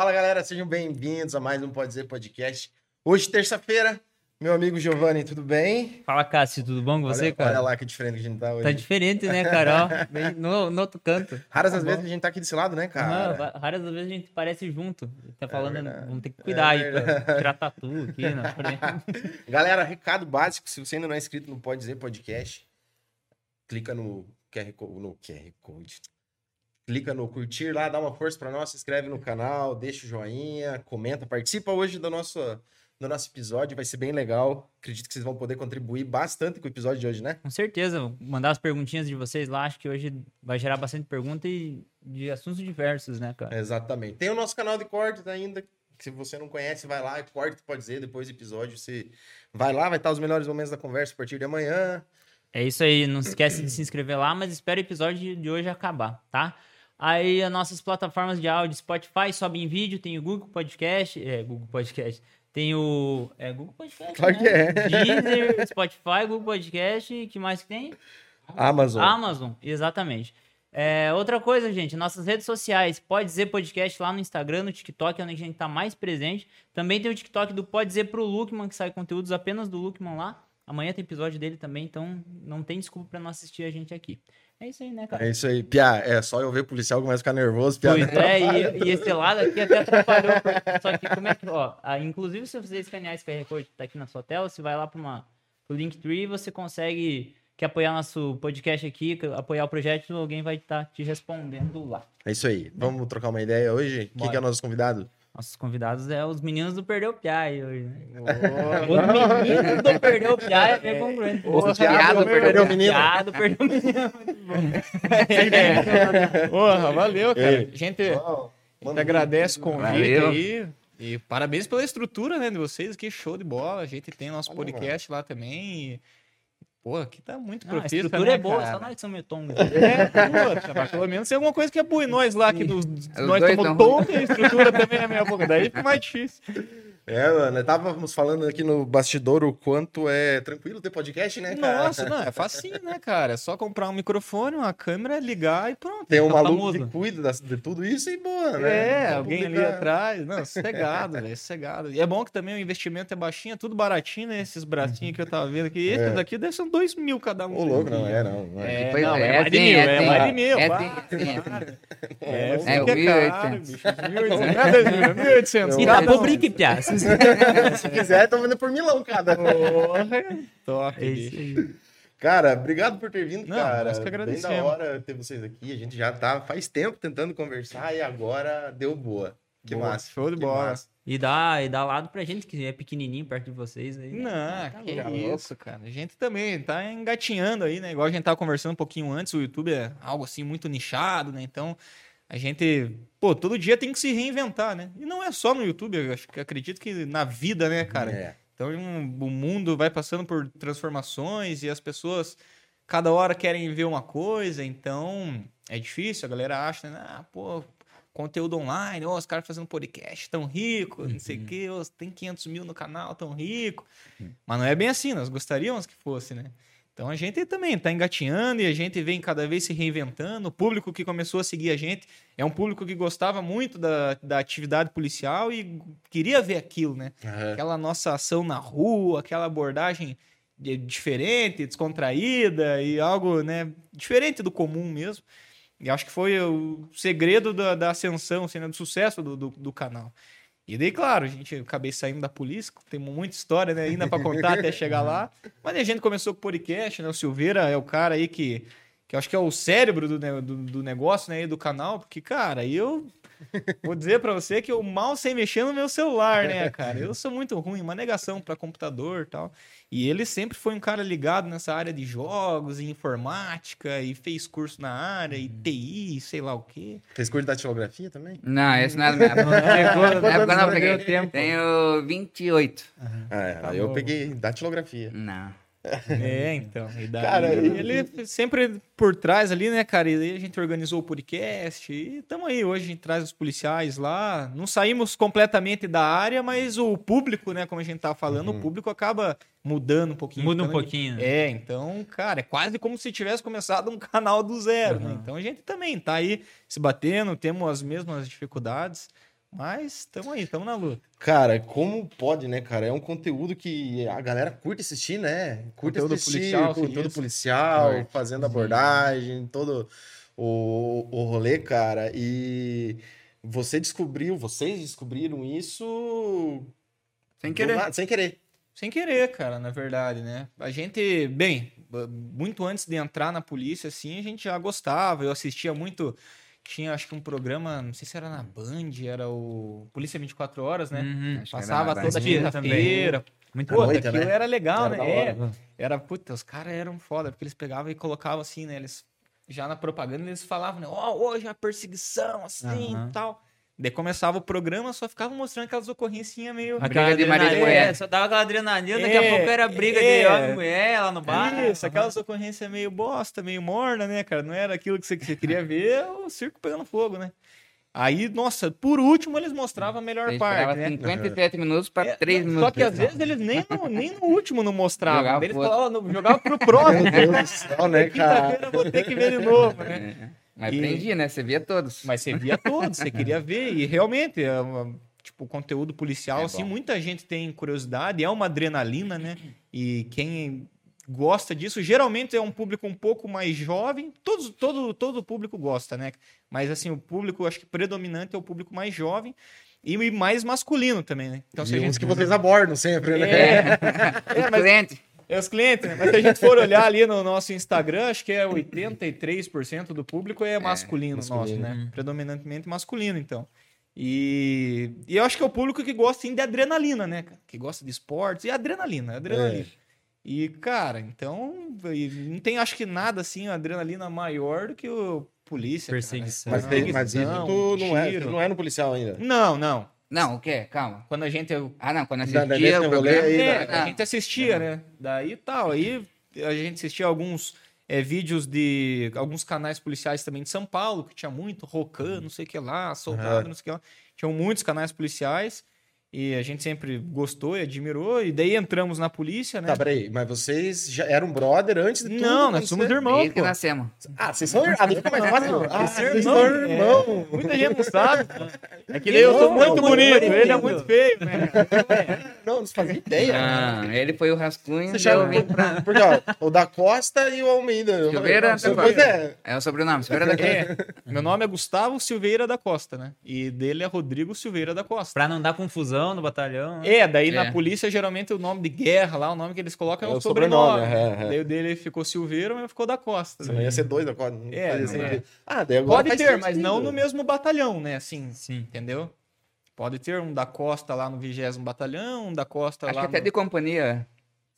Fala galera, sejam bem-vindos a mais um Pode Dizer Podcast. Hoje, terça-feira, meu amigo Giovanni, tudo bem? Fala, Cássio, tudo bom com você, olha, cara? Olha lá que diferente que a gente tá hoje. Tá diferente, né, cara? Ó, bem no, no outro canto. Raras tá as bom. vezes a gente tá aqui desse lado, né, cara? Aham, raras as vezes a gente parece junto. Tá falando, verdade. vamos ter que cuidar É aí pra tirar tatu aqui na frente. Galera, recado básico, se você ainda não é inscrito no Pode Dizer Podcast, clica no QR, no QR Code. Clica no curtir lá, dá uma força pra nós, se inscreve no canal, deixa o joinha, comenta, participa hoje do nosso, do nosso episódio, vai ser bem legal. Acredito que vocês vão poder contribuir bastante com o episódio de hoje, né? Com certeza, vou mandar as perguntinhas de vocês lá. Acho que hoje vai gerar bastante pergunta e de assuntos diversos, né, cara? Exatamente. Tem o nosso canal de cortes ainda. que Se você não conhece, vai lá corte, pode dizer, depois do episódio. Você vai lá, vai estar os melhores momentos da conversa a partir de amanhã. É isso aí, não esquece de se inscrever lá, mas espera o episódio de hoje acabar, tá? Aí as nossas plataformas de áudio, Spotify, sobe em vídeo, tem o Google Podcast, é, Google Podcast, tem o, é Google Podcast, Claro né? que é. Deezer, Spotify, Google Podcast, que mais que tem? Amazon. Amazon, exatamente. É, outra coisa, gente, nossas redes sociais, pode dizer podcast lá no Instagram, no TikTok, é onde a gente tá mais presente. Também tem o TikTok do Pode Dizer pro Lukman, que sai conteúdos apenas do Lukman lá. Amanhã tem episódio dele também, então não tem desculpa pra não assistir a gente aqui. É isso aí, né, cara? É isso aí. Pia, é só eu ver policial começa a ficar nervoso. Pia, Pois é, e, e esse lado aqui até atrapalhou. porque- Só que como é que, ó, inclusive se você escanear esse QR Code que tá aqui na sua tela, você vai lá para uma pro Linktree, você consegue quer apoiar nosso podcast aqui, apoiar o projeto, alguém vai estar te respondendo lá. É isso aí. Vamos trocar uma ideia hoje? Quem Bora. que é o nosso convidado? Nossos convidados é os meninos do Perdeu o Piá aí hoje, né? Os meninos do Perdeu o Piá é bem congruente. Os piados perdeu menino. Piá do Perdeu o Menino. Porra, valeu, cara. Ei. Gente, Ó, te manda- agradece o convite Valeu. aí. E parabéns pela estrutura, né, de vocês aqui, show de bola. A gente tem nosso podcast lá também. E, pô, aqui tá muito Não, a estrutura né, é boa, cara? só nós que somos meio tongos. É, puta, mas pelo menos tem alguma coisa que é boa. E nós lá, que dos, nós estamos tontos e a estrutura também é meia boca. Daí fica mais difícil. É, mano, estávamos falando aqui no bastidor o quanto é tranquilo ter podcast, né, cara? Nossa, não, é facinho, né, cara? É só comprar um microfone, uma câmera, ligar e pronto. Tem um tá maluco famoso. que cuida de tudo isso e boa, né? É, Só alguém ali publicar. atrás. Não, sossegado, velho, sossegado. E é bom que também o investimento é baixinho, é tudo baratinho, né? Esses bracinhos que eu tava vendo aqui. Esses É. daqui devem ser dois mil cada um. Ô, louco, não é, não. não é. É, Pois não, é, é, é mais de sim, mil, é é, sim. mais de mil. É pá. sim, é sim. É, É isso que é caro, 1.800. bicho. 1.800. Não é 2 mil, é 1.800. E Cada tá um. pro brinque, Se quiser, tô vendo por milão cada. Porra, top, É bicho. Cara, obrigado por ter vindo, Não, cara. nós que Bem da hora ter vocês aqui. A gente já tá faz tempo tentando conversar e agora deu boa. Que Boa, massa. show de bola. massa. E dá, e dá lado pra gente que é pequenininho perto de vocês aí. Não, Tá que louco. isso, cara. A gente também tá engatinhando aí, né? Igual a gente tava conversando um pouquinho antes, o YouTube é algo assim muito nichado, né? Então, a gente, pô, todo dia tem que se reinventar, né? E não é só no YouTube, eu acho que acredito que na vida, né, cara? É. Então, o mundo vai passando por transformações e as pessoas cada hora querem ver uma coisa, então é difícil, a galera acha, né? Ah, pô, conteúdo online, ó, os caras fazendo podcast tão rico, não sei o quê, ó, tem 500 mil no canal, tão rico. Mas não é bem assim, nós gostaríamos que fosse, né? Então a gente também tá engatinhando e a gente vem cada vez se reinventando. O público que começou a seguir a gente é um público que gostava muito da, da atividade policial e queria ver aquilo, né? Aham. Aquela nossa ação na rua, aquela abordagem diferente, descontraída e algo, né, diferente do comum mesmo. E acho que foi o segredo da, da ascensão, assim, né, do sucesso do, do, do canal. E daí, claro, a gente acabei saindo da polícia, temos muita história né, ainda para contar até chegar lá. Mas a gente começou com o podcast, né? O Silveira é o cara aí que, que eu acho que é o cérebro do, ne- do, do negócio, né? E do canal, porque, cara, eu vou dizer para você que eu mal sei mexer no meu celular, né, cara? Eu sou muito ruim, uma negação para computador e tal. E ele sempre foi um cara ligado nessa área de jogos e informática e fez curso na área e TI, sei lá o quê. Fez curso de datilografia também? Não, esse não é da minha época. Na época eu não peguei. tempo. Tenho 28. Ah, é, Tá aí eu bom. peguei datilografia. Não. É, então. E daí, Cara, ele sempre por trás ali, né, cara? E a gente organizou o podcast e estamos aí. Hoje a gente traz os policiais lá. Não saímos completamente da área, mas o público, né, como a gente tá falando, Uhum. o público acaba mudando um pouquinho. Muda um Então, pouquinho. né? É, então, cara, é quase como se tivesse começado um canal do zero, né? Uhum. Então a gente também tá aí se batendo, temos as mesmas dificuldades, Mas estamos aí, estamos na luta. Cara, como pode, né, cara? É um conteúdo que a galera curte assistir, né? Curte Conteúdo assistir, policial, conteúdo isso. policial, Curte. fazendo abordagem, todo o, o rolê, cara. E você descobriu, vocês descobriram isso Sem querer. nada, sem querer. Sem querer, cara, na verdade, né? A gente, bem, muito antes de entrar na polícia, assim, a gente já gostava. Eu assistia muito. Tinha, acho que um programa, não sei se era na Band, era o Polícia 24 Horas, né? Uhum. Passava toda quinta-feira. Muito Pô, bom. noite, aquilo né? era legal, Era né? É. Era, puta, os caras eram foda, porque eles pegavam e colocavam assim, né? Eles, já na propaganda eles falavam, né? Ó, hoje é uma perseguição, assim e tal. Daí começava o programa, só ficava mostrando aquelas ocorrências meio. Aquela de marido e mulher. é, Só dava aquela adrenalina, daqui a É, pouco era briga de é. homem e mulher lá no bar. Isso, aquelas ocorrências meio bosta, meio morna, né, cara? Não era aquilo que você, que você queria ver, o circo pegando fogo, né? Aí, nossa, por último eles mostravam a melhor Ele parte, né? 57 minutos para É, 3 não, minutos. Só que às vezes eles nem no, nem no último não mostravam. Jogava Eles falavam, "Não, jogava pro próximo. Meu Deus do céu, né, cara? Quinta-feira eu vou ter que ver de novo, né? É. Mas E- prendia, né? Você via todos. Mas você via todos, você queria ver. E realmente, é uma- tipo, conteúdo policial, É assim, bom. muita gente tem curiosidade, é uma adrenalina, né? E quem gosta disso, geralmente é um público um pouco mais jovem. Todos, todo, todo público gosta, né? Mas assim, o público, acho que predominante é o público mais jovem e mais masculino também, né? Então, se a E uns gente que vocês abordam sempre, né? É, Os clientes. É os clientes, né? Mas se a gente for olhar ali no nosso Instagram, acho que é 83% do público é masculino, masculino. nosso, né? Predominantemente masculino, então. E, e eu acho que é o público que gosta sim, de adrenalina, né? cara? Que gosta de esportes e adrenalina, adrenalina. E, cara, então, não tem, acho que nada assim, adrenalina maior do que o polícia. cara. Perseguição. Mas, tem, mas isso Perseguição, tu não é, não é no policial ainda. Não, não. Não, o quê? Calma. Quando a gente Ah, não. Quando Da- da- assistia desse o programa... aí, É, da- a gente assistia, né? Daí tal. Aí a gente assistia alguns é, vídeos de alguns canais policiais também de São Paulo, que tinha muito, Rocan, não sei o que lá, Soldado, Aham. não sei o que lá. Tinham muitos canais policiais e a gente sempre gostou e admirou. E daí entramos na polícia, né? Tá, peraí, mas vocês já eram brother antes de tudo? não, nós somos irmãos, Desde que nascemos. Ah, vocês são irmãos. Ah, fica mais fácil. Ah, vocês irmão, são é. irmãos. Muita gente não sabe. É que eu sou muito bonito, ele é muito feio, né? Não, não fazia ideia. Ah, ele foi o rascunho. Você daí eu pra... Porque, ó, o da Costa e o Almeida. Silveira, Pois é. É o sobrenome. Silveira daqui. É, meu nome é Gustavo Silveira da Costa, né? E dele é Rodrigo Silveira da Costa. Pra não dar confusão no batalhão. né? É, daí É. na polícia, geralmente, o nome de guerra lá, o nome que eles colocam é, É o o sobrenome. sobrenome, é, é. Daí o dele ficou Silveira, mas ficou da Costa. Senão ia ser dois da Costa. não É, é. Ah, daí agora Pode ter, mas sentido. não no mesmo batalhão, né? Assim, Sim. entendeu? Pode ter um da Costa lá no 20 Batalhão, um da Costa Acho lá que até no... de companhia.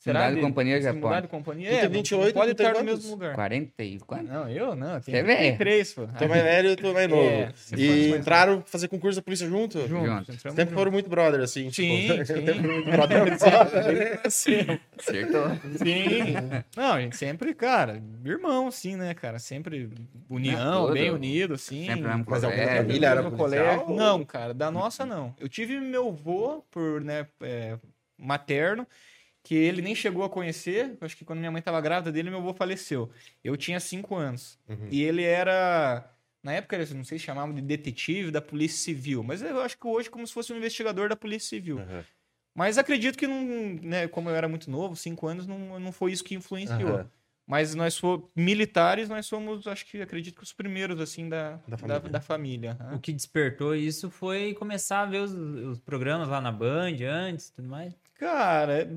Mudar de companhia já se mudar pode. de companhia, Tu tem é, 28, pode estar no mesmo lugar. 40 e quanto? Não, eu não, Você é velho. 33, pô. Tu é mais velho e tu é mais novo. É, e mais entraram fazer concurso da polícia junto? Juntos, Juntos. entramos Sempre juntos. foram muito brother, assim. Sim, tipo, sim. Sempre foram muito brother. Sim. Acertou. Sim. Não, a gente sempre, cara, irmão, assim, né, cara? Sempre união, bem unido, assim. Sempre no mesmo Mas alguma colégio. família era colégio. Não, cara, da nossa não. Eu tive meu avô por, né, é, materno, que ele nem chegou a conhecer. Acho que quando minha mãe estava grávida dele, meu avô faleceu. Eu tinha cinco anos. Uhum. E ele era. Na época, eu não sei se chamavam de detetive da Polícia Civil, mas eu acho que hoje como se fosse um investigador da Polícia Civil. Aham. Mas acredito que, não, né, como eu era muito novo, cinco anos, não, não foi isso que influenciou. Aham. Mas nós fomos militares, nós somos, acho que acredito que os primeiros, assim, da, Da da família. família. Da, família. O que despertou isso foi começar a ver os, os programas lá na Band antes e tudo mais. Cara,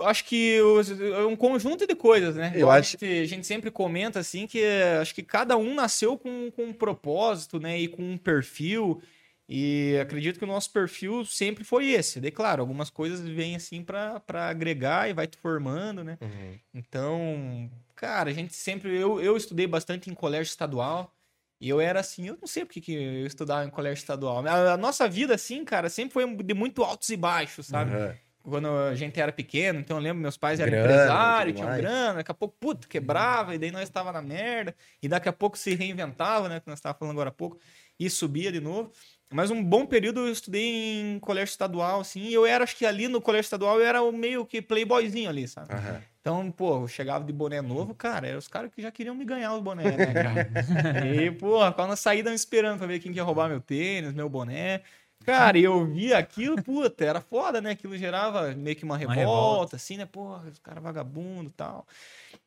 acho que é um conjunto de coisas, né? Eu a acho- gente, a gente sempre comenta assim que é, acho que cada um nasceu com, com um propósito, né? E com um perfil. E acredito que o nosso perfil sempre foi esse. Daí, claro, algumas coisas vêm assim pra pra agregar e vai te formando, né? Uhum. Então, cara, a gente sempre. Eu, eu estudei bastante em colégio estadual. E eu era assim, eu não sei porque que eu estudava em colégio estadual. A, a nossa vida, assim, cara, sempre foi de muito altos e baixos, sabe? Aham. Quando a gente era pequeno, então eu lembro, meus pais eram Grana, empresários, tinham grana, daqui a pouco, puta, quebrava, e daí nós estava na merda, e daqui a pouco se reinventava, né, que nós estávamos falando agora há pouco, e subia de novo. Mas um bom período eu estudei em colégio estadual, assim, e eu era, acho que ali no colégio estadual, eu era o meio que playboyzinho ali, sabe? Aham. Então, pô, eu chegava de boné novo, cara, eram os caras que já queriam me ganhar os bonés, né, cara? e, pô, quando eu saí, me esperando pra ver quem que ia roubar meu tênis, meu boné. Cara, e eu via aquilo, puta, era foda, né? Aquilo gerava meio que uma revolta, revolta. assim, né? Porra, os caras vagabundo e tal.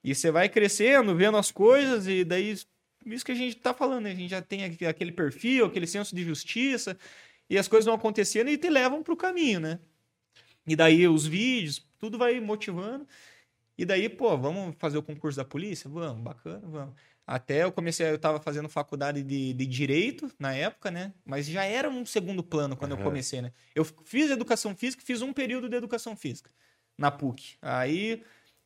E você vai crescendo, vendo as coisas, e daí, isso que a gente tá falando, né? A gente já tem aqu- aquele perfil, aquele senso de justiça, e as coisas vão acontecendo e te levam pro caminho, né? E daí os vídeos, tudo vai motivando. E daí, pô, vamos fazer o concurso da polícia? Vamos, bacana, vamos. Até eu comecei, eu tava fazendo faculdade de, de Direito na época, né? Mas já era um segundo plano quando eu Aham. comecei, né? Eu fiz Educação Física, fiz um período de Educação Física na PUC. Aí,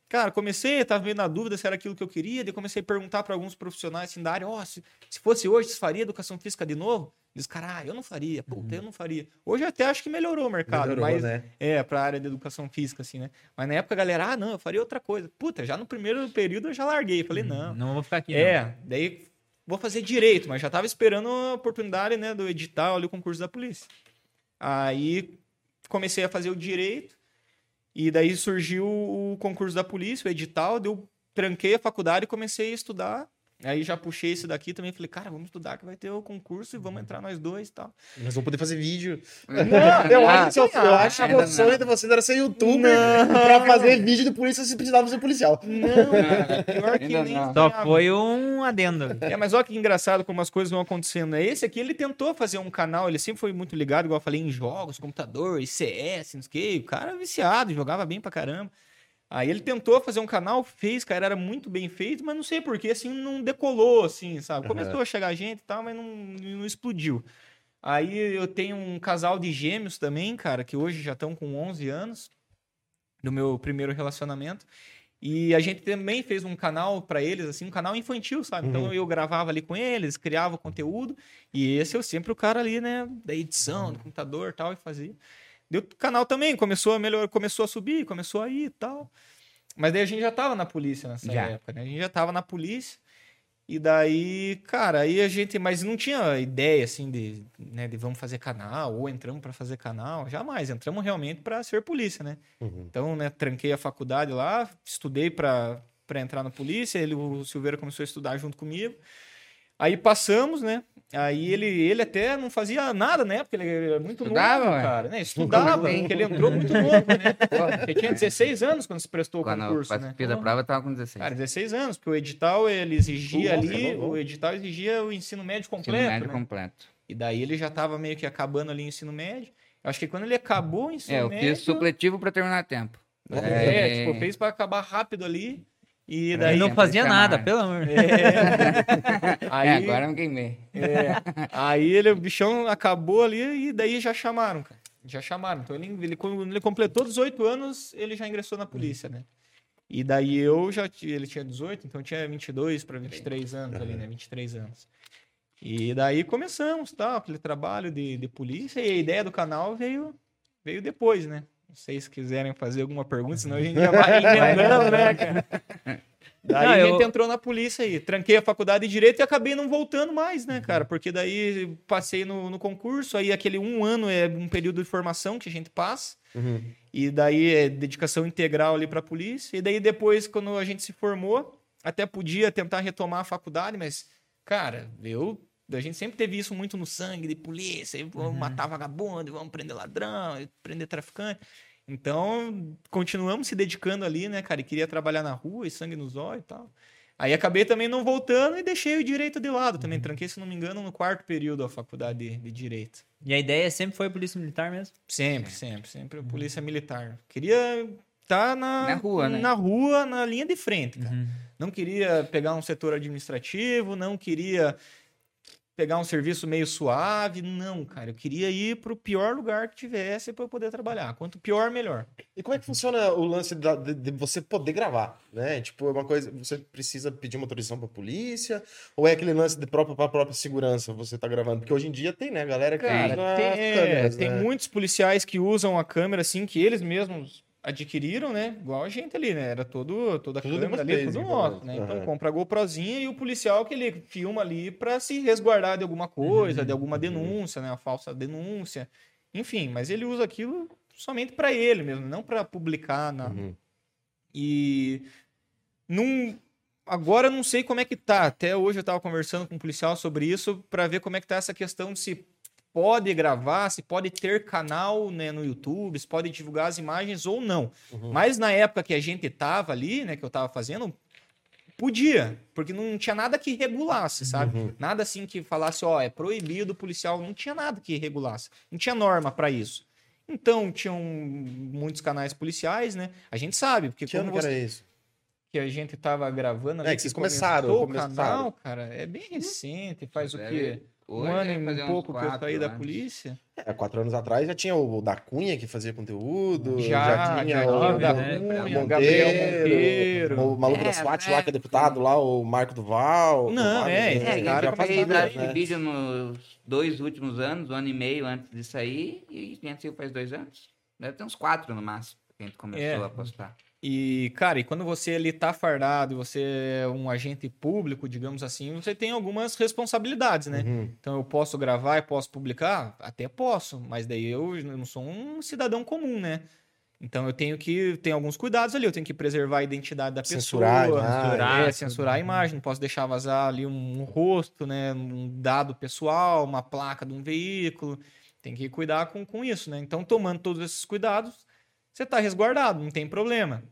cara, comecei, tava meio na dúvida se era aquilo que eu queria, daí comecei a perguntar para alguns profissionais assim da área, ó, se, se fosse hoje, você faria Educação Física de novo? Eles, cara, ah, eu não faria, puta, eu não faria. Hoje até acho que melhorou o mercado, Melhorou, mas né? é, pra área de educação física, assim, né? Mas na época a galera, ah, não, eu faria outra coisa. Puta, já no primeiro período eu já larguei. Falei, não. Não vou ficar aqui. É, daí vou fazer direito, mas já tava esperando a oportunidade, né, do edital ali, o concurso da polícia. Aí comecei a fazer o direito, e daí surgiu o concurso da polícia, o edital, eu tranquei a faculdade e comecei a estudar. Aí já puxei esse daqui também, falei, cara, vamos estudar que vai ter o concurso e vamos entrar nós dois e tal. Nós vamos poder fazer vídeo. Não, eu ah, acho que, eu acho que ainda o sonho de vocês era ser youtuber pra fazer vídeo de polícia se precisava ser policial. Não, cara, pior que Ainda nem não. Só foi um adendo. É, mas olha que engraçado como as coisas vão acontecendo. né? Esse aqui, ele tentou fazer um canal, ele sempre foi muito ligado, igual eu falei, em jogos, computador, CS, não sei o quê. O cara era viciado, jogava bem pra caramba. Aí ele tentou fazer um canal, fez, cara, era muito bem feito, mas não sei porquê, assim, não decolou, assim, sabe? Começou a chegar gente e tal, mas não, não explodiu. Aí eu tenho um casal de gêmeos também, cara, que hoje já estão com 11 anos, do meu primeiro relacionamento. E a gente também fez um canal pra eles, assim, um canal infantil, sabe? Então eu gravava ali com eles, criava conteúdo, e esse eu sempre o cara ali, né, da edição, do computador e tal, e fazia. Deu canal também, começou a melhor, começou a subir, começou a ir e tal. Mas daí a gente já tava na polícia nessa Já. época, né? A gente já tava na polícia. E daí, cara, aí a gente, mas não tinha ideia assim de, né, de vamos fazer canal ou entramos pra fazer canal, jamais, entramos realmente pra ser polícia, né? Uhum. Então, né, tranquei a faculdade lá, estudei pra para entrar na polícia, ele o Silveira começou a estudar junto comigo. Aí passamos, né? Aí ele, ele até não fazia nada na época, ele era muito Estudava, novo, cara, né? Estudava, porque ele entrou muito novo, né? Ele tinha 16 anos quando se prestou o Quando eu concurso, né? participei da prova, eu tava com 16. Cara, 16 anos, porque o edital ele exigia ali, bom, bom. o edital exigia o ensino médio Ensino completo, médio né? completo. E daí ele já tava meio que acabando ali o ensino médio. Acho que quando ele acabou o ensino É, eu médio, fiz supletivo pra terminar a tempo. é, É. tipo, fez pra acabar rápido ali. E daí Ele não fazia de nada, pelo amor. É. aí, É, agora eu me queimei. é, aí ele, o bichão acabou ali e daí já chamaram, cara. Já chamaram. Então ele, ele, quando ele completou 18 anos, ele já ingressou na polícia, né? E daí eu já ele tinha 18, então eu tinha 22 para 23 anos ali, né? 23 anos. E daí começamos, tal, aquele trabalho de, de polícia e a ideia do canal veio veio depois, né? Não sei se quiserem fazer alguma pergunta, senão a gente já vai emendando, né, cara? Daí Não, a eu- gente entrou na polícia aí. Tranquei a faculdade de Direito e acabei não voltando mais, né, cara? Porque daí passei no, no concurso, aí aquele um ano é um período de formação que a gente passa. Uhum. E daí é dedicação integral ali pra polícia. E daí depois, quando a gente se formou, até podia tentar retomar a faculdade, mas, cara, eu. A gente sempre teve isso muito no sangue de polícia, e vamos matar vagabundo, e vamos prender ladrão, e prender traficante. Então, continuamos se dedicando ali, né, cara? E queria trabalhar na rua e sangue nos olhos e tal. Aí acabei também não voltando e deixei o direito de lado. Também tranquei, se não me engano, no quarto período a faculdade de, de direito. E a ideia sempre foi polícia militar mesmo? Sempre, sempre, sempre. Polícia militar. Queria estar na, Na rua, né? na rua, na linha de frente, cara. Não queria pegar um setor administrativo, não queria pegar um serviço meio suave. Não, cara. Eu queria ir pro pior lugar que tivesse para eu poder trabalhar. Quanto pior, melhor. E como é que funciona o lance da- de, de você poder gravar, né? Tipo, é uma coisa, você precisa pedir uma autorização pra polícia? Ou é aquele lance de própria, pra própria segurança você tá gravando? Porque hoje em dia tem, né? Galera que Cara, usa tem, é, câmeras, tem né? muitos policiais que usam a câmera assim, que eles mesmos adquiriram, né? Igual a gente ali, né? Era todo, toda a Tudo câmera ali, tudo então, nosso, né? Então aham. compra a GoProzinha e o policial que ele filma ali pra se resguardar de alguma coisa, de alguma denúncia, né? Uma falsa denúncia. Enfim, mas ele usa aquilo somente pra ele mesmo, não pra publicar na, Uhum. e não agora eu não sei como é que tá. Até hoje eu tava conversando com um policial sobre isso pra ver como é que tá essa questão de se pode gravar, se pode ter canal né, no YouTube, se pode divulgar as imagens ou não. Uhum. Mas na época que a gente tava ali, né, que eu tava fazendo, podia, porque não tinha nada que regulasse, sabe? Uhum. Nada assim que falasse, ó, é proibido o policial, não tinha nada que regulasse. Não tinha norma para isso. Então, tinham muitos canais policiais, né? A gente sabe, porque Que que você era isso? que a gente tava gravando ali, É, que vocês começou começaram, o começaram. canal, cara, é bem recente, faz o Deve- quê? Um Hoje ano deve e um pouco que eu saí da anos. polícia. É, quatro anos atrás já tinha o da Cunha que fazia conteúdo. Já, tinha já o, da né? Cunha, Monteiro, Gabriel Monteiro. O maluco da É, SWAT é. lá, que é deputado lá, o Marco Duval. Não, o é, É, né? cara eu já fez né? vídeo nos dois últimos anos, um ano e meio antes de sair, e a gente saiu faz dois anos. Deve ter uns quatro no máximo que a gente começou É. a postar. E, cara, e quando você ali tá fardado, você é um agente público, digamos assim, você tem algumas responsabilidades, né? Uhum. Então eu posso gravar e posso publicar? Até posso, mas daí eu não sou um cidadão comum, né? Então eu tenho que ter alguns cuidados ali, eu tenho que preservar a identidade da Censurar a pessoa, imagem. censurar, é, censurar a imagem, não posso deixar vazar ali um, um rosto, né, um dado pessoal, uma placa de um veículo, tem que cuidar com, com isso, né? Então tomando todos esses cuidados, você tá resguardado, não tem problema.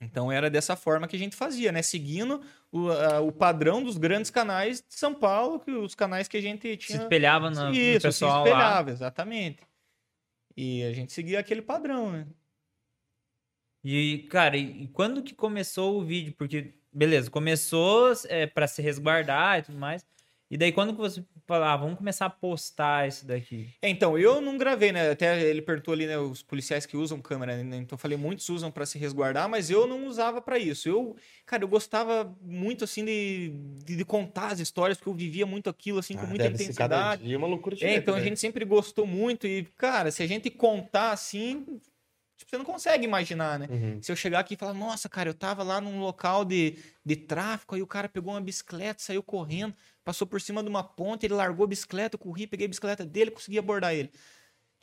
Então era dessa forma que a gente fazia, né? Seguindo o, a- o padrão dos grandes canais de São Paulo, que os canais que a gente Se tinha. espelhava no, no Isso, pessoal se lá. espelhava, exatamente. E a gente seguia aquele padrão, né? E, cara, e, e quando que começou o vídeo? Porque, beleza, começou é, para se resguardar e tudo mais. E daí quando que você falou, ah, vamos começar a postar isso daqui? É, então, eu não gravei, né? Até ele perguntou ali, né, os policiais que usam câmera, né? Então eu falei, muitos usam pra se resguardar, mas eu não usava pra isso. Eu, cara, eu gostava muito, assim, de, de, de contar as histórias, porque eu vivia muito aquilo, assim, com Ah, muita deve ser cada intensidade. dia uma loucura É, diferente, então a né? gente sempre gostou muito e, cara, se a gente contar assim, tipo, você não consegue imaginar, né? Uhum. Se eu chegar aqui e falar, nossa, cara, eu tava lá num local de, de tráfico, aí o cara pegou uma bicicleta, saiu correndo, passou por cima de uma ponte, ele largou a bicicleta, eu corri, peguei a bicicleta dele, consegui abordar ele.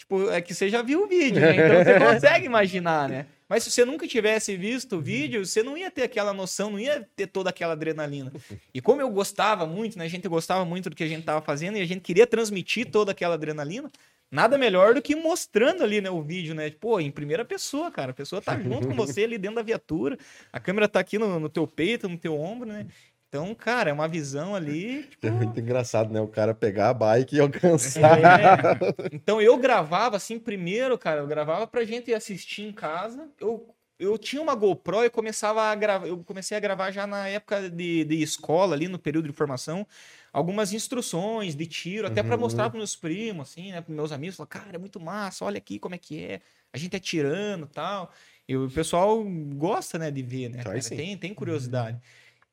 Tipo, é que você já viu o vídeo, né? Então você consegue imaginar, né? Mas se você nunca tivesse visto o vídeo, você não ia ter aquela noção, não ia ter toda aquela adrenalina. E como eu gostava muito, né? A gente gostava muito do que a gente tava fazendo e a gente queria transmitir toda aquela adrenalina, nada melhor do que mostrando ali, né, o vídeo, né? Pô, em primeira pessoa, cara. A pessoa tá junto com você ali dentro da viatura, a câmera tá aqui no, no teu peito, no teu ombro, né? Então, cara, é uma visão ali. tipo, É muito engraçado, né? O cara pegar a bike e alcançar. é. Então eu gravava assim primeiro, cara, eu gravava pra gente assistir em casa. Eu, eu tinha uma GoPro e começava a gravar, eu comecei a gravar já na época de, de escola ali no período de formação, algumas instruções de tiro, até Uhum. mostrar pros meus primos assim, né, pros meus amigos, falar, cara, é muito massa, olha aqui como é que é. A gente atirando, tal. E o pessoal gosta, né, de ver, né? Sim. Tem, tem curiosidade.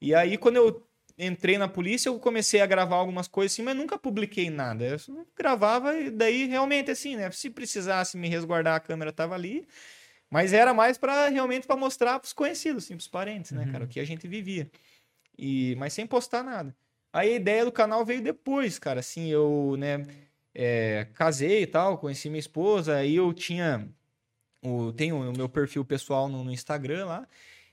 E aí quando eu entrei na polícia, eu comecei a gravar algumas coisas assim, mas nunca publiquei nada. Eu gravava e daí realmente assim, né? Se precisasse me resguardar, a câmera tava ali. Mas era mais para realmente para mostrar pros conhecidos, assim, pros parentes, né, Uhum. cara, o que a gente vivia. E mas sem postar nada. Aí a ideia do canal veio depois, cara, assim, eu, né, é, casei e tal, conheci minha esposa, aí eu tinha o tenho o meu perfil pessoal no, no Instagram lá.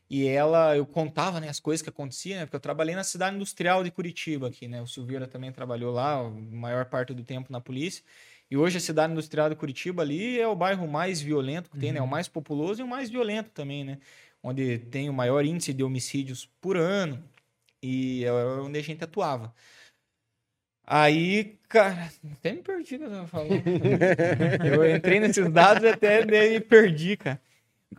E ela, eu contava, né, as coisas que aconteciam, né, porque eu trabalhei na cidade industrial de Curitiba aqui, né, o Silveira também trabalhou lá, a maior parte do tempo na polícia, e hoje a cidade industrial de Curitiba ali é o bairro mais violento que tem, né, o mais populoso e o mais violento também, né, onde tem o maior índice de homicídios por ano, e é onde a gente atuava. Aí, cara, até me perdi o que eu eu entrei nesses dados e até me perdi, cara.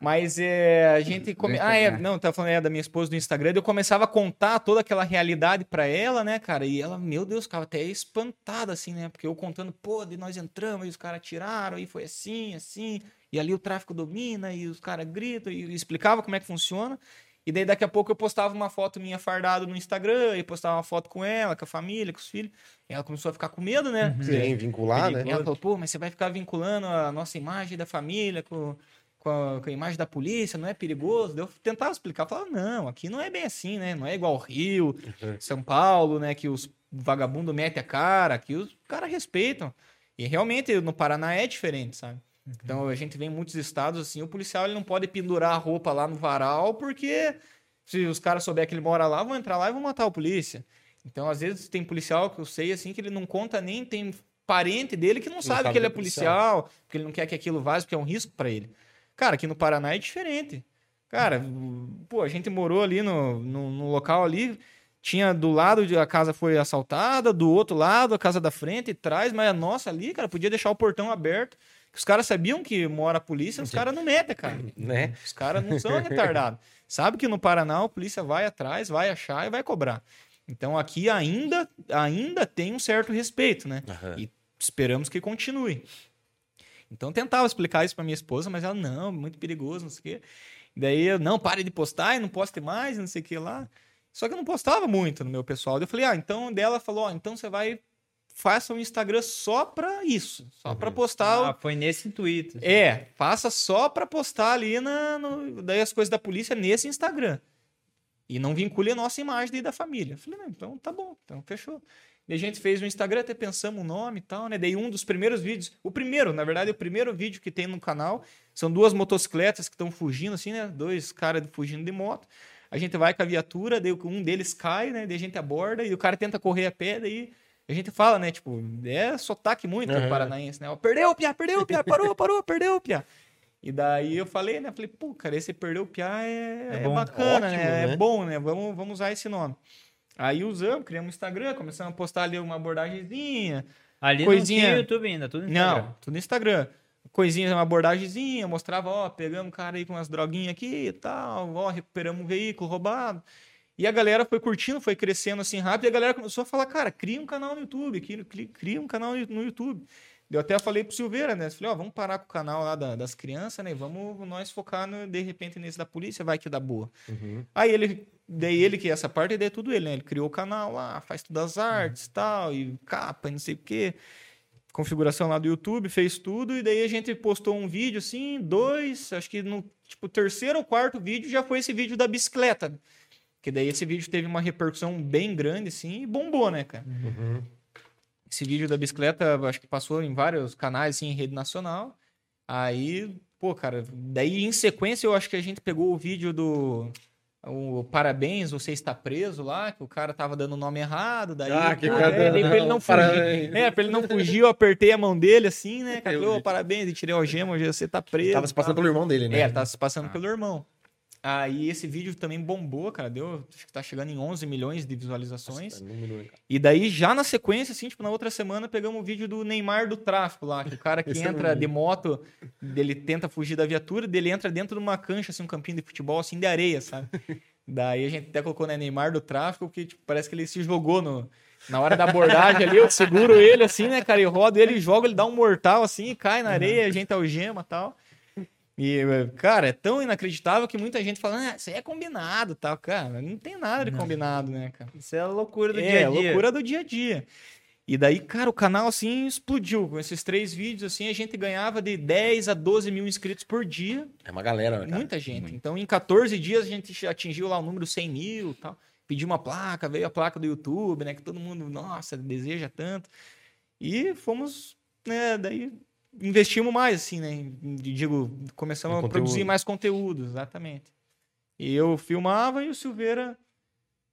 Mas é, a gente. Come... Ah, é, não, tá falando é, da minha esposa do Instagram. Eu começava a contar toda aquela realidade pra ela, né, cara? E ela, meu Deus, ficava até espantada, assim, né? Porque eu contando, pô, de nós entramos e os caras tiraram, e foi assim, assim. E ali o tráfico domina, e os caras gritam, e explicava como é que funciona. E daí daqui a pouco eu postava uma foto minha fardado no Instagram, e postava uma foto com ela, com a família, com os filhos. E ela começou a ficar com medo, né? Porque- Sem vincular, né? ela falou, pô, mas você vai ficar vinculando a nossa imagem da família com, com, a, com a imagem da polícia, não é perigoso? Eu tentava explicar, falava, não, aqui não é bem assim, né? Não é igual Rio, São Paulo, né? Que os vagabundos metem a cara, aqui os caras respeitam. E realmente no Paraná é diferente, sabe? Então a gente vê em muitos estados assim, o policial ele não pode pendurar a roupa lá no varal porque se os caras souberem que ele mora lá, vão entrar lá e vão matar o polícia. Então, às vezes, tem policial que eu sei, assim, que ele não conta nem, tem parente dele que não, sabe, sabe que ele é é policial. policial, porque ele não quer que aquilo vaze, porque é um risco pra ele. Cara, aqui no Paraná é diferente. Cara, pô, a gente morou ali no, no, no local ali, tinha do lado de a casa foi assaltada, do outro lado a casa da frente e trás, mas a nossa ali, cara, podia deixar o portão aberto. Os caras sabiam que mora a polícia, os caras não metem, cara. Né? Os caras não são retardados. Sabe que no Paraná a polícia vai atrás, vai achar e vai cobrar. Então aqui ainda, ainda tem um certo respeito, né? Aham. E esperamos que continue. Então eu tentava explicar isso pra minha esposa, mas ela, não, muito perigoso, não sei o quê. Daí eu, não, pare de postar e não poste mais, não sei o que lá. Só que eu não postava muito no meu pessoal. Eu falei, ah, então dela falou, ó, então você vai, faça um Instagram só pra isso. Só pra postar. o- Ah, foi nesse intuito. É, faça só pra postar ali na, no- daí as coisas da polícia nesse Instagram. E não vincule a nossa imagem daí da família. Eu falei, não, então tá bom, então fechou. E a gente fez o Instagram, até pensamos o nome e tal, né? Daí um dos primeiros vídeos, o primeiro, na verdade, o primeiro vídeo que tem no canal, são duas motocicletas que estão fugindo, assim, né? Dois caras fugindo de moto. A gente vai com a viatura, daí um deles cai, né? Daí a gente aborda e o cara tenta correr a pé, daí a gente fala, né? Tipo, é sotaque muito Aham. paranaense, né? Ó, Perdeu, Pia, perdeu, Pia, parou, parou, perdeu, Pia. E daí eu falei, né? Falei, pô, cara, esse perdeu o Piá é, É é bom. bacana, Ótimo, né? né? É bom, né? Vamos, vamos usar esse nome. Aí usamos, criamos um Instagram, começamos a postar ali uma abordagemzinha. Ali Coisinha- não tinha YouTube ainda, tudo no Instagram. Não, tudo no Instagram. Coisinha, uma abordagemzinha, mostrava, ó, pegamos um cara aí com umas droguinhas aqui e tal, ó, recuperamos um veículo roubado. E a galera foi curtindo, foi crescendo assim rápido, e a galera começou a falar, cara, cria um canal no YouTube, cria, um canal no YouTube. Eu até falei pro Silveira, né? Falei, ó, vamos parar com o canal lá da- das crianças, né? Vamos nós focar, no, de repente, nesse da polícia, vai que dá boa. Uhum. Aí ele, daí ele que essa parte, daí é tudo ele, né? Ele criou o canal lá, faz todas as artes e tal, e capa, e não sei o quê. Configuração lá do YouTube, fez tudo, e daí a gente postou um vídeo assim, dois, acho que no tipo, terceiro ou quarto vídeo já foi esse vídeo da bicicleta. Que daí esse vídeo teve uma repercussão bem grande, assim, e bombou, né, cara? Uhum. Esse vídeo da bicicleta, acho que passou em vários canais, assim, em rede nacional. Aí, pô, cara, daí em sequência eu acho que a gente pegou o vídeo do o Parabéns, você está preso lá, que o cara tava dando o nome errado, daí, Ah, que cara- é, daí pra ele não fugir. Parabéns. É, pra ele não fugir, eu apertei a mão dele assim, né? Cara, parabéns, e tirei o gema, hoje você tá preso. Tava se passando tal. pelo irmão dele, né? É, tava se passando Ah. pelo irmão. Aí esse vídeo também bombou, cara, deu, acho que tá chegando em 11 milhões de visualizações. Nossa, número. E daí, já na sequência, assim, tipo, na outra semana, pegamos o vídeo do Neymar do tráfico lá, que o cara que entra vi. de moto, ele tenta fugir da viatura, dele entra dentro de uma cancha, assim, um campinho de futebol, assim, de areia, sabe? daí a gente até colocou, né, Neymar do tráfico, porque, tipo, parece que ele se jogou no... Na hora da abordagem ali, eu seguro ele, assim, né, cara, e rodo ele, joga, ele dá um mortal, assim, cai na areia, a gente algema e tal. E, cara, é tão inacreditável que muita gente fala, ah, isso aí é combinado tal. Cara, não tem nada de Não. combinado, né, cara? Isso é a loucura do é, dia a dia. loucura do dia a dia. E daí, cara, o canal assim explodiu. Com esses três vídeos, assim, a gente ganhava de 10 a 12 mil inscritos por dia. É uma galera, né, cara? Muita gente. Muito. Então, em 14 dias, a gente atingiu lá o número 100 mil e tal. Pediu uma placa, veio a placa do YouTube, né? Que todo mundo, nossa, deseja tanto. E fomos, né? Daí investimos mais, assim, né? Digo, começamos Em a produzir mais conteúdo, exatamente. E eu filmava e o Silveira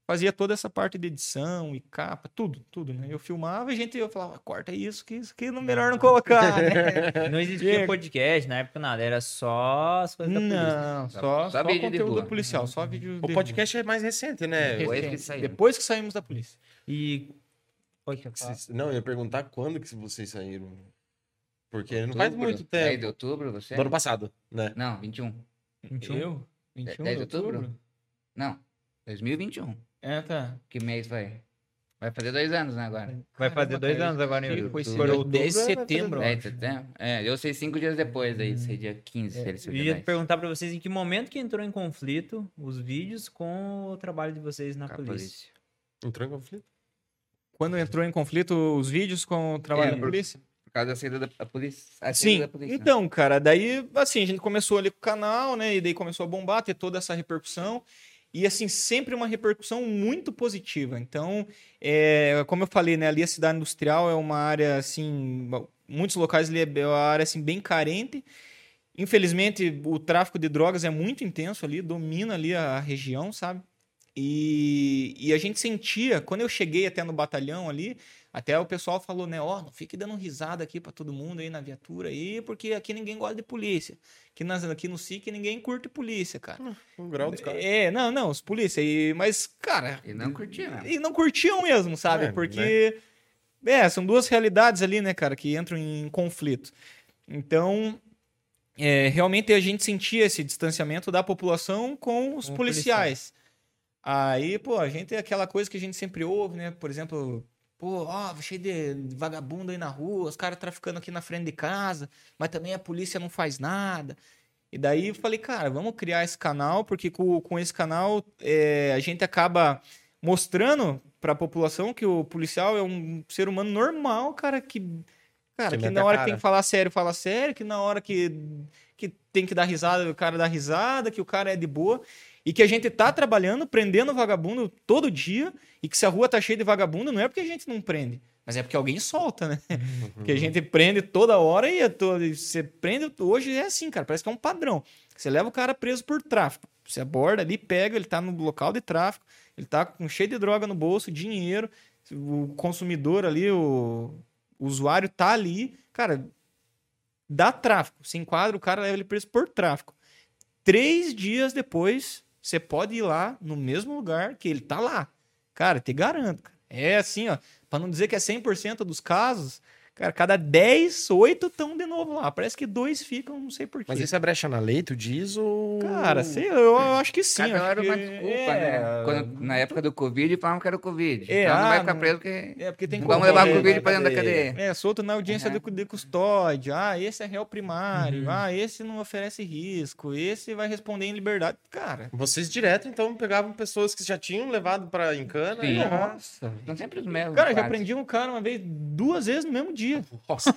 fazia toda essa parte de edição e capa, tudo, tudo, né? Eu filmava e a gente eu falava, corta isso, que isso aqui não melhor não colocar, né? Não existia podcast na época, nada. Era só as coisas da polícia. Não, Só- só, só conteúdo policial, só vídeo O de podcast é mais recente, né? Depois que saiu. Depois que saímos da polícia. E. Oi, falar? Vocês- Não, eu ia perguntar quando que vocês saíram. Porque não Outubro, faz muito 10 tempo. de outubro, você? Do ano passado, né? Não, 21. 21? Eu? 21 10 de de outubro? Não, 2021. É, tá. Que mês vai? Vai fazer dois anos, né, agora? Vai fazer Caramba, dois cara, anos agora em outubro. foi esse outubro. dia? Outubro 10 de setembro, ó. 10 de setembro? É, eu sei cinco dias depois aí, sei dia 15, se ele se Eu ia perguntar pra vocês em que momento que entrou em conflito os vídeos com o trabalho de vocês na polícia. polícia. Entrou em conflito? Quando entrou em conflito os vídeos com o trabalho É, da por- polícia? Por causa da saída da a polícia. a Sim. da polícia. Então, cara, daí, assim, a gente começou ali com o canal, né? E daí começou a bombar, ter toda essa repercussão. E, assim, sempre uma repercussão muito positiva. Então, é, como eu falei, né? Ali a cidade industrial é uma área, assim... Muitos locais ali é uma área, assim, bem carente. Infelizmente, o tráfico de drogas é muito intenso ali, domina ali a região, sabe? E, e a gente sentia, quando eu cheguei até no batalhão ali, Até o pessoal falou, né? Ó, não fique dando risada aqui pra todo mundo aí na viatura aí, porque aqui ninguém gosta de polícia. Aqui, nas, aqui no SIC ninguém curte polícia, cara. O grau dos caras. É, não, não, os polícia. E, mas, cara, E não curtia, né? e não curtiam mesmo, sabe? É, Porque, é, são duas realidades ali, né, cara, que entram em conflito. Então, é, realmente a gente sentia esse distanciamento da população com os Com policiais. Aí, pô, a gente é aquela coisa que a gente sempre ouve, né? Por exemplo, pô, ó, cheio de vagabundo aí na rua, os caras traficando aqui na frente de casa, mas também a polícia não faz nada. E daí eu falei, cara, vamos criar esse canal, porque com, com esse canal é, a gente acaba mostrando para a população que o policial é um ser humano normal, cara, que cara, Que que, na hora cara. que tem que falar sério, fala sério, que na hora que que tem que dar risada, o cara dá risada, que o cara é de boa. E que a gente tá trabalhando, prendendo vagabundo todo dia, e que se a rua tá cheia de vagabundo, não é porque a gente não prende, mas é porque alguém solta, né? Porque a gente prende toda hora e você prende. Hoje é assim, cara, parece que é um padrão. Você leva o cara preso por tráfico. Você aborda ali, pega, ele tá no local de tráfico, ele tá com cheio de droga no bolso, dinheiro, o consumidor ali, o, o usuário tá ali, cara, dá tráfico. Se enquadra, o cara leva ele preso por tráfico. Três dias depois, você pode ir lá no mesmo lugar que ele tá lá. Cara, te garanto. É assim, ó. Pra não dizer que é 100% dos casos, cara, cada 10, 8 estão de novo lá. Parece que dois ficam, não sei porquê. Mas isso é brecha na lei, tu diz ou. Cara, sei, eu, eu acho que sim. Cada hora que- uma desculpa, é, né? Quando- na época do Covid, falavam que era o Covid. É, então não vai ah, ficar não- preso porque... É, porque tem Vamos como- levar o Covid pra dentro da cadeia. É, solto na audiência Aham. de, custódia. Ah, esse é réu primário. Uhum. Ah, esse não oferece risco. Esse vai responder em liberdade. Cara, Vocês direto, então, pegavam pessoas que já tinham levado pra Encana. Sim. e- nossa. São sempre os mesmos. Cara, já quase. prendi um cara uma vez, duas vezes no mesmo dia. Nossa,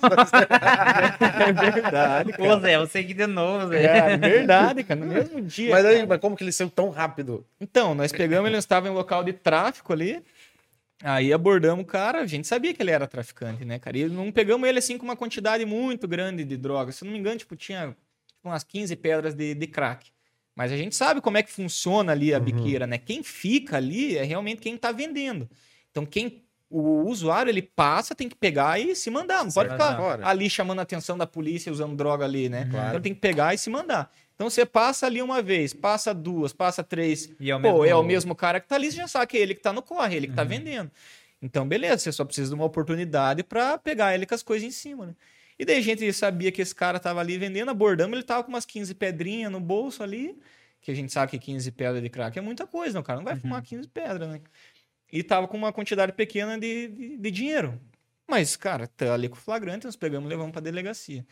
É verdade, Pô, cara. Zé, você aqui de novo, Zé. É verdade, cara, no mesmo dia. mas aí, mas como que eles são tão rápido? Então, nós pegamos, ele estava em local de tráfico ali. Aí abordamos o cara, a gente sabia que ele era traficante, né, cara? E não pegamos ele assim com uma quantidade muito grande de drogas. Se eu não me engano, tipo, tinha tipo, umas 15 pedras de, de crack. Mas a gente sabe como é que funciona ali a Uhum. biqueira, né? Quem fica ali é realmente quem tá vendendo. Então, quem o usuário ele passa, tem que pegar e se mandar. Não pode ficar ali chamando a atenção da polícia usando droga ali, né? Claro. Então tem que pegar e se mandar. Então você passa ali uma vez, passa duas, passa três, E é o Pô, mesmo- é o mesmo cara que tá ali, você já sabe que é ele que tá no corre, ele que tá Uhum. vendendo. Então, beleza, você só precisa de uma oportunidade pra pegar ele com as coisas em cima, né? E daí a gente sabia que esse cara tava ali vendendo, abordamos, ele tava com umas 15 pedrinhas no bolso ali, que a gente sabe que 15 pedras de crack é muita coisa, não, o cara não vai Uhum. fumar 15 pedras, né? E tava com uma quantidade pequena de, de, de dinheiro. Mas, cara, tá ali com o flagrante, nós pegamos e levamos pra delegacia.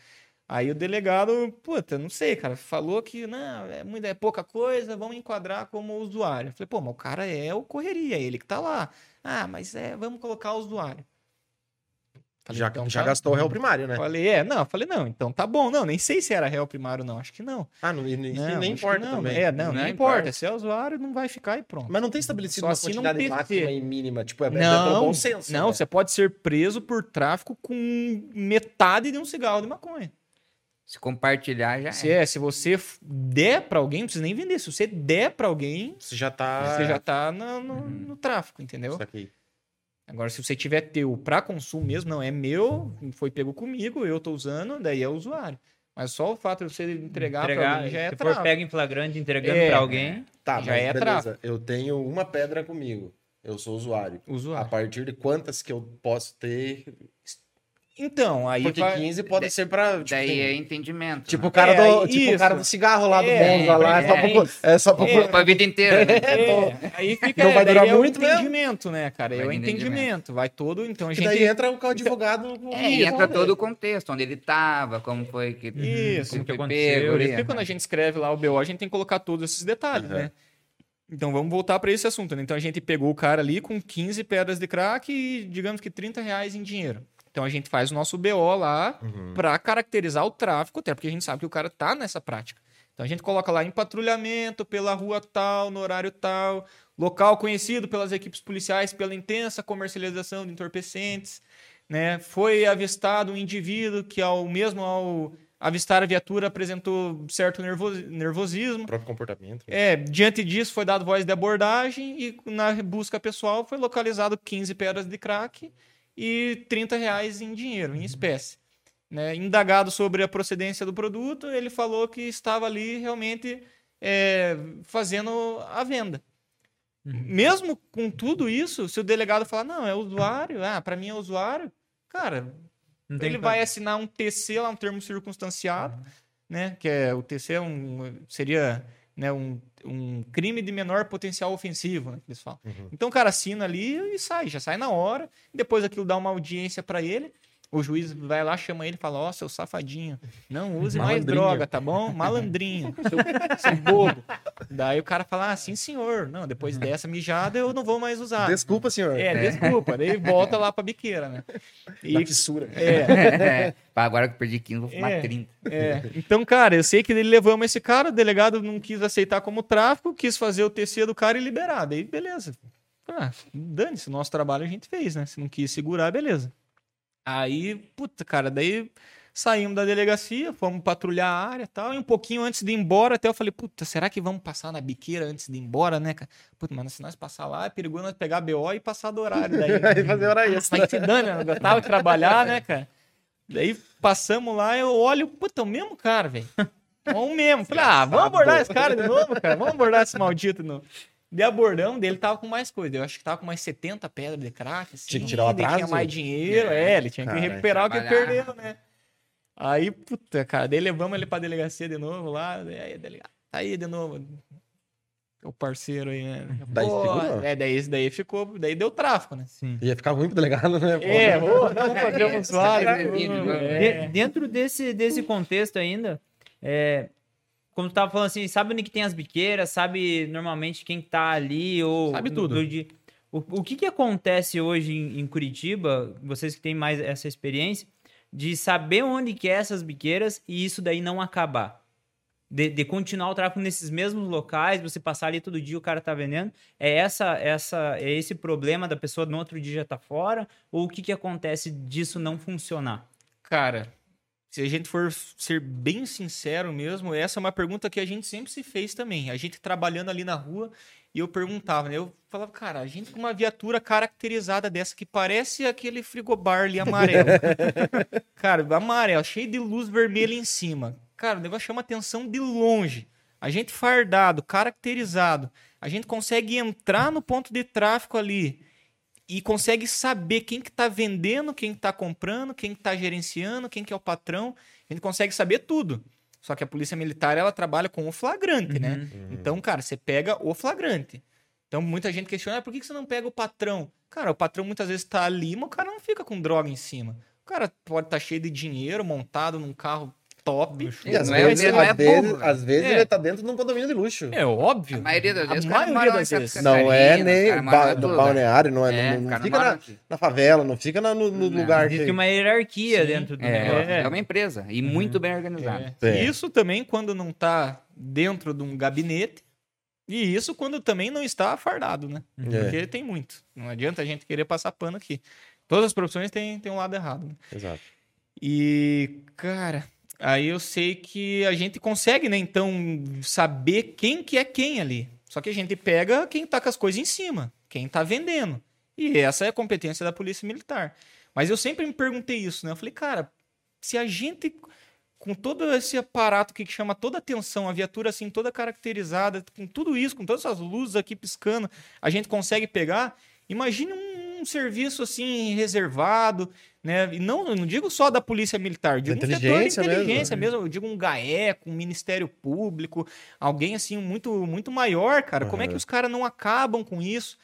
Aí o delegado, puta, não sei, cara, falou que não, é, muito, é pouca coisa, vamos enquadrar como usuário. Eu falei, pô, mas o cara é o correria, é ele que tá lá. Ah, mas é, vamos colocar o usuário. Falei, Já, então já tá- gastou o réu primário, né? Falei, é, não, falei, não, então tá bom, não, nem sei se era réu primário, não, acho que não. Ah, não, e- Não, nem importa não, também. É, não, Não nem importa. importa, se é usuário, não vai ficar e pronto. Mas não tem estabelecido Só uma um quantidade PC. máxima e mínima. Tipo, é, é Não, pelo bom senso. não, né? você pode ser preso por tráfico com metade de um cigarro de maconha. Se compartilhar, já Se é. é, se você der pra alguém, não precisa nem vender. Se você der pra alguém, Você já tá. você já tá no, no- no tráfico, entendeu? Isso aqui. Agora, se você tiver teu pra consumo mesmo, não, é meu, foi pego comigo, eu tô usando, daí é usuário. Mas só o fato de você entregar, pra Entregar, alguém já é se for tráfico. pega em flagrante entregando É. pra alguém. Tá, Já mas é beleza. tráfico. Eu tenho uma pedra comigo. Eu sou usuário. A Usuário. partir de quantas que eu posso ter? Então, aí Porque vai... 15 pode ser pra. Tipo, Daí tem- é entendimento. tipo né? o cara, É, do, tipo o cara do cigarro lá do É, Monza lá. É, só é, pra, é só pra. É. Pra vida inteira, né? É, aí fica, Não vai daí durar é o muito mesmo. entendimento, né, cara? É o de entendimento. entendimento. Vai todo, então a E gente... daí entra o advogado. É, e entra todo o contexto, onde ele tava, como foi que, Isso, como que aconteceu, pego. Por isso ali, que quando a gente escreve lá o BO, a gente tem que colocar todos esses detalhes, né? Então vamos voltar para esse assunto. Né? Então a gente pegou o cara ali com 15 pedras de crack e digamos que 30 reais em dinheiro. Então a gente faz o nosso BO lá Uhum. para caracterizar o tráfico, até porque a gente sabe que o cara tá nessa prática. Então a gente coloca lá em patrulhamento pela rua tal, no horário tal, local conhecido pelas equipes policiais pela intensa comercialização de entorpecentes, né? Foi avistado um indivíduo que ao mesmo ao avistar a viatura apresentou certo nervo- nervosismo. O próprio comportamento. É, diante disso foi dado voz de abordagem e na busca pessoal foi localizado 15 pedras de crack e 30 reais em dinheiro, em espécie. Né? Indagado sobre a procedência do produto, ele falou que estava ali realmente é, fazendo a venda. Mesmo com tudo isso, se o delegado falar, não, é usuário, ah, para mim é usuário, cara, ele vai assinar um TC lá, um termo circunstanciado, né? Que é o TC é um, seria né, um, um crime de menor potencial ofensivo, né, que eles falam. Uhum. Então o cara assina ali e sai, já sai na hora. Depois aquilo dá uma audiência para ele. O juiz vai lá, chama ele e fala: Ó, seu safadinho, não use mais droga, tá bom? Malandrinho, seu, seu bobo. Daí o cara fala: Ah, sim, senhor. Não, depois dessa mijada eu não vou mais usar. Desculpa, senhor. É, desculpa. Daí volta lá pra biqueira, né? Na E, fissura. é, Pá, Agora que eu perdi 15, vou fumar É. 30. é. Então, cara, eu sei que ele levamos esse cara, o delegado não quis aceitar como tráfico, quis fazer o TC do cara e liberar. Daí, beleza. Ah, dane-se, o nosso trabalho a gente fez, né? Se não quis segurar, beleza. Aí, puta, cara, daí saímos da delegacia, fomos patrulhar a área e tal, e um pouquinho antes de ir embora, até eu falei, puta, será que vamos passar na biqueira antes de ir embora, né, cara? Puta, mano, se nós passar lá, é perigoso nós pegar BO e passar do horário daí. né? Aí fazer hora extra. Mas se dane, eu gostava de trabalhar, né, cara? Daí passamos lá, eu olho, puta, o mesmo cara, velho. É o mesmo. Falei, ah, vamos abordar esse cara de novo, cara. Vamos abordar esse maldito de novo. De abordão dele tava com mais coisa. Eu acho que tava com mais 70 pedras de crack. Assim, Tinha que tirar o Tinha atraso? mais dinheiro, é, ele tinha que Caralho, recuperar o que ele perdeu, né? Aí, puta, cara, daí levamos ele pra delegacia de novo lá. Aí, delegado, tá aí de novo. O parceiro aí, né? Daí Pô, segurou? É, daí esse daí ficou, daí deu tráfico, né? Sim. Ia ficar ruim pro delegado, né? É, não, fazer um. É, é, dentro desse, desse contexto ainda, é, como tu tava falando assim, sabe onde que tem as biqueiras, sabe normalmente quem que tá ali, ou... Sabe do- tudo. do o, o que que acontece hoje em, em Curitiba, vocês que têm mais essa experiência, de saber onde que é essas biqueiras e isso daí não acabar? De, de continuar o tráfego nesses mesmos locais, você passar ali todo dia o cara tá vendendo, é essa essa é esse problema da pessoa no outro dia já tá fora ou o que que acontece disso não funcionar? Cara, se a gente for ser bem sincero mesmo, essa é uma pergunta que a gente sempre se fez também. A gente trabalhando ali na rua e eu perguntava, né? Eu falava, cara, a gente com uma viatura caracterizada dessa que parece aquele frigobar ali amarelo. cara, amarelo, cheio de luz vermelha em cima. Cara, o negócio chama atenção de longe. A gente fardado, caracterizado, a gente consegue entrar no ponto de tráfico ali e consegue saber quem que tá vendendo, quem que tá comprando, quem que tá gerenciando, quem que é o patrão. A gente consegue saber tudo. Só que a polícia militar, ela trabalha com o flagrante, né? Então, cara, você pega o flagrante. Então, muita gente questiona, ah, por que que você não pega o patrão? Cara, o patrão muitas vezes tá ali, mas o cara não fica com droga em cima. O cara pode estar cheio de dinheiro, montado num carro top. E às Não é- vezes, não é às vezes, às vezes É. ele tá dentro de um condomínio de luxo. É óbvio. A maioria das A vezes, caras maioria das vezes. Não é nem ba no balneário, não é, É, não, não fica na, na favela, não fica na- no, no Não. lugar Existe que... uma hierarquia Sim. dentro do É, negócio. É. é uma empresa e muito bem organizada. É. É. Isso também quando não tá dentro de um gabinete. E isso quando também não está fardado, né? É. Porque tem muito. Não adianta a gente querer passar pano aqui. Todas as profissões têm, têm um lado errado. Né? Exato. E, cara, aí eu sei que a gente consegue, né, então, saber quem que é quem ali. Só que a gente pega quem tá com as coisas em cima, quem tá vendendo. E essa é a competência da polícia militar. Mas eu sempre me perguntei isso, né? Eu falei, cara, se a gente, com todo esse aparato que chama toda a atenção, a viatura assim toda caracterizada, com tudo isso, com todas essas luzes aqui piscando, a gente consegue pegar. Imagine um, um serviço assim reservado, né? E não, não digo só da polícia militar, digo um setor de inteligência mesmo. inteligência mesmo. Eu digo um GAEC, um Ministério Público, alguém assim muito muito maior, cara. Como é que os caras não acabam com isso?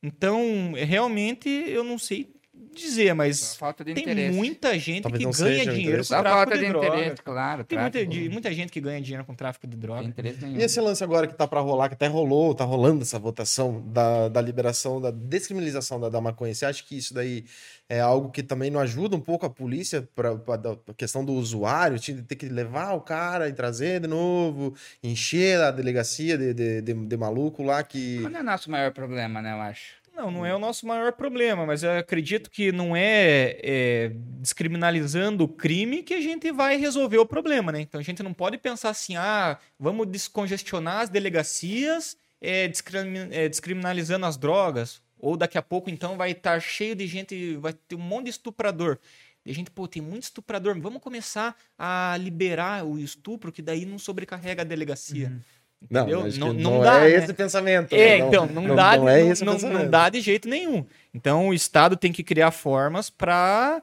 Então, realmente, eu não sei dizer, mas de tem interesse. muita gente Talvez que ganha dinheiro interesse. com tráfico falta de, de droga. interesse, claro. Tem muita, de- muita gente que ganha dinheiro com tráfico de droga. E esse lance agora que tá pra rolar, que até rolou, tá rolando essa votação da, da liberação, da descriminalização da, da maconha, você acha que isso daí é algo que também não ajuda um pouco a polícia da pra questão do usuário, de ter que levar o cara e trazer de novo, encher a delegacia de, de, de, de maluco lá que... Não é nosso maior problema, né, eu acho. Não, não é o nosso maior problema, mas eu acredito que não é, é, descriminalizando o crime que a gente vai resolver o problema, né? Então a gente não pode pensar assim, ah, vamos descongestionar as delegacias é, descrimi- é, descriminalizando as drogas. Ou daqui a pouco, então, vai estar cheio de gente, vai ter um monte de estuprador. E a gente, pô, tem muito estuprador, vamos começar a liberar o estupro, que daí não sobrecarrega a delegacia. Que Não- não, não dá, é né? esse pensamento. É, né? então, não, dá, não não, é esse não- não dá de jeito nenhum. Então, o Estado tem que criar formas para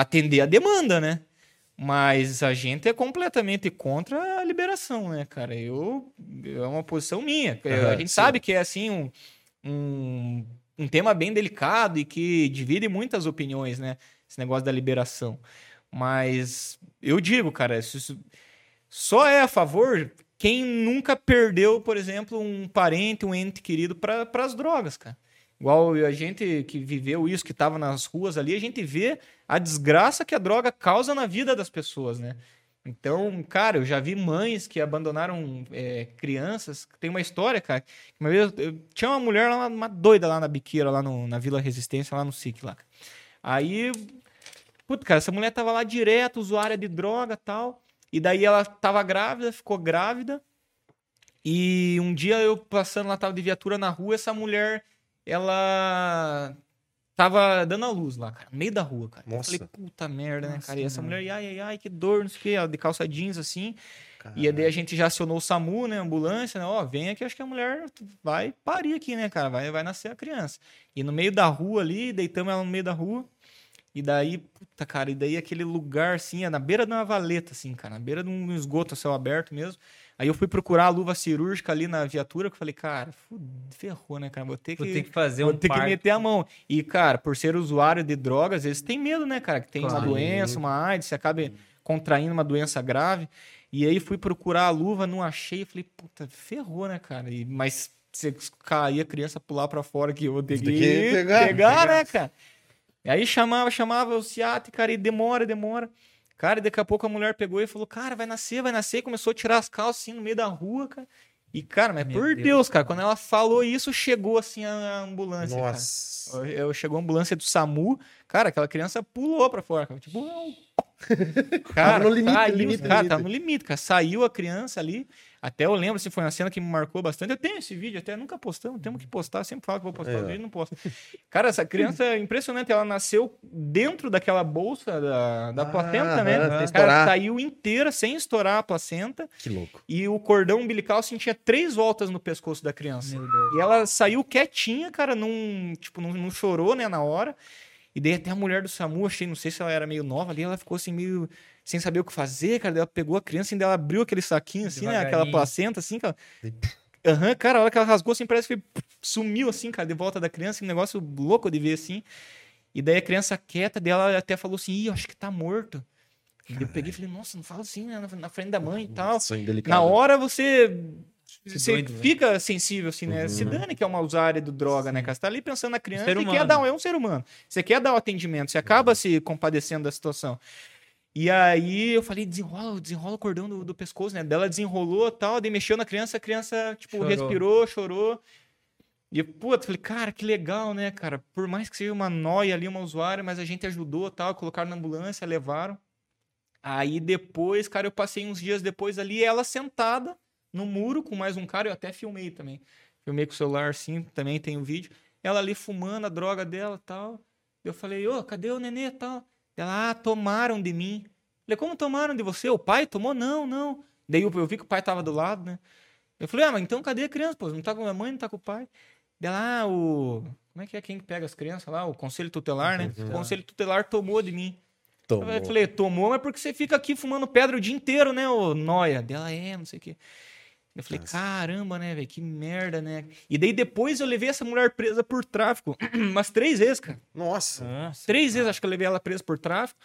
atender a demanda, né? Mas a gente é completamente contra a liberação, né, cara? Eu é uma posição minha. Aham, a gente sim. sabe que é assim um, um, um tema bem delicado e que divide muitas opiniões, né? Esse negócio da liberação. Mas eu digo, cara, isso- isso só é a favor quem nunca perdeu, por exemplo, um parente, um ente querido para as drogas, cara. Igual a gente que viveu isso, que estava nas ruas ali, a gente vê a desgraça que a droga causa na vida das pessoas, né? Então, cara, eu já vi mães que abandonaram é, crianças. Tem uma história, cara. Uma vez eu, tinha uma mulher lá, uma doida lá na biqueira, lá no- na Vila Resistência, lá no SIC lá. Aí, puta, cara, essa mulher tava lá direto, usuária de droga tal. E daí ela tava grávida, ficou grávida. E um dia eu passando lá, tava de viatura na rua, essa mulher, ela tava dando a luz lá, cara, no meio da rua, cara. Nossa. Eu falei, puta merda, né, Nossa, cara? E essa mano. mulher, ai, ai, ai, que dor, não sei o quê, ela de calça jeans assim. Caralho. E daí a gente já acionou o SAMU, né? Ambulância, né? Ó, vem aqui, acho que a mulher vai parir aqui, né, cara? Vai, vai nascer a criança. E no meio da rua ali, deitamos ela no meio da rua. E daí, puta, cara, e daí aquele lugar, assim, é na beira de uma valeta, assim, cara, na beira de um esgoto a céu aberto mesmo. Aí eu fui procurar a luva cirúrgica ali na viatura, que eu falei, cara, fude, ferrou, né, cara? Vou ter que, Vou ter que fazer vou um ter que meter a mão. E, cara, por ser usuário de drogas, às vezes tem medo, né, cara? Que tem Claro. uma doença, uma AIDS, você acaba contraindo uma doença grave. E aí fui procurar a luva, não achei. Falei, puta, ferrou, né, cara? E, mas se cair a criança pular pra fora que eu vou ter que pegar. pegar, né, cara? E aí chamava, chamava o Ciate, cara, e demora, demora. Cara, e daqui a pouco a mulher pegou e falou, cara, vai nascer, vai nascer. E começou a tirar as calças assim no meio da rua, cara. E, cara, mas Meu por Deus. Deus, cara, quando ela falou isso, chegou assim a ambulância, cara. Nossa. Eu, eu- chegou a ambulância do SAMU, cara, aquela criança pulou pra fora, cara. Tipo, Cara, no limite, saiu, limite, cara, limite. tá no limite, cara. Saiu a criança ali. Até eu lembro, assim, foi uma cena que me marcou bastante. Eu tenho esse vídeo, até nunca postamos, temos que postar, sempre falo que vou postar É. o vídeo, não posto. Cara, essa criança é impressionante, ela nasceu dentro daquela bolsa da, da Ah, placenta, né? sem Cara, saiu inteira sem estourar a placenta Que louco. e o cordão umbilical tinha três voltas no pescoço da criança. E ela saiu quietinha, cara, não, tipo, não, não chorou, né, na hora. E daí até a mulher do SAMU, achei, não sei se ela era meio nova ali, ela ficou assim, meio sem saber o que fazer, cara. Daí ela pegou a criança e ela abriu aquele saquinho, assim, né, aquela placenta, assim, cara. Aham, cara, a hora que ela rasgou, assim, parece que sumiu, assim, cara, de volta da criança, um negócio louco de ver, assim. E daí a criança quieta dela até falou assim, ih, acho que tá morto. E eu peguei e falei, nossa, não fala assim, né, na- frente da mãe e tal. Delicado. Na hora você. Você doido, velho. fica sensível, assim, né? Uhum. Se dane que é uma usuária do droga, né, cara? Você tá ali pensando na criança ser e quer dar um, é um ser humano. Você quer dar o atendimento, você acaba se compadecendo da situação. E aí eu falei, desenrola, desenrola o cordão do, do pescoço, né? Dela desenrolou tal, daí mexeu na criança, a criança, tipo, Chorou. respirou, chorou. E, puta, falei, cara, que legal, né, cara? Por mais que seja uma nóia ali, uma usuária, mas a gente ajudou tal, colocaram na ambulância, levaram. Aí depois, cara, eu passei uns dias depois ali, ela sentada no muro com mais um cara, eu até filmei também. Filmei com o celular assim, também tem o vídeo. Ela ali fumando a droga dela tal. Eu falei, ô, cadê o nenê tal? Ela, ah, tomaram de mim. Falei, como tomaram de você? O pai tomou? Não, não. Daí eu, eu vi que o pai tava do lado, né? Eu falei, ah, mas então cadê a criança? Pô, não tá com a mãe, não tá com o pai. Dela, ah, o. Como é que é quem que pega as crianças lá? O conselho tutelar, né? O conselho tutelar tomou de mim. Tomou. Eu falei, tomou, mas porque você fica aqui fumando pedra o dia inteiro, né, ô noia? Dela é, não sei o quê. Eu falei, Nossa. caramba, né, velho, que merda, né? E daí depois eu levei essa mulher presa por tráfico umas três vezes, cara. Nossa. Nossa. Três vezes acho que eu levei ela presa por tráfico.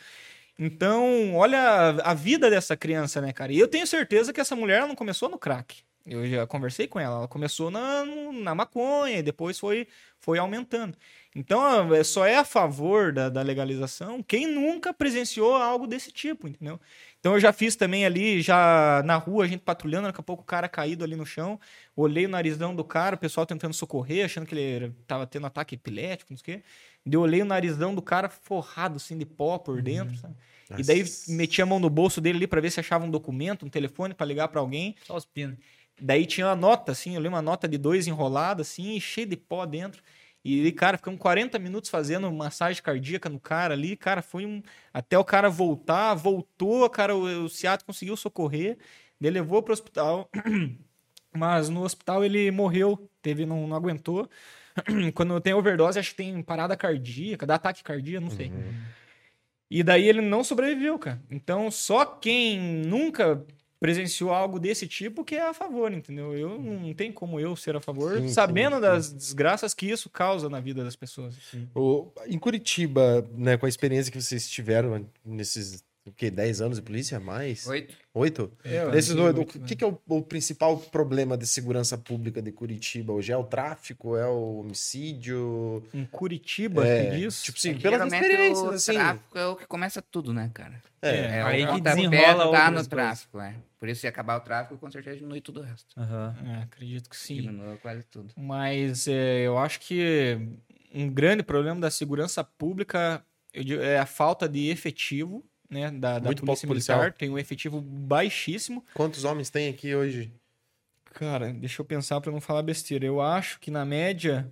Então, olha a, vida dessa criança, né, cara? E eu tenho certeza que essa mulher não começou no crack. Eu já conversei com ela. Ela começou na, na maconha e depois foi, foi aumentando. Então, é- só é a favor da, da legalização quem nunca presenciou algo desse tipo, entendeu? Então, eu já fiz também ali, já na rua, a gente patrulhando, daqui a pouco o cara caído ali no chão. Olhei o narizão do cara, o pessoal tentando socorrer, achando que ele tava tendo ataque epilético, não sei o quê. Eu olhei o narizão do cara forrado, assim, de pó por dentro, sabe? E daí meti a mão no bolso dele ali pra ver se achava um documento, um telefone pra ligar pra alguém. Só os pinos. Daí tinha uma nota, assim, eu li uma nota de dois enrolada, assim, cheia de pó dentro. E, cara, ficamos 40 minutos fazendo massagem cardíaca no cara ali. Cara, foi um. Até o cara voltar, voltou, cara, o, o Seattle conseguiu socorrer. Ele levou pro hospital. Mas no hospital ele morreu, teve, não, não aguentou. Quando tem overdose, acho que tem parada cardíaca, dá ataque cardíaco, não sei. E daí ele não sobreviveu, cara. Então, só quem nunca presenciou algo desse tipo que é a favor, entendeu? Eu não tem como eu ser a favor, Sim, sabendo sim, sim. das desgraças que isso causa na vida das pessoas. O- em Curitiba, né, com a experiência que vocês tiveram nesses, o quê, 10 anos de polícia? Mais? Oito. Oito? É, Desses eu- oito, o que, que é o, o principal problema de segurança pública de Curitiba hoje? É o tráfico? É o homicídio? Em Curitiba, É, que diz? tipo assim, É pelas experiências, o assim. tráfico é o que começa tudo, né, cara? É. É, aí o que pontapé desenrola tá no tráfico, é. Por isso, se acabar o tráfico, com certeza diminui tudo o resto. Aham. É, acredito que sim. Diminui quase tudo. Mas é, eu acho que um grande problema da segurança pública é a falta de efetivo né, da, da Muito polícia pouco militar. policial. Tem um efetivo baixíssimo. Quantos homens tem aqui hoje? Cara, deixa eu pensar para não falar besteira. Eu acho que na média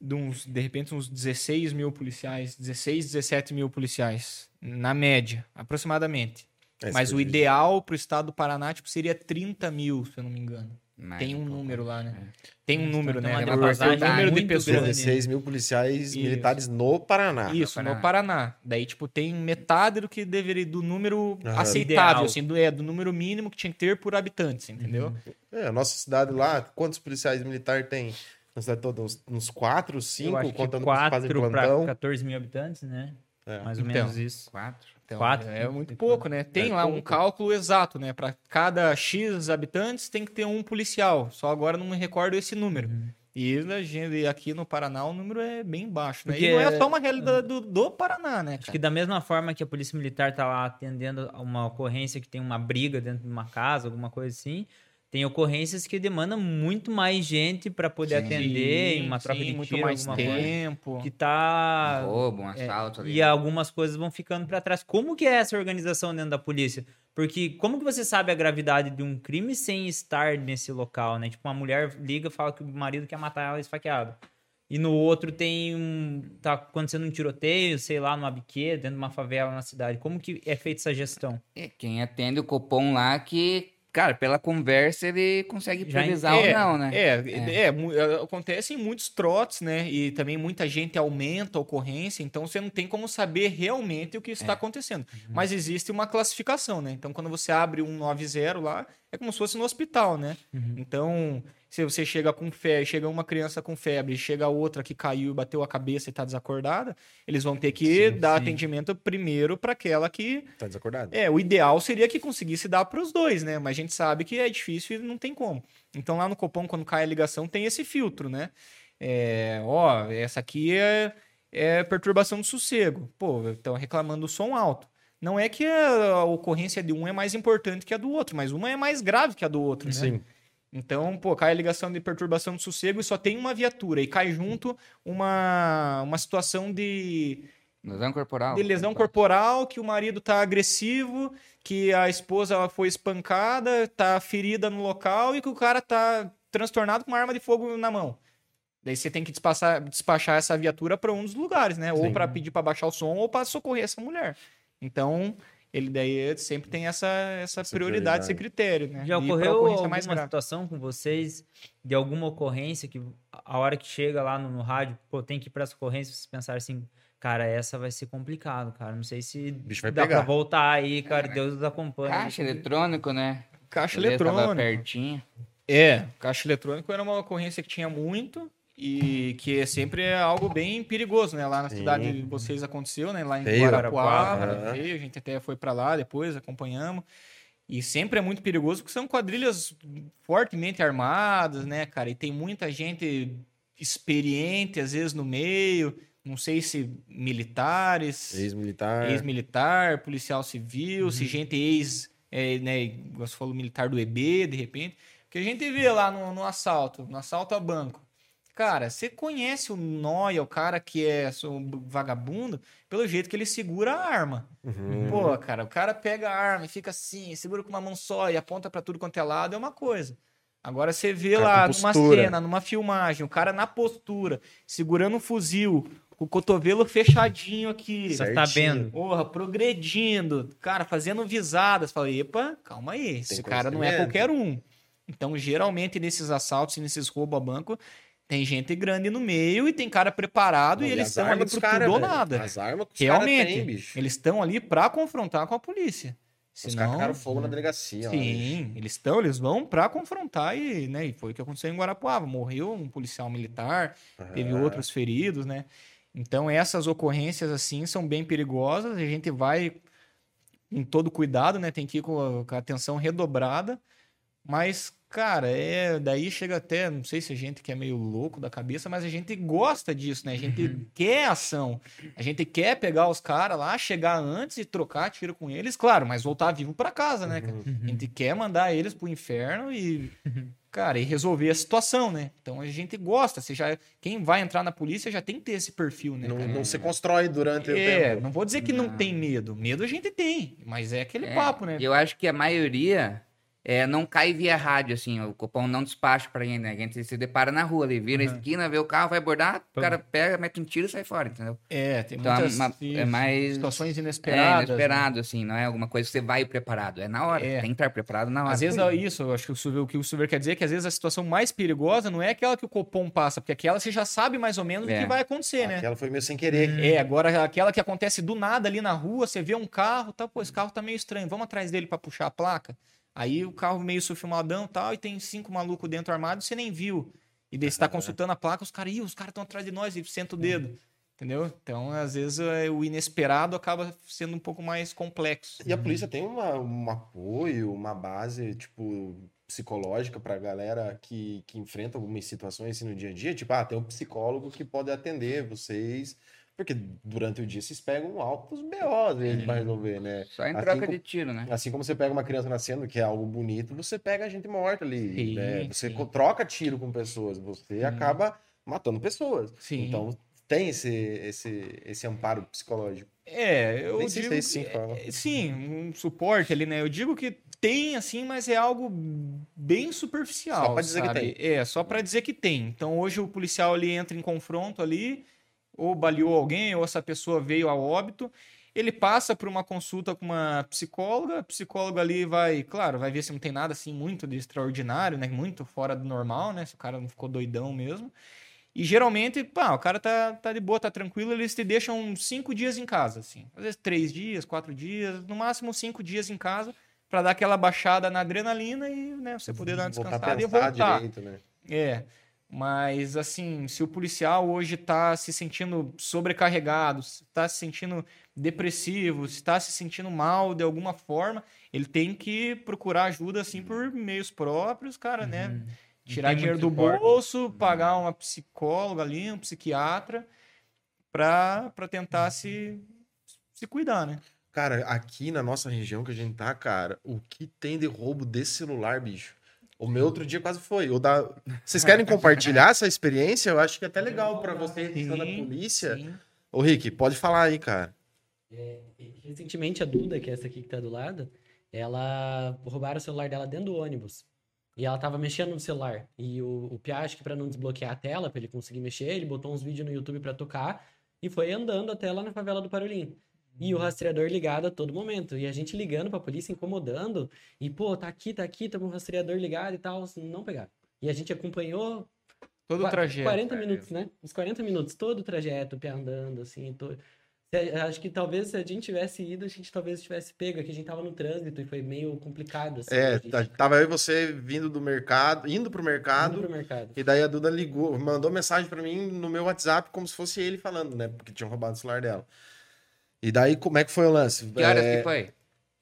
de uns, de repente, uns 16 mil policiais, 16, 17 mil policiais. Na média, aproximadamente. É, Mas o ideal pro estado do Paraná tipo, seria 30 mil, se eu não me engano. Mais Tem um pouco. número lá, né? É. Tem um Então número, tem né? uma defasagem o número de pessoas. grande. 16 mil policiais Isso. militares no Paraná. Isso, No no Paraná. Paraná. Daí, tipo, tem metade do que deveria, do número Aham. aceitável, Ideal. assim, do, é, do número mínimo que tinha que ter por habitante, entendeu? É, a nossa cidade lá, quantos policiais militares tem? Na cidade toda, uns, uns 4, Eu 5, acho que contando os que fazem 4 para plantão. 14 mil habitantes, né? É. Mais ou Então. menos isso. Quatro. Então, Quatro? É muito Tem pouco, né? Tem É lá um pouco. cálculo exato, né? Para cada X habitantes tem que ter um policial. Só agora não me recordo esse número. Uhum. E a gente, aqui no Paraná o número é bem baixo, né? Porque e não é é- só uma realidade do, do Paraná, né, Acho cara? que da mesma forma que a polícia militar tá lá atendendo uma ocorrência que tem uma briga dentro de uma casa, alguma coisa assim, tem ocorrências que demandam muito mais gente para poder Sim. atender, em uma troca sim, de muito tiro, mais alguma coisa. tempo. Que tá Um roubo, um assalto ali. E algumas coisas vão ficando para trás. Como que é essa organização dentro da polícia? Porque como que você sabe a gravidade de um crime sem estar nesse local, né? Tipo, uma mulher liga e fala que o marido quer matar ela esfaqueado. E no outro tem um... Tá acontecendo um tiroteio, sei lá, numa biqueira, dentro de uma favela na cidade. Como que é feita essa gestão? É, quem atende o Copom lá que, cara, pela conversa ele consegue priorizar é, ou não, né? É, é. é, acontece em muitos trotes, né? E também muita gente aumenta a ocorrência, então você não tem como saber realmente o que está acontecendo. Mas existe uma classificação, né? Então, quando você abre um 90 lá, é como se fosse no hospital, né? Então, se você chega com febre, chega uma criança com febre, chega outra que caiu bateu a cabeça e está desacordada, eles vão ter que Sim, dar sim. atendimento primeiro para aquela que Tá desacordado? é, o ideal seria que conseguisse dar para os dois, né? Mas a gente sabe que é difícil e não tem como. Então lá no Copom, quando cai a ligação, tem esse filtro, né? É, ó, essa aqui é, é perturbação do sossego. Pô, estão reclamando do som alto. Não é que a ocorrência de um é mais importante que a do outro, mas uma é mais grave que a do outro, né? Sim. Então, pô, cai a ligação de perturbação do sossego e só tem uma viatura. E cai junto uma, uma situação de Lesão corporal. de lesão corporal, que o marido tá agressivo, que a esposa foi espancada, tá ferida no local e que o cara tá transtornado com uma arma de fogo na mão. Daí você tem que despachar, despachar essa viatura para um dos lugares, né? Ou Sim. para pedir para baixar o som ou para socorrer essa mulher. Então, ele daí sempre tem essa, essa, Essa prioridade, esse critério, né? Já E ocorreu alguma situação com vocês de alguma ocorrência que a hora que chega lá no, no rádio, pô, tem que ir pra essa ocorrência, vocês pensaram assim, cara, essa vai ser complicado, cara. Não sei se bicho vai dá pegar. pra voltar aí, cara. Deus nos acompanha. Caixa eletrônico, né? Caixa Beleza, tava eletrônica. pertinho. É, caixa eletrônico era uma ocorrência que tinha muito e que é sempre é algo bem perigoso, né? Lá na Sim. cidade de vocês aconteceu, né? Lá em Veio, Guarapuava, Guarapuava, veio, a gente até foi pra lá depois, acompanhamos. E sempre é muito perigoso porque são quadrilhas fortemente armadas, né, cara? E tem muita gente experiente às vezes no meio, não sei se militares, Ex-militar. ex-militar, policial civil, se gente ex, é, né, você falou, militar do EB, de repente. Que a gente vê lá no, no assalto, no assalto a banco. Cara, você conhece o Noia, o cara que é vagabundo, pelo jeito que ele segura a arma. Uhum. Pô, cara, o cara pega a arma e fica assim, segura com uma mão só e aponta pra tudo quanto é lado, é uma coisa. Agora você vê Cara lá numa cena, numa filmagem, o cara na postura, segurando um fuzil, com o cotovelo fechadinho aqui. Tá Certinho. sabendo. Porra, progredindo, cara, fazendo visadas. Falei, epa, calma aí, esse cara não é qualquer um. Então, geralmente, nesses assaltos e nesses roubos a banco, tem gente grande no meio e tem cara preparado Não, e eles estão ali armas pro cara, tudo ou nada. As armas que os caras Realmente, têm, bicho. eles estão ali pra confrontar com a polícia. Os Senão, caras tacaram fogo na delegacia. lá, bicho. Sim, eles estão, eles vão pra confrontar e, né, e foi o que aconteceu em Guarapuava. Morreu um policial militar, teve Ah. outros feridos, né? Então essas ocorrências assim são bem perigosas. A gente vai com todo cuidado, né? Tem que ir com a atenção redobrada. Mas, cara, é daí chega até, não sei se a gente que é meio louco da cabeça, mas a gente gosta disso, né? A gente quer ação. A gente quer pegar os caras lá, chegar antes e trocar tiro com eles, claro, mas voltar vivo pra casa, né, cara? A gente quer mandar eles pro inferno e, cara, e resolver a situação, né? Então a gente gosta. Você já, quem vai entrar na polícia já tem que ter esse perfil, né? Não, cara? não se constrói durante o É, tempo. não vou dizer que não. Não. tem medo. Medo a gente tem, mas é aquele É, papo, né? Eu acho que a maioria é, não cai via rádio, assim. O cupom não despacha pra gente, né? A gente se depara na rua ali, vira a esquina, vê o carro, vai abordar, o cara pega, mete um tiro e sai fora, entendeu? É, tem Então, é muitas uma- é mais- situações É inesperadas. né? inesperado, assim, não é alguma coisa que você vai preparado. É na hora. É. Tem que estar preparado na hora. Às vezes é isso, eu acho que o, Silver, o que o Silver quer dizer é que às vezes a situação mais perigosa não é aquela que o Copom passa, porque aquela você já sabe mais ou menos o É. que vai acontecer, né? Aquela foi meio sem querer. É, agora aquela que acontece do nada ali na rua, você vê um carro, tá, pô, esse carro tá meio estranho, vamos atrás dele pra puxar a placa. Aí o carro meio sufilmadão e tal, e tem cinco malucos dentro armado, você nem viu. E daí você tá consultando a placa, os caras, ih, os caras estão atrás de nós, e senta o dedo. Entendeu? Então, às vezes, é, o inesperado acaba sendo um pouco mais complexo. E a polícia tem uma, um apoio, uma base, tipo, psicológica pra galera que, que enfrenta algumas situações assim no dia a dia. Tipo, ah, tem um psicólogo que pode atender vocês. Porque durante o dia vocês pegam altos BOs vezes pra resolver, né? Só em Assim troca como- de tiro, né? Assim como você pega uma criança nascendo, que é algo bonito, você pega a gente morta ali. Sim, né? Você sim. troca tiro com pessoas, você acaba matando pessoas. Sim. Então tem esse, esse, esse amparo psicológico. É, eu Nem sei se digo é assim que- fala. é, sim, um suporte ali, né? Eu digo que tem, assim, mas é algo bem superficial. Só pra dizer que sabe? É, só pra dizer que tem. Então hoje o policial ali entra em confronto ali, ou baleou alguém, ou essa pessoa veio a óbito. Ele passa por uma consulta com uma psicóloga, a psicóloga ali vai, claro, vai ver se não tem nada assim muito de extraordinário, né? Muito fora do normal, né? Se o cara não ficou doidão mesmo. E geralmente, pá, o cara tá, tá de boa, tá tranquilo, eles te deixam cinco dias em casa, assim. Às vezes três dias, quatro dias, no máximo cinco dias em casa, pra dar aquela baixada na adrenalina e, né, você poder dar uma descansada e voltar. direito, né? É. Mas, assim, se o policial hoje tá se sentindo sobrecarregado, se tá se sentindo depressivo, se tá se sentindo mal de alguma forma, ele tem que procurar ajuda, assim, por meios próprios, cara, né? Tirar tem dinheiro do suporte. bolso, pagar uma psicóloga ali, um psiquiatra, pra, pra tentar se, se cuidar, né? Cara, aqui na nossa região que a gente tá, cara, o que tem de roubo desse celular, bicho? O meu outro dia quase foi. O da... Vocês querem compartilhar essa experiência? Eu acho que é até legal pra vocês que na polícia. sim. Ô, Rick, pode falar aí, cara. Recentemente, a Duda, que é essa aqui que tá do lado, ela roubaram o celular dela dentro do ônibus. E ela tava mexendo no celular. E o, o Pia, acho que pra não desbloquear a tela, pra ele conseguir mexer, ele botou uns vídeos no YouTube pra tocar e foi andando até lá na favela do Parolim. E o rastreador ligado a todo momento. E a gente ligando pra polícia, incomodando. E, pô, tá aqui, tá aqui, tamo com o rastreador ligado e tal. Não pegaram. E a gente acompanhou Todo o trajeto. 40 minutos, né? Uns 40 minutos, todo o trajeto, pé andando, assim. To... Se a- Acho que talvez se a gente tivesse ido, a gente talvez tivesse pego, aqui a gente tava no trânsito e foi meio complicado, assim. É, a gente tá- tava eu e você vindo do mercado, indo pro indo mercado, pro mercado. e daí a Duda ligou, mandou mensagem pra mim no meu WhatsApp como se fosse ele falando, né? Porque tinham roubado o celular dela. E daí, como é que foi o lance? Que horas É, que foi?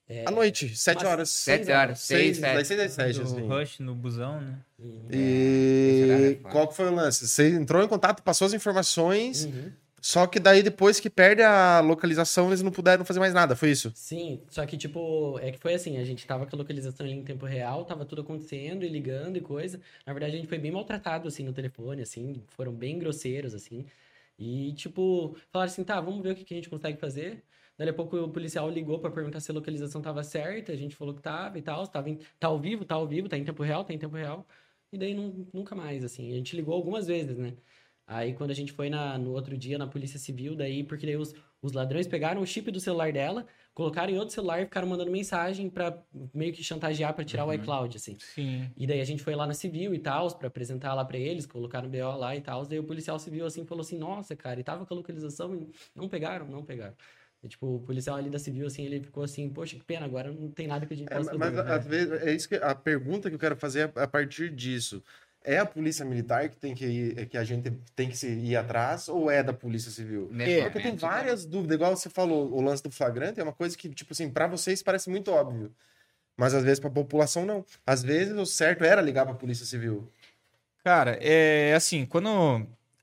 É, À noite, sete horas. Sete Seis horas, seis, das sete. seis às sete, assim. rush no busão, né? é E foda. qual que foi o lance? Você entrou em contato, passou as informações, Uhum. só que daí depois que perde a localização, eles não puderam fazer mais nada, foi isso? Sim, só que, tipo, é que foi assim, a gente tava com a localização ali em tempo real, tava tudo acontecendo e ligando e coisa. Na verdade, a gente foi bem maltratado, assim, no telefone, assim, foram bem grosseiros, assim. E, tipo, falaram assim, tá, vamos ver o que que a gente consegue fazer. Daí a pouco o policial ligou pra perguntar se a localização tava certa, a gente falou que tava e tal, tava em- tá ao vivo, tá ao vivo, tá em tempo real, tá em tempo real. E daí nun- nunca mais, assim. A gente ligou algumas vezes, né? Aí quando a gente foi na, no outro dia na Polícia Civil, daí, porque daí os, os ladrões pegaram o chip do celular dela, colocaram em outro celular e ficaram mandando mensagem pra meio que chantagear pra tirar o iCloud, assim. Sim. E daí a gente foi lá na Civil e tal, pra apresentar lá pra eles, colocaram o BO lá e tal. Daí o policial civil assim falou assim: "Nossa, cara, e tava com a localização e não pegaram, não pegaram". E, tipo, o policial ali da Civil assim, ele ficou assim: "Poxa, que pena, agora não tem nada que a gente É, possa mas fazer". às vezes é isso que a pergunta que eu quero fazer é a partir disso. É a polícia militar que tem que ir, que a gente tem que se ir atrás ou é da polícia civil? Nesse Porque tem momento, várias dúvidas, igual você falou, o lance do flagrante é uma coisa que, tipo assim, pra vocês parece muito óbvio. Mas às vezes pra população não. Às vezes o certo era ligar pra polícia civil. Cara, é assim, quando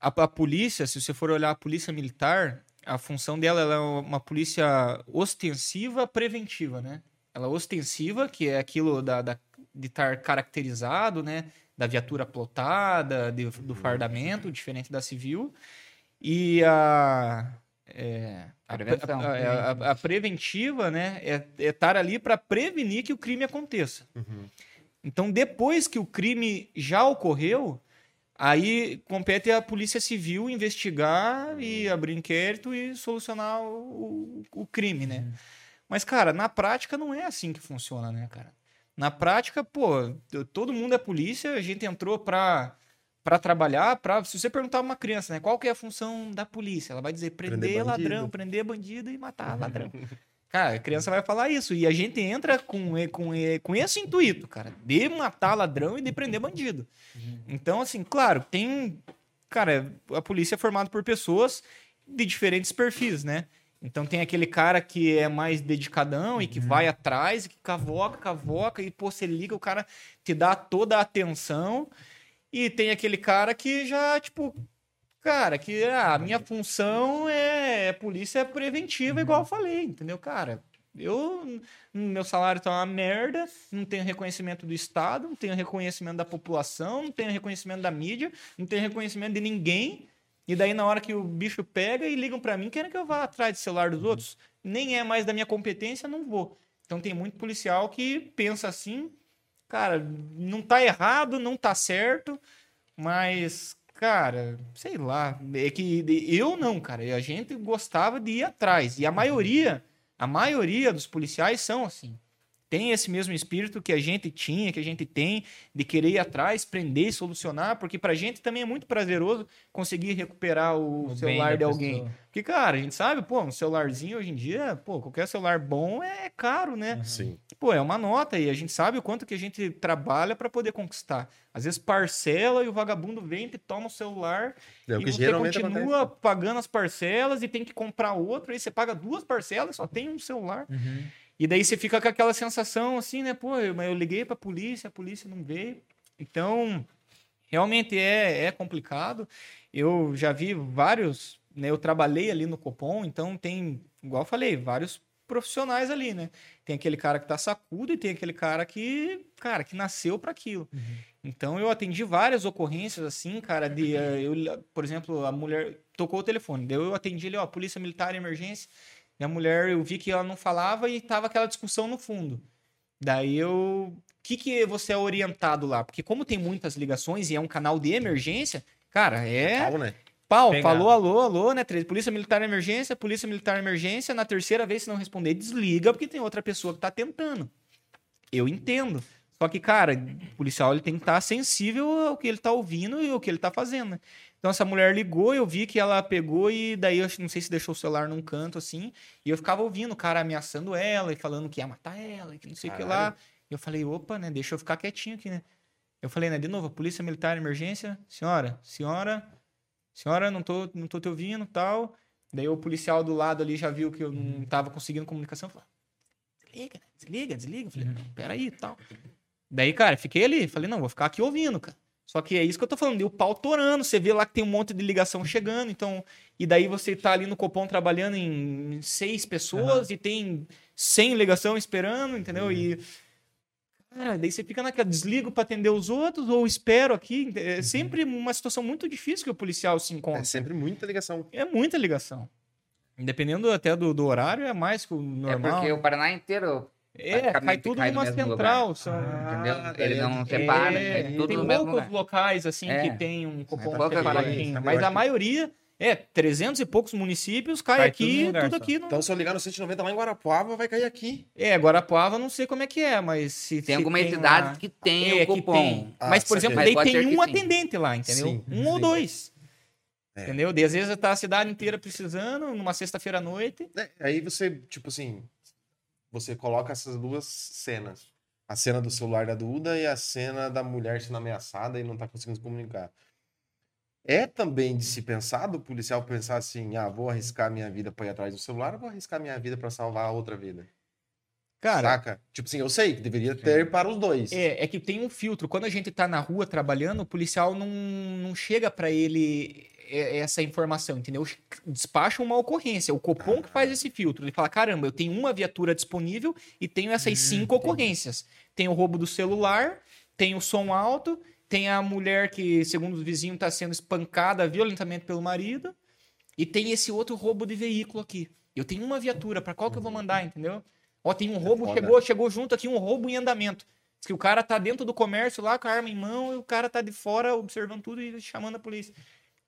a, a polícia, se você for olhar a polícia militar, a função dela ela é uma polícia ostensiva preventiva, né? Ela é ostensiva, que é aquilo da, da- de estar caracterizado, né? Da viatura plotada, de- do fardamento, diferente da civil. E a. é, a, a- a- a- a preventiva, né? É estar ali para prevenir que o crime aconteça. Então, depois que o crime já ocorreu, aí compete à Polícia Civil investigar e abrir inquérito e solucionar o, o- o crime, né? Mas, cara, na prática não é assim que funciona, né, cara? Na prática, pô, todo mundo é polícia, a gente entrou pra, pra trabalhar, pra... Se você perguntar uma criança, né, qual que é a função da polícia? Ela vai dizer prender, Prender ladrão, prender bandido e matar ladrão. Cara, a criança vai falar isso. E a gente entra com, com, com esse intuito, cara, de matar ladrão e de prender bandido. Então, assim, claro, tem. Cara, a polícia é formada por pessoas de diferentes perfis, né? Então tem aquele cara que é mais dedicadão e que vai atrás, e que cavoca, cavoca, e pô, você liga, o cara te dá toda a atenção. E tem aquele cara que já, tipo, cara, que ah, a minha função é polícia preventiva, igual eu falei, entendeu, cara? Eu, meu salário tá uma merda, não tenho reconhecimento do Estado, não tenho reconhecimento da população, não tenho reconhecimento da mídia, não tenho reconhecimento de ninguém. E daí, na hora que o bicho pega e ligam pra mim, querem que eu vá atrás do celular dos outros. Nem é mais da minha competência, não vou. Então tem muito policial que pensa assim, cara, não tá errado, não tá certo, mas, cara, sei lá, é que eu não, cara, a gente gostava de ir atrás. E a maioria, a maioria dos policiais são assim. Tem esse mesmo espírito que a gente tinha, que a gente tem, de querer ir atrás, prender e solucionar, porque pra gente também é muito prazeroso conseguir recuperar o, O celular de alguém. pessoa. Porque, cara, a gente sabe, pô, um celularzinho hoje em dia, pô, qualquer celular bom é caro, né? Sim. Pô, é uma nota e a gente sabe o quanto que a gente trabalha para poder conquistar. Às vezes parcela e o vagabundo vem e toma o celular É o e você continua acontece. pagando as parcelas e tem que comprar outro, aí você paga duas parcelas, só tem um celular. Uhum. E daí você fica com aquela sensação assim, né? Pô, eu, mas eu liguei pra polícia, a polícia não veio. Então, realmente é, é complicado. Eu já vi vários, né? Eu trabalhei ali no Copom, então tem, igual eu falei, vários profissionais ali, né? Tem aquele cara que tá sacudo e tem aquele cara que, cara, que nasceu para aquilo. Então eu atendi várias ocorrências assim, cara, de eh, eu, por exemplo, a mulher tocou o telefone, daí eu atendi ali, ó, polícia militar, emergência. E a mulher, eu vi que ela não falava e tava aquela discussão no fundo. Daí eu. O que, que você é orientado lá? Porque, como tem muitas ligações e é um canal de emergência, cara, é. Pau, né? Pau, Pegar. falou alô, alô, né? Polícia Militar Emergência, Polícia Militar Emergência. Na terceira vez, se não responder, desliga, porque tem outra pessoa que tá tentando. Eu entendo. Só que, cara, o policial ele tem que estar sensível ao que ele tá ouvindo e ao que ele tá fazendo, né? Então, essa mulher ligou, eu vi que ela pegou e daí eu não sei se deixou o celular num canto assim. E eu ficava ouvindo o cara ameaçando ela e falando que ia matar ela, e que não sei o que lá. E eu falei, opa, né? Deixa eu ficar quietinho aqui, né? Eu falei, né? De novo, Polícia Militar Emergência, senhora, senhora, senhora, não tô, não tô te ouvindo tal. Daí o policial do lado ali já viu que eu não tava conseguindo comunicação. Falou, desliga, né? desliga, desliga. Eu falei, não, peraí e tal. Daí, cara, fiquei ali. Falei, não, vou ficar aqui ouvindo, cara. Só que é isso que eu tô falando, deu o pau torando. Você vê lá que tem um monte de ligação chegando, então. E daí você tá ali no Copom trabalhando em seis pessoas e tem 100 ligação esperando, entendeu? E. Cara, daí você fica naquela, desligo pra atender os outros ou espero aqui. É sempre uma situação muito difícil que o policial se encontra. É sempre muita ligação. É muita ligação. Dependendo até do, do horário, é mais que o É normal. porque o Paraná inteiro É, cai tudo cai no numa central. São... Entendeu? Ah, Ele não é- separa, É, é, tudo tem no mesmo poucos lugar. locais assim É. que tem um cupom separadinho, coisas. mas Eu a maioria é 300 e poucos municípios cai, Cai tudo aqui, tudo, lugar só. aqui no... Então, se eu ligar no 190 lá em Guarapuava, vai cair aqui. É, Guarapuava não sei como é que é, mas se Tem se algumas tem cidades lá- que tem é, o cupom. tem. Ah, mas, por exemplo, Mas daí tem um atendente lá, entendeu? Sim, um ou dois. É. Entendeu? E às vezes tá a cidade inteira precisando, numa sexta-feira à noite. É, aí você, tipo assim, você coloca essas duas cenas. A cena do celular da Duda e a cena da mulher sendo ameaçada e não tá conseguindo se comunicar. É também de se pensar, do policial pensar assim, ah, vou arriscar minha vida pra ir atrás do celular ou vou arriscar minha vida pra salvar a outra vida? Cara, Saca? Tipo assim, eu sei que deveria ter para os dois. É, é que tem um filtro. Quando a gente tá na rua trabalhando, o policial não, não chega pra ele essa informação, entendeu? Despacha uma ocorrência. O Copom que faz esse filtro. Ele fala: caramba, eu tenho uma viatura disponível e tenho essas cinco ocorrências. Tem o roubo do celular, tem o som alto, tem a mulher que, segundo os vizinhos, tá sendo espancada violentamente pelo marido, e tem esse outro roubo de veículo aqui. Eu tenho uma viatura, pra qual que eu vou mandar, entendeu? Ó, tem um roubo, foda. chegou, chegou junto aqui um roubo em andamento. Diz que o cara tá dentro do comércio lá com a arma em mão e o cara tá de fora observando tudo e chamando a polícia.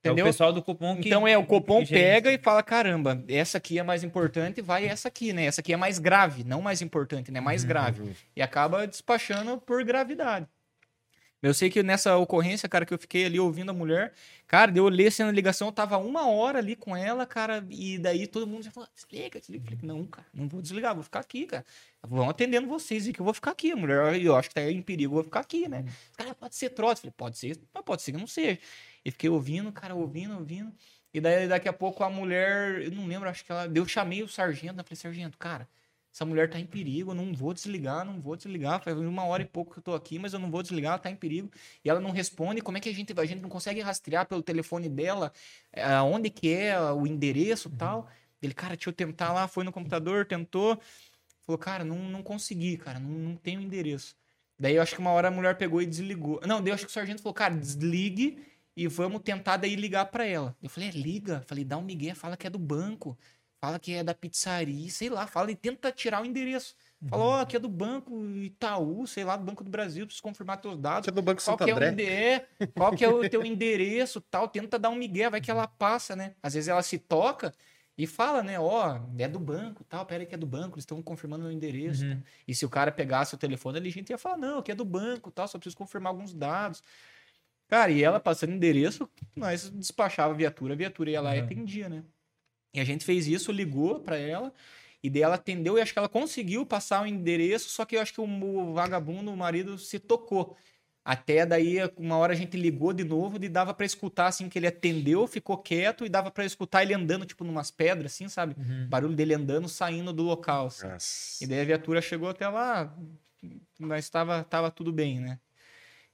É o Entendeu? pessoal do cupom que. Então é, o Copom gerencia. pega e fala: caramba, essa aqui é mais importante, vai essa aqui, né? Essa aqui é mais grave, não mais importante, né? Mais grave. E acaba despachando por gravidade. Eu sei que nessa ocorrência, cara, que eu fiquei ali ouvindo a mulher, cara, eu olhei assim na ligação, eu tava uma hora ali com ela, cara, e daí todo mundo já falou, desliga, desliga. Eu falei, não, cara, não vou desligar, vou ficar aqui, cara. Vão atendendo vocês e que eu vou ficar aqui. A mulher, eu acho que tá em perigo, eu vou ficar aqui, né? Cara, pode ser trote. Eu falei, pode ser, mas pode ser que não seja. E fiquei ouvindo, cara, ouvindo, ouvindo. E daí, daqui a pouco, a mulher, eu não lembro, acho que ela. Eu chamei o sargento, eu falei, sargento, cara, essa mulher tá em perigo, eu não vou desligar, não vou desligar. Faz uma hora e pouco que eu tô aqui, mas eu não vou desligar, ela tá em perigo. E ela não responde. Como é que a gente vai? A gente não consegue rastrear pelo telefone dela eh, onde que é o endereço e tal. Ele, cara, deixa eu tentar lá, foi no computador, tentou. Falou, cara, não, não consegui, cara, não, não tenho endereço. Daí eu acho que uma hora a mulher pegou e desligou. Não, daí eu acho que o sargento falou, cara, desligue e vamos tentar daí ligar pra ela. Eu falei, é, liga. Falei, dá um migué, fala que é do banco. Fala que é da pizzaria, sei lá, fala e tenta tirar o endereço. Fala, ó, que é do banco Itaú, sei lá, do Banco do Brasil, preciso confirmar teus dados. Você é do Banco Qual Santo que, é o André. é, qual que é o teu endereço tal? Tenta dar um migué, vai que ela passa, né? Às vezes ela se toca e fala, né? Ó, é do banco tal, pera aí que é do banco, eles estão confirmando meu endereço. Uhum. E se o cara pegasse o telefone a gente ia falar, não, que é do banco tal, só preciso confirmar alguns dados. Cara, e ela passando endereço, nós despachava a viatura, a viatura ia lá e Uhum. atendia, né? E a gente fez isso, ligou pra ela, e daí ela atendeu e acho que ela conseguiu passar o endereço, só que eu acho que o, o vagabundo, o marido, se tocou. Até daí, uma hora a gente ligou de novo e dava pra escutar, assim, que ele atendeu, ficou quieto e dava pra escutar ele andando, tipo, numas pedras, assim, sabe? Uhum. Barulho dele andando, saindo do local, assim. Nossa. E daí a viatura chegou até lá, mas estava tava tudo bem, né?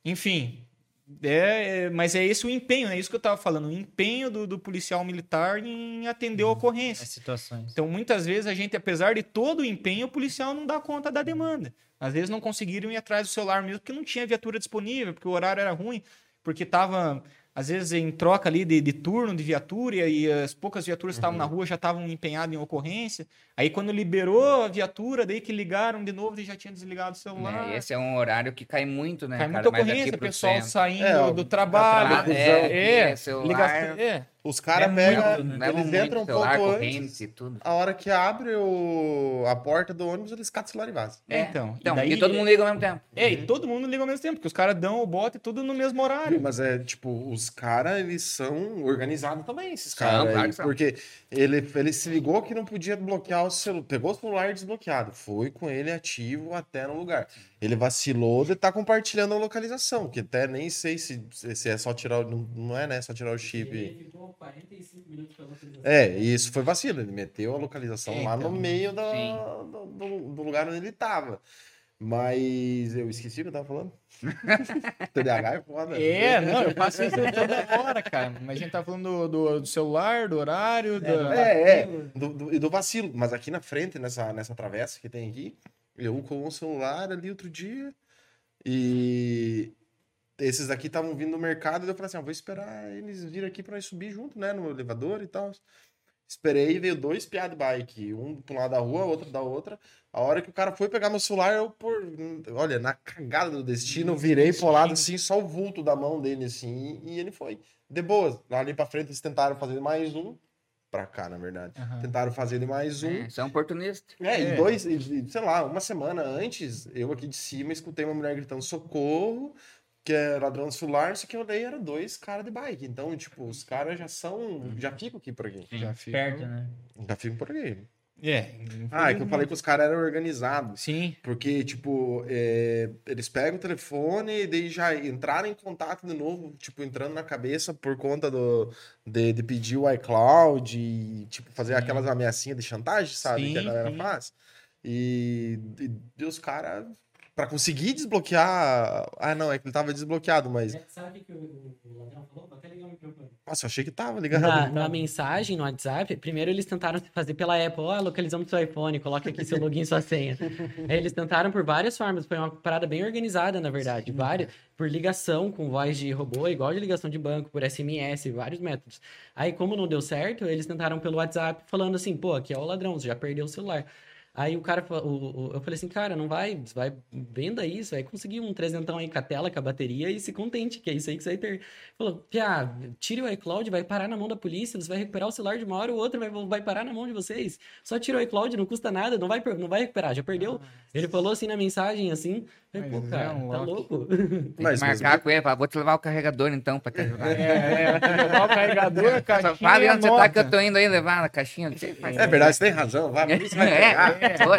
Enfim, é, é, mas é esse o empenho, é isso que eu estava falando, o empenho do, do policial militar em atender a ocorrência. As situações. Então, muitas vezes, a gente, apesar de todo o empenho, o policial não dá conta da demanda. Às vezes não conseguiram ir atrás do celular mesmo, porque não tinha viatura disponível, porque o horário era ruim, porque estava, às vezes, em troca ali de, de turno de viatura, e as poucas viaturas que estavam na rua já estavam empenhadas em ocorrência. Aí, quando liberou a viatura, daí que ligaram de novo e já tinha desligado o celular. É, esse é um horário que cai muito, né, Cai cara? muita ocorrência, pro pessoal centro. saindo É, do trabalho. é, é, é, celular. ligação- é. Os caras É pegam, né? Eles muito entram um pouco antes. tudo. A hora que abre o... a porta do ônibus, eles catam o celular e vazam. É, então. Então, e, daí, e todo mundo liga ao mesmo tempo. É, e todo mundo liga ao mesmo tempo, porque os caras dão o bote tudo no mesmo horário. Mas é, tipo, os caras, eles são organizados também, esses caras. claro. Porque ele, ele se ligou que não podia desbloquear o celular. Pegou o celular desbloqueado. Foi com ele ativo até no lugar. Ele vacilou de estar compartilhando a localização, que até nem sei se, se é só tirar. o- Não, não é, né? Só tirar o chip. Ele ficou 45 minutos pra localização. É, e isso foi vacilo. Ele meteu a localização É, lá então, no meio da- do, do- do lugar onde ele tava. Mas eu esqueci o que eu tava falando. TDAH é foda. É, não, eu faço isso toda hora, cara. Mas a gente tá falando do, do- do celular, do horário, da... É, é. Do, do- e do vacilo. Mas aqui na frente, nessa, nessa travessa que tem aqui, eu com o celular ali outro dia. E esses daqui estavam vindo no mercado. E eu falei assim: ah, vou esperar eles virem aqui pra nós subir junto, né? No elevador e tal. Esperei e veio dois piá de bike. Um pra um lado da rua, outro da outra. A hora que o cara foi pegar meu celular, eu, por. Olha, na cagada do destino, virei pro lado assim, só o vulto da mão dele, assim, e ele foi. De boa. Lá ali pra frente, eles tentaram fazer mais um. Pra cá, na verdade. Aham. Tentaram fazer mais um. É, é um oportunista. É, É. e dois, e, sei lá, uma semana antes, eu aqui de cima escutei uma mulher gritando socorro, que é ladrão celular, só que eu olhei, era dois caras de bike. Então, tipo, os caras já são. Já ficam aqui por aqui. Já fica. Perto, né? Já ficam por aqui. É. Ah, é que eu falei que os caras eram organizados. Sim. Porque, tipo, é, eles pegam o telefone e daí já entraram em contato de novo, tipo, entrando na cabeça por conta do, de, de pedir o iCloud e, tipo, fazer aquelas ameaçinhas de chantagem, sabe? Sim, que a galera sim. faz. E, e, e os caras, pra conseguir desbloquear. Ah, não, é que ele tava desbloqueado, mas. Sabe o que o, o ladrão falou? Vou até ligar o microfone. Nossa, eu achei que tava ligado. Na, na mensagem, no WhatsApp, primeiro eles tentaram fazer pela Apple, ó, localizamos seu iPhone, coloque aqui seu login e sua senha. Aí eles tentaram por várias formas, foi uma parada bem organizada, na verdade, várias, por ligação com voz de robô, igual de ligação de banco, por SMS, vários métodos. Aí, como não deu certo, eles tentaram pelo WhatsApp, falando assim, pô, aqui é o ladrão, você já perdeu o celular. Aí o cara, fa- o, o- eu falei assim, cara, não vai, você vai, venda isso, vai conseguir um trezentão aí com a tela, com a bateria e se contente, que é isso aí que você vai ter. Falou, Pia, tire o iCloud, vai parar na mão da polícia, você vai recuperar o celular de uma hora, o outro vai, vai parar na mão de vocês. Só tira o iCloud, não custa nada, não vai, não vai recuperar, já perdeu. Ele falou assim na mensagem, assim, falei, pô, é cara, um tá louco? Tem Mas- que marcar com ele, vou te levar o carregador então pra te ajudar. É, é, vai levar o carregador, a caixinha. Fala onde você tá que eu tô indo aí levar na caixinha. Você faz- É verdade, você tem razão. Vai, isso vai pegar. É, foi.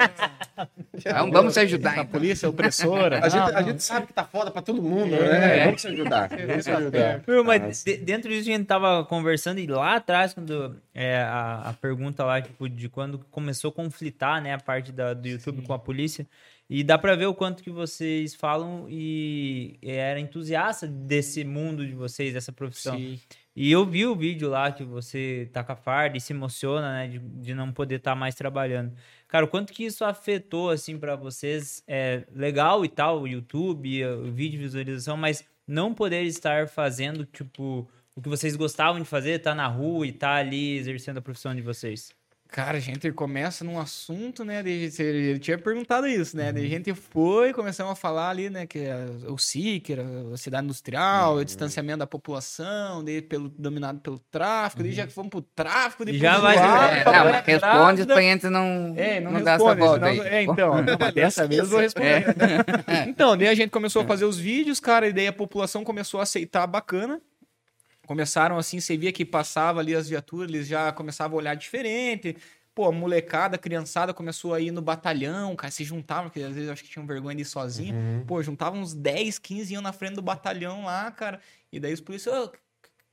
Vamos, vamos se ajudar, A então. polícia opressora. A gente, Não, a gente sabe que tá foda pra todo mundo, né? É. Vamos se ajudar. Vamos se ajudar. Meu, mas Nossa. de- dentro disso a gente tava conversando e lá atrás, quando é, a, a pergunta lá, tipo, de quando começou a conflitar, né, a parte da, do YouTube com a polícia, e dá pra ver o quanto que vocês falam e era entusiasta desse mundo de vocês, dessa profissão. Sim. E eu vi o vídeo lá que você tá com a farda e se emociona, né, de, de não poder estar mais trabalhando. Cara, o quanto que isso afetou, assim, pra vocês? É legal e tal, o YouTube, o vídeo de visualização, mas não poder estar fazendo, tipo, o que vocês gostavam de fazer, tá na rua e tá ali exercendo a profissão de vocês. Cara, a gente começa num assunto, né? De, ele tinha perguntado isso, né? Daí a gente foi, começamos a falar ali, né? Que é o SIC, a cidade industrial, o distanciamento da população, daí pelo, dominado pelo tráfico, daí já fomos pro tráfico, depois Já vai- É, não, responde pra gente não, É, não, não dá essa volta senão-. É, então, não, dessa vez eu vou responder. É. Então, daí a gente começou a fazer os vídeos, cara, e daí a população começou a aceitar bacana. Começaram assim, você via que passava ali as viaturas, eles já começavam a olhar diferente. Pô, a molecada, a criançada começou a ir no batalhão, cara, se juntavam, porque às vezes eu acho que tinham vergonha de ir sozinho. Uhum. Pô, juntavam uns 10, 15 iam na frente do batalhão lá, cara. E daí os policiais, o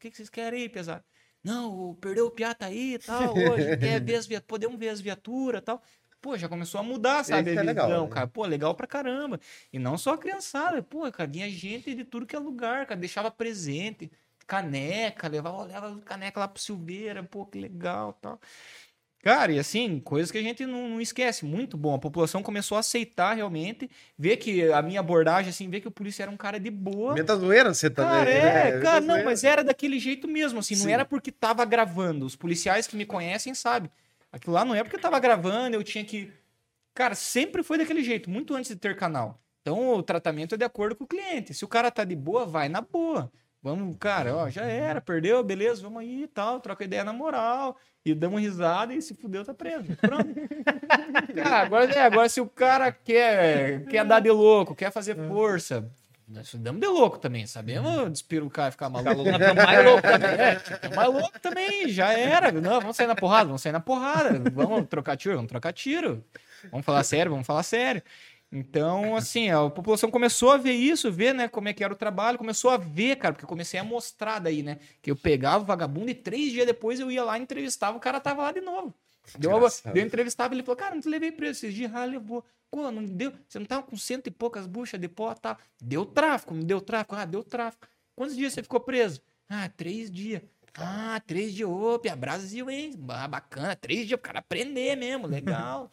que, que vocês querem aí, pesado? Não, perdeu o piata aí e tal, hoje quer ver as viaturas, podemos ver as viaturas e tal. Pô, já começou a mudar, sabe, Isso é legal, visão, né? cara. Pô, legal pra caramba. E não só a criançada, pô, cara, vinha gente de tudo que é lugar, cara, deixava presente, caneca, levava, levava caneca lá pro Silveira, pô, que legal tal. Cara, e assim, coisas que a gente não, não esquece, muito bom. A população começou a aceitar realmente, ver que a minha abordagem, assim, ver que o polícia era um cara de boa. Meta zoeira você também. Cara, é? Meta cara, não, zoeira. mas era daquele jeito mesmo, assim, não Sim. era porque tava gravando. Os policiais que me conhecem sabem. Aquilo lá não é porque tava gravando, eu tinha que. Cara, sempre foi daquele jeito, muito antes de ter canal. Então o tratamento é de acordo com o cliente. Se o cara tá de boa, vai na boa. Vamos, cara, ó, já era, perdeu, beleza, vamos aí e tal, troca ideia na moral. E damos risada e se fudeu, tá preso. Pronto. Cara, agora, é, agora se o cara quer, quer dar de louco, quer fazer força, nós damos de louco também, sabemos despirucar e ficar maluco. mais louco também, é, fica mais louco também, já era. Não, vamos sair na porrada, vamos sair na porrada. Vamos trocar tiro, vamos trocar tiro. Vamos falar sério, vamos falar sério. Então, assim, a população começou a ver isso, ver, né, como é que era o trabalho, começou a ver, cara, porque eu comecei a mostrar daí, né, que eu pegava o vagabundo e três dias depois eu ia lá e entrevistava, o cara tava lá de novo. Deu, uma- deu entrevistava, ele falou, cara, não te levei preso esses dias, ah, levou. Pô, não deu, você não tava com cento e poucas buchas de pó, tá? Deu tráfico, não deu tráfico? Ah, deu tráfico. Quantos dias você ficou preso? Ah, três dias. Ah, três dias, ô, Pia, Brasil, hein? Ah, bacana, três dias, o cara aprender mesmo, legal.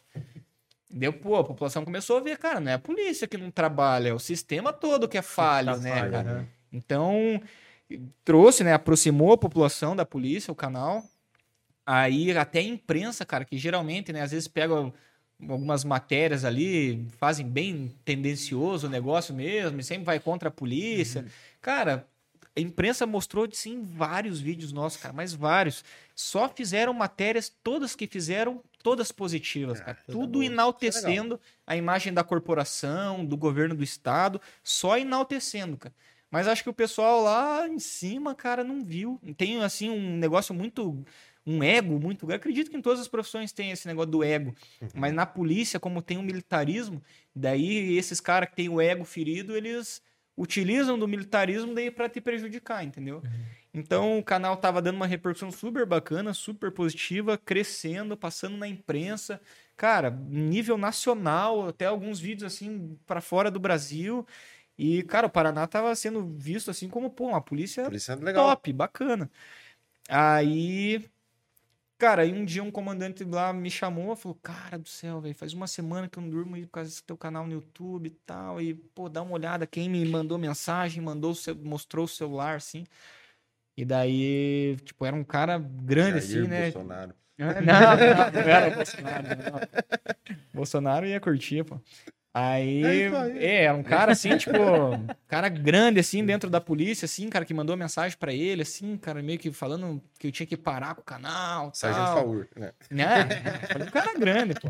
Deu, pô, a população começou a ver, cara, não é a polícia que não trabalha, é o sistema todo que é falho, Tá né, falho, cara? né? Então, trouxe, né, aproximou a população da polícia, o canal. Aí até a imprensa, cara, que geralmente, né, às vezes pega algumas matérias ali, fazem bem tendencioso o negócio mesmo, e sempre vai contra a polícia. Uhum. Cara, a imprensa mostrou sim vários vídeos nossos, cara, mas vários. Só fizeram matérias, todas que fizeram, todas positivas, cara. coisa Tudo é enaltecendo a imagem da corporação, do governo do estado, só enaltecendo, cara. Mas acho que o pessoal lá em cima, cara, não viu. Tem, assim, um negócio muito. Um ego muito. Eu acredito que em todas as profissões tem esse negócio do ego. Mas na polícia, como tem o militarismo, daí esses caras que têm o ego ferido, eles utilizam do militarismo daí para te prejudicar, entendeu? Então o canal tava dando uma repercussão super bacana, super positiva, crescendo, passando na imprensa, cara, nível nacional, até alguns vídeos assim para fora do Brasil. E cara, o Paraná tava sendo visto assim como, pô, uma polícia é legal. top, bacana. Aí, cara, aí um dia um comandante lá me chamou, falou, cara do céu, velho, faz uma semana que eu não durmo aí por causa desse teu canal no YouTube e tal, e, pô, dá uma olhada, quem me mandou mensagem, mandou, mostrou o celular, assim, e daí, tipo, era um cara grande, Jair assim, né? Bolsonaro. Não, não, não era o Bolsonaro, não. Bolsonaro ia curtir, pô. Aí, É aí. é, era um cara assim, tipo, cara grande assim dentro da polícia, assim, cara que mandou mensagem pra ele, assim, cara meio que falando que eu tinha que parar com o canal, Sargento. Faur, né? Né? Falei, um cara grande, pô.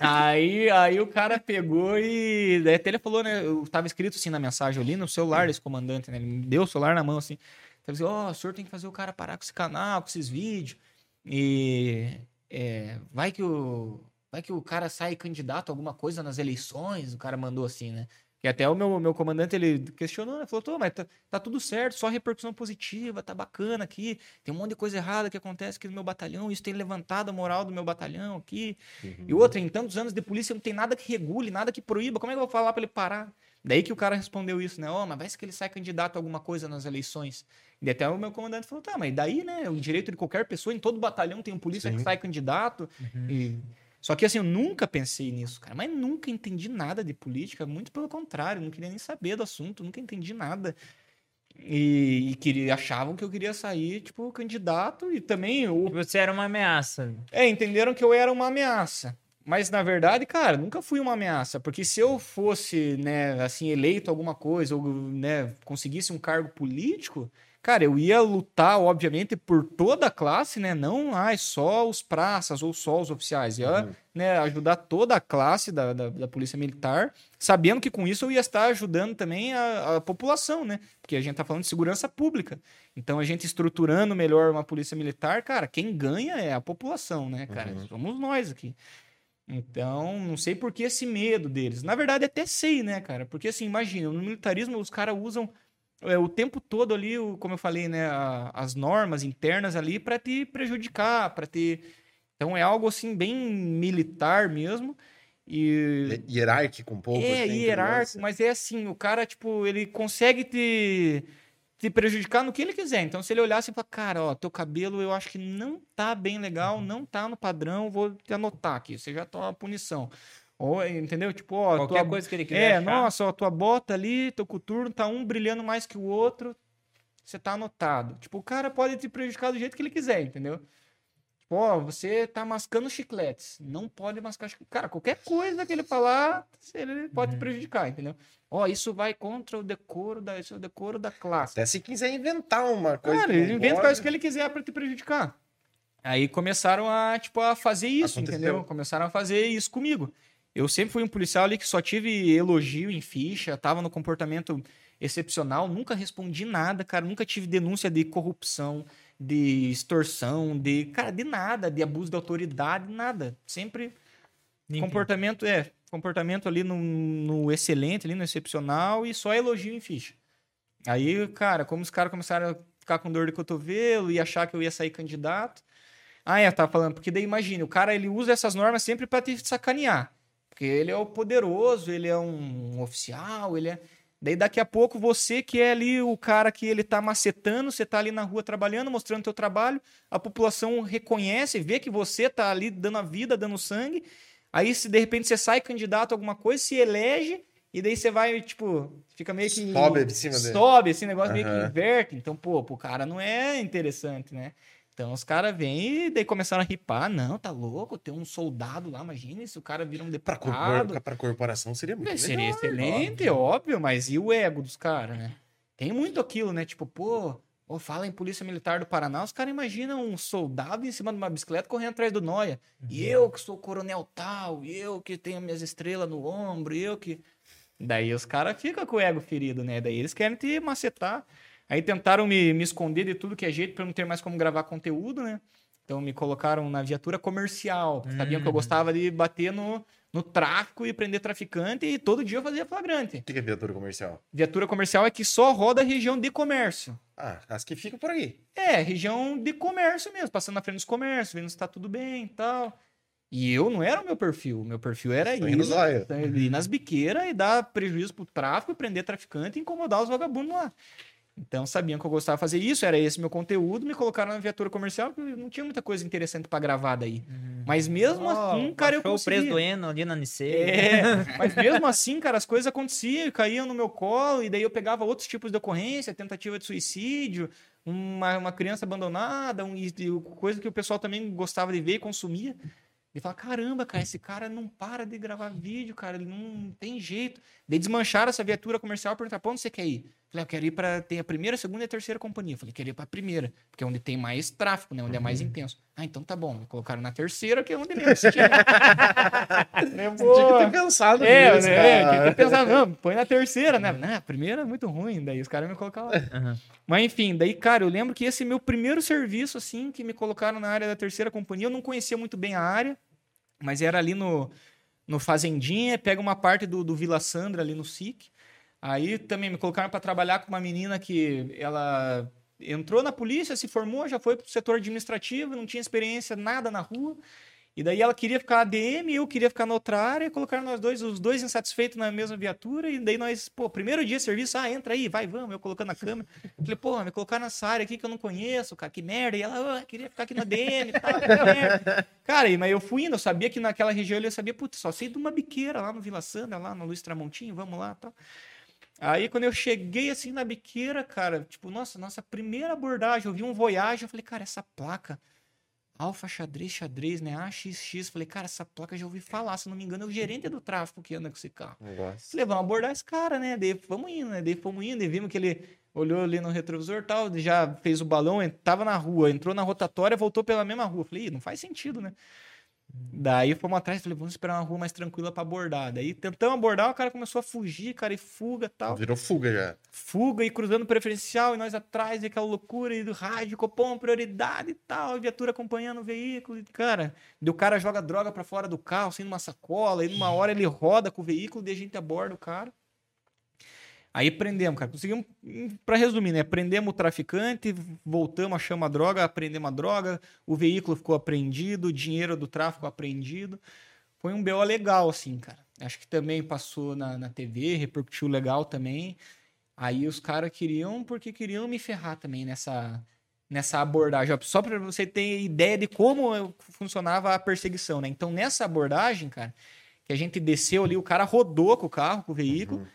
Aí, aí o cara pegou e. Daí até ele falou, né? Eu tava escrito assim na mensagem ali no celular desse comandante, né? Ele me deu o celular na mão assim. Então, assim, ó, o senhor tem que fazer o cara parar com esse canal, com esses vídeos. E é, vai que o. Vai que o cara sai candidato a alguma coisa nas eleições, o cara mandou assim, né? E até o meu, meu comandante, ele questionou, né? Falou, Tô, mas tá, tá tudo certo, só repercussão positiva, tá bacana aqui. Tem um monte de coisa errada que acontece aqui no meu batalhão, isso tem levantado a moral do meu batalhão aqui. E outra, em tantos anos de polícia não tem nada que regule, nada que proíba. Como é que eu vou falar pra ele parar? Daí que o cara respondeu isso, né? Ó, mas vai que ele sai candidato a alguma coisa nas eleições. E até o meu comandante falou, tá, mas daí, né? O direito de qualquer pessoa, em todo batalhão tem um polícia Sim. que sai candidato. E... Só que assim, eu nunca pensei nisso, cara. Mas nunca entendi nada de política. Muito pelo contrário, não queria nem saber do assunto, nunca entendi nada. E, e queria, achavam que eu queria sair, tipo, candidato. E também o Você era uma ameaça. é, entenderam que eu era uma ameaça. Mas, na verdade, cara, nunca fui uma ameaça. Porque se eu fosse, né, assim, eleito alguma coisa, ou, né, conseguisse um cargo político, cara, eu ia lutar, obviamente, por toda a classe, né? Não, ai, só os praças ou só os oficiais. Ia, né, ajudar toda a classe da, da, da Polícia Militar, sabendo que com isso eu ia estar ajudando também a, a população, né? Porque a gente tá falando de segurança pública. Então, a gente estruturando melhor uma Polícia Militar, cara, quem ganha é a população, né, cara? Uhum. Somos nós aqui. Então, não sei por que esse medo deles. Na verdade, até sei, né, cara? Porque, assim, imagina, no militarismo os caras usam o tempo todo ali, o- como eu falei, né, as normas internas ali para te prejudicar, para te... Então, é algo, assim, bem militar mesmo. E... Hi- Hierárquico um pouco. É, assim, hierárquico, mas é assim, o cara, tipo, ele consegue te, te prejudicar no que ele quiser. Então, se ele olhar assim e falar, cara, ó, teu cabelo eu acho que não tá bem legal, Uhum. não tá no padrão, vou te anotar aqui, você já toma punição. Ou, entendeu? Tipo, ó, Qualquer tua- coisa que ele quiser É, achar. nossa, ó, tua bota ali, teu coturno tá um brilhando mais que o outro, você tá anotado. Tipo, o cara pode te prejudicar do jeito que ele quiser, entendeu? Tipo, ó, você tá mascando chicletes. Não pode mascar chicletes. Cara, qualquer coisa que ele falar, ele pode Uhum. te prejudicar, entendeu? Ó, isso vai contra o decoro da, isso é o decoro da classe. Até se quiser inventar uma coisa. Cara, ele inventa pode, coisa que ele quiser pra te prejudicar. Aí começaram a, tipo, a fazer isso, Aconteceu. entendeu? Começaram a fazer isso comigo. Eu sempre fui um policial ali que só tive elogio em ficha, tava no comportamento excepcional, nunca respondi nada, cara, nunca tive denúncia de corrupção, de extorsão, de, cara, de nada, de abuso de autoridade, nada. Sempre Limpinho. comportamento, é, comportamento ali no, no excelente, ali no excepcional e só elogio em ficha. Aí, cara, como os caras começaram a ficar com dor de cotovelo e achar que eu ia sair candidato. Ah, é, tá falando, porque daí imagina, o cara ele usa essas normas sempre pra te sacanear. Porque ele é o poderoso, ele é um oficial, ele é. Daí daqui a pouco você que é ali o cara que ele tá macetando, você tá ali na rua trabalhando, mostrando teu trabalho, a população reconhece, vê que você tá ali dando a vida, dando sangue. Aí se de repente você sai candidato a alguma coisa, se elege, e daí você vai, tipo, fica meio que. Sobe de cima dele. Sobe, esse negócio meio que inverte. Então, pô, pro cara não é interessante, né? Então os caras vêm e daí começaram a ripar. Não, tá louco, tem um soldado lá, imagina se o cara vira um Pra, deputado. corpor, pra corporação seria muito É, Seria legal, excelente, óbvio. mas e o ego dos caras, né? Tem muito aquilo, né? Tipo, pô, ou fala em Polícia Militar do Paraná, os caras imaginam um soldado em cima de uma bicicleta correndo atrás do Noia. E eu que sou coronel tal, e eu que tenho minhas estrelas no ombro, eu que. Daí os caras ficam com o ego ferido, né? Daí eles querem te macetar. Aí tentaram me, me esconder de tudo que é jeito pra eu não ter mais como gravar conteúdo, né? Então me colocaram na viatura comercial. porque Sabiam que eu gostava de bater no, no tráfico e prender traficante e todo dia eu fazia flagrante. O que é viatura comercial? Viatura comercial é que só roda a região de comércio. Ah, as que ficam por aí. É, região de comércio mesmo, passando na frente dos comércios, vendo se tá tudo bem e tal. E eu não era o meu perfil. O meu perfil era Sangue ir, ir nas biqueiras e dar prejuízo pro tráfico, prender traficante e incomodar os vagabundos lá. Então sabiam que eu gostava de fazer isso, era esse meu conteúdo, me colocaram na viatura comercial, que não tinha muita coisa interessante pra gravar daí. Mas mesmo assim, cara, eu do conseguia. Eno ali na Nicei. É, mas mesmo assim, cara, as coisas aconteciam, caíam no meu colo, e daí eu pegava outros tipos de ocorrência, tentativa de suicídio, uma, uma criança abandonada, um, coisa que o pessoal também gostava de ver e consumia. E falava, caramba, cara, esse cara não para de gravar vídeo, cara, ele não tem jeito. Daí desmancharam essa viatura comercial e perguntaram, pra onde você quer ir? Falei, eu quero ir pra. Tem a primeira, a segunda e a terceira companhia. Falei, quero ir pra primeira, porque é onde tem mais tráfico, né? Onde é mais intenso. Ah, então tá bom. Me colocaram na terceira, que é onde menos tinha. Você tinha que ter pensado É, nisso, né? Tinha que pensar, não, põe na terceira, né? Não, a primeira é muito ruim, daí os caras me colocaram lá. Aham. Mas enfim, daí, cara, eu lembro que esse meu primeiro serviço, assim, que me colocaram na área da terceira companhia, eu não conhecia muito bem a área, mas era ali no, no Fazendinha, pega uma parte do, do Vila Sandra ali no SIC. Aí também me colocaram para trabalhar com uma menina que ela entrou na polícia, se formou, já foi pro setor administrativo, não tinha experiência nada na rua. E daí ela queria ficar ADM, eu queria ficar na outra área, colocaram nós dois, os dois insatisfeitos na mesma viatura, e daí nós, pô, primeiro dia de serviço, ah, entra aí, vai, vamos, eu colocando a câmera. Falei, pô, me colocaram nessa área aqui que eu não conheço, cara, que merda. E ela, ah, queria ficar aqui na ADM e tal, que merda. Cara, mas eu fui indo, eu sabia que naquela região eu sabia, putz, só sei de uma biqueira lá no Vila Sandra, lá no Luiz Tramontinho, vamos lá e tal. Aí quando eu cheguei assim na biqueira, cara, tipo, nossa, nossa primeira abordagem, eu vi um Voyage, eu falei, cara, essa placa, Alfa xadrez, xadrez, né? AXX, falei, cara, essa placa eu já ouvi falar, se não me engano, é o gerente do tráfico que anda com esse carro. Negócio. Falei, vamos abordar esse cara, né? Daí vamos indo, né? Daí fomos indo e vimos que ele olhou ali no retrovisor e tal, já fez o balão, tava na rua, entrou na rotatória, voltou pela mesma rua. Falei, "Ih, não faz sentido, né? Daí fomos atrás, falei, vamos esperar uma rua mais tranquila pra abordar. Daí tentamos abordar, o cara começou a fugir, cara, e fuga e tal. Virou fuga já. Fuga e cruzando preferencial, e nós atrás, e aquela loucura, e do rádio, copom, prioridade e tal, e viatura acompanhando o veículo, e, cara, daí o cara joga droga pra fora do carro, sem uma sacola, e numa hora ele roda com o veículo, daí a gente aborda o cara. Aí prendemos, cara. Conseguimos, pra resumir, né? Prendemos o traficante, voltamos, achamos a droga, apreendemos a droga, o veículo ficou apreendido, o dinheiro do tráfico apreendido. Foi um BO legal, assim, cara. Acho que também passou na, na TV, repercutiu legal também. Aí os caras queriam, porque queriam me ferrar também nessa, nessa abordagem. Só para você ter ideia de como funcionava a perseguição, né? Então, nessa abordagem, cara, que a gente desceu ali, o cara rodou com o carro, com o veículo.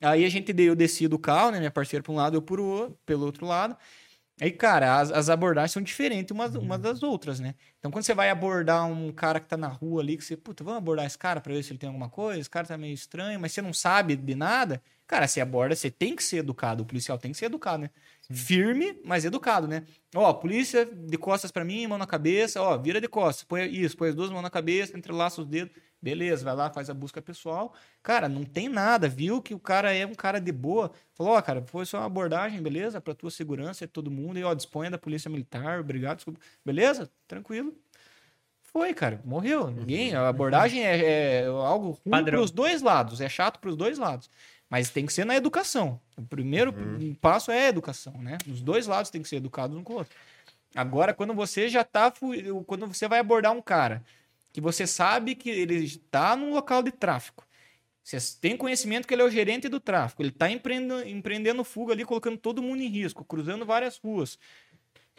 Aí a gente deu, eu desci do carro, né? Minha parceira para um lado, eu por outro, pelo outro lado. Aí, cara, as, as abordagens são diferentes umas, umas das outras, né? Então, quando você vai abordar um cara que tá na rua ali, que você, puta, vamos abordar esse cara pra ver se ele tem alguma coisa, esse cara tá meio estranho, mas você não sabe de nada, cara, você aborda, você tem que ser educado, o policial tem que ser educado, né? Firme, mas educado, né? Ó, polícia de costas pra mim, mão na cabeça, ó, vira de costas, põe isso, põe as duas mãos na cabeça, entrelaça os dedos, beleza, vai lá, faz a busca pessoal. Cara, não tem nada, viu que o cara é um cara de boa. Falou, ó, cara, foi só uma abordagem, beleza? Pra tua segurança, é todo mundo. E, ó, disponha da polícia militar, obrigado, desculpa. Beleza? Tranquilo. Foi, cara, morreu. Ninguém. A abordagem é, é algo ruim Padrão. pros dois lados, é chato pros dois lados. Mas tem que ser na educação. O primeiro passo é a educação, né? Os dois lados tem que ser educados um com o outro. Agora, quando você já tá. Quando você vai abordar um cara que você sabe que ele está num local de tráfico. Você tem conhecimento que ele é o gerente do tráfico. Ele está empreendendo, empreendendo fuga ali, colocando todo mundo em risco, cruzando várias ruas.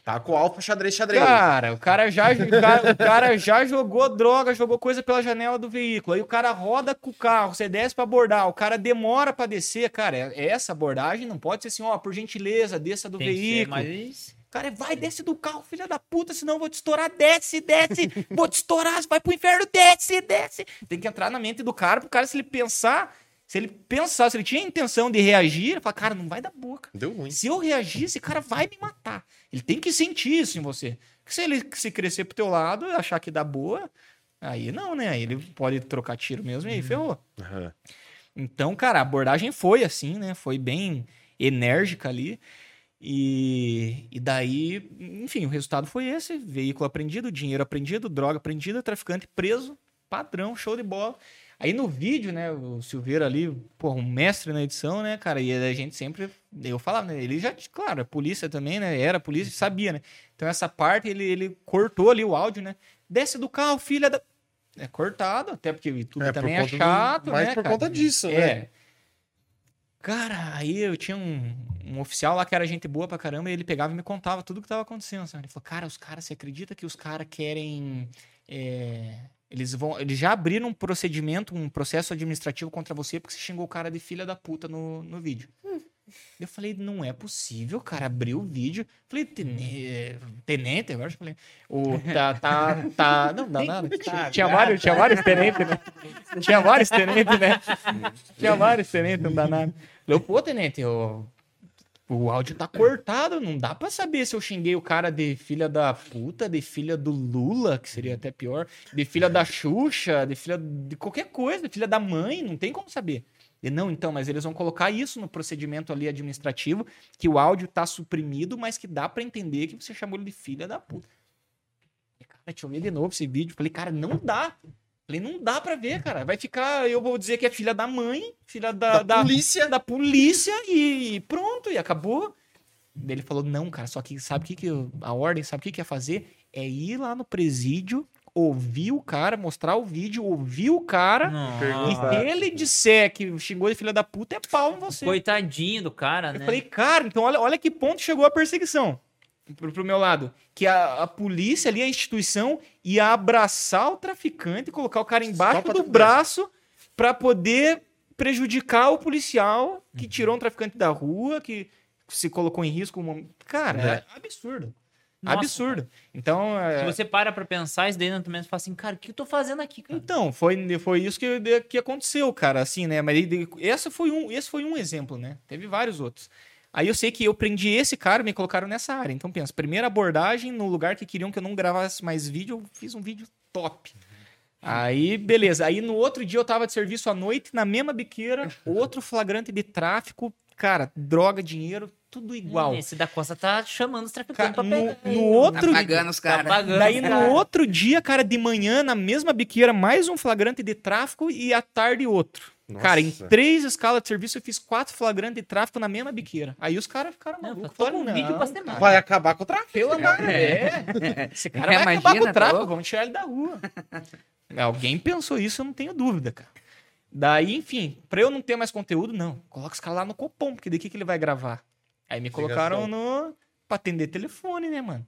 Tá com alfa xadrez, xadrez. Cara, o cara, já, o, cara, o cara já jogou droga, jogou coisa pela janela do veículo. Aí o cara roda com o carro, você desce para abordar, o cara demora para descer. Cara, é- essa abordagem não pode ser assim, ó, por gentileza, desça do Tem que ser veículo. mais... cara, vai, desce do carro, filha da puta, senão eu vou te estourar, desce, desce, vou te estourar, vai pro inferno, desce, desce. Tem que entrar na mente do cara, pro cara, se ele pensar, se ele pensar, se ele tinha a intenção de reagir, ele fala, cara, não vai dar boca. Deu ruim. Se eu reagir, esse cara vai me matar. Ele tem que sentir isso em você. Porque se ele se crescer pro teu lado e achar que dá boa, aí não, né? Aí ele pode trocar tiro mesmo e aí ferrou. Aham. Então, cara, a abordagem foi assim, né? Foi bem enérgica ali. E, e daí, enfim, o resultado foi esse: veículo apreendido, dinheiro apreendido, droga apreendida, traficante preso, padrão, show de bola. Aí no vídeo, né, o Silveira ali, pô, um mestre na edição, né, cara, e a gente sempre, eu falava, né, ele já, claro, a polícia também, né, era polícia, sabia, né. Então essa parte ele, ele cortou ali o áudio, né, desce do carro, filha da... É cortado, até porque o YouTube É, também é conta do- chato, Mas né, por cara? conta disso, né? Cara, aí eu tinha um, um oficial lá que era gente boa pra caramba e ele pegava e me contava tudo que tava acontecendo. Sabe? Ele falou, cara, os caras, você acredita que os caras querem. é, eles vão. Eles já abriram um procedimento, um processo administrativo contra você porque você xingou o cara de filha da puta no, no vídeo. Eu falei, não é possível, cara, abriu o vídeo. Falei, "Tene- tenente, agora eu falei. O, tá, tá, tá. Não, dá nada. Tinha vários, tinha vários tenentes, né? Tinha vários tenentes, né? Tinha vários tenentes, não dá nada. Falei, pô, tenente, o, o áudio tá cortado, não dá pra saber se eu xinguei o cara de filha da puta, de filha do Lula, que seria até pior, de filha da Xuxa, de filha de qualquer coisa, de filha da mãe, não tem como saber. E não, então, mas eles vão colocar isso no procedimento ali administrativo, que o áudio tá suprimido, mas que dá pra entender que você chamou ele de filha da puta. Cara, deixa eu ver de novo esse vídeo. Falei, cara, não dá. Falei, não dá pra ver, cara. Vai ficar, eu vou dizer que é filha da mãe, filha da, Da polícia. da polícia e pronto, e acabou. Ele falou, não, cara, só que sabe o que, que eu- a ordem, sabe o que, que ia fazer? É ir lá no presídio, ouvir o cara, mostrar o vídeo, ouvir o cara. E se ele disser que xingou de filha da puta, é pau em você. Coitadinho do cara, Eu né? falei, cara, então olha, olha que ponto chegou a perseguição pro, pro meu lado. Que a, a polícia ali, a instituição, ia abraçar o traficante, colocar o cara embaixo do braço pra poder prejudicar o policial que tirou um traficante da rua, que se colocou em risco. Cara, É. é absurdo. Nossa, absurdo. Então, Se é, você para pra pensar isso daí tua mente, você fala assim, cara, o que eu tô fazendo aqui, cara? Então, foi, foi isso que, que aconteceu, cara, assim, né? Mas essa foi um, esse foi um exemplo, né? Teve vários outros. Aí eu sei que eu prendi esse cara e me colocaram nessa área. Então, pensa, primeira abordagem no lugar que queriam que eu não gravasse mais vídeo, eu fiz um vídeo top. Aí, beleza. Aí no outro dia eu tava de serviço à noite, na mesma biqueira, outro flagrante de tráfico, cara, droga, dinheiro, tudo igual. Esse da Costa tá chamando os traficantes Cara, pra no, pegar. no outro Tá pagando os Tá caras. pagando Daí os no outro dia, cara, de manhã, na mesma biqueira, mais um flagrante de tráfico e à tarde outro. Cara, em Nossa. três escalas de serviço eu fiz quatro flagrantes de tráfico na mesma biqueira. Aí os caras ficaram Não, malucos. Falaram, um vídeo não, pra semana. cara, Vai acabar com o tráfico. Pelo amor de Deus. Esse cara vai Imagina, acabar com o tá tráfico, louco? vamos tirar ele da rua. Alguém pensou isso, eu não tenho dúvida, cara. Daí, enfim, pra eu não ter mais conteúdo, não. Coloca os caras lá no Copom, porque daqui que ele vai gravar. Aí me colocaram no. pra atender telefone, né, mano?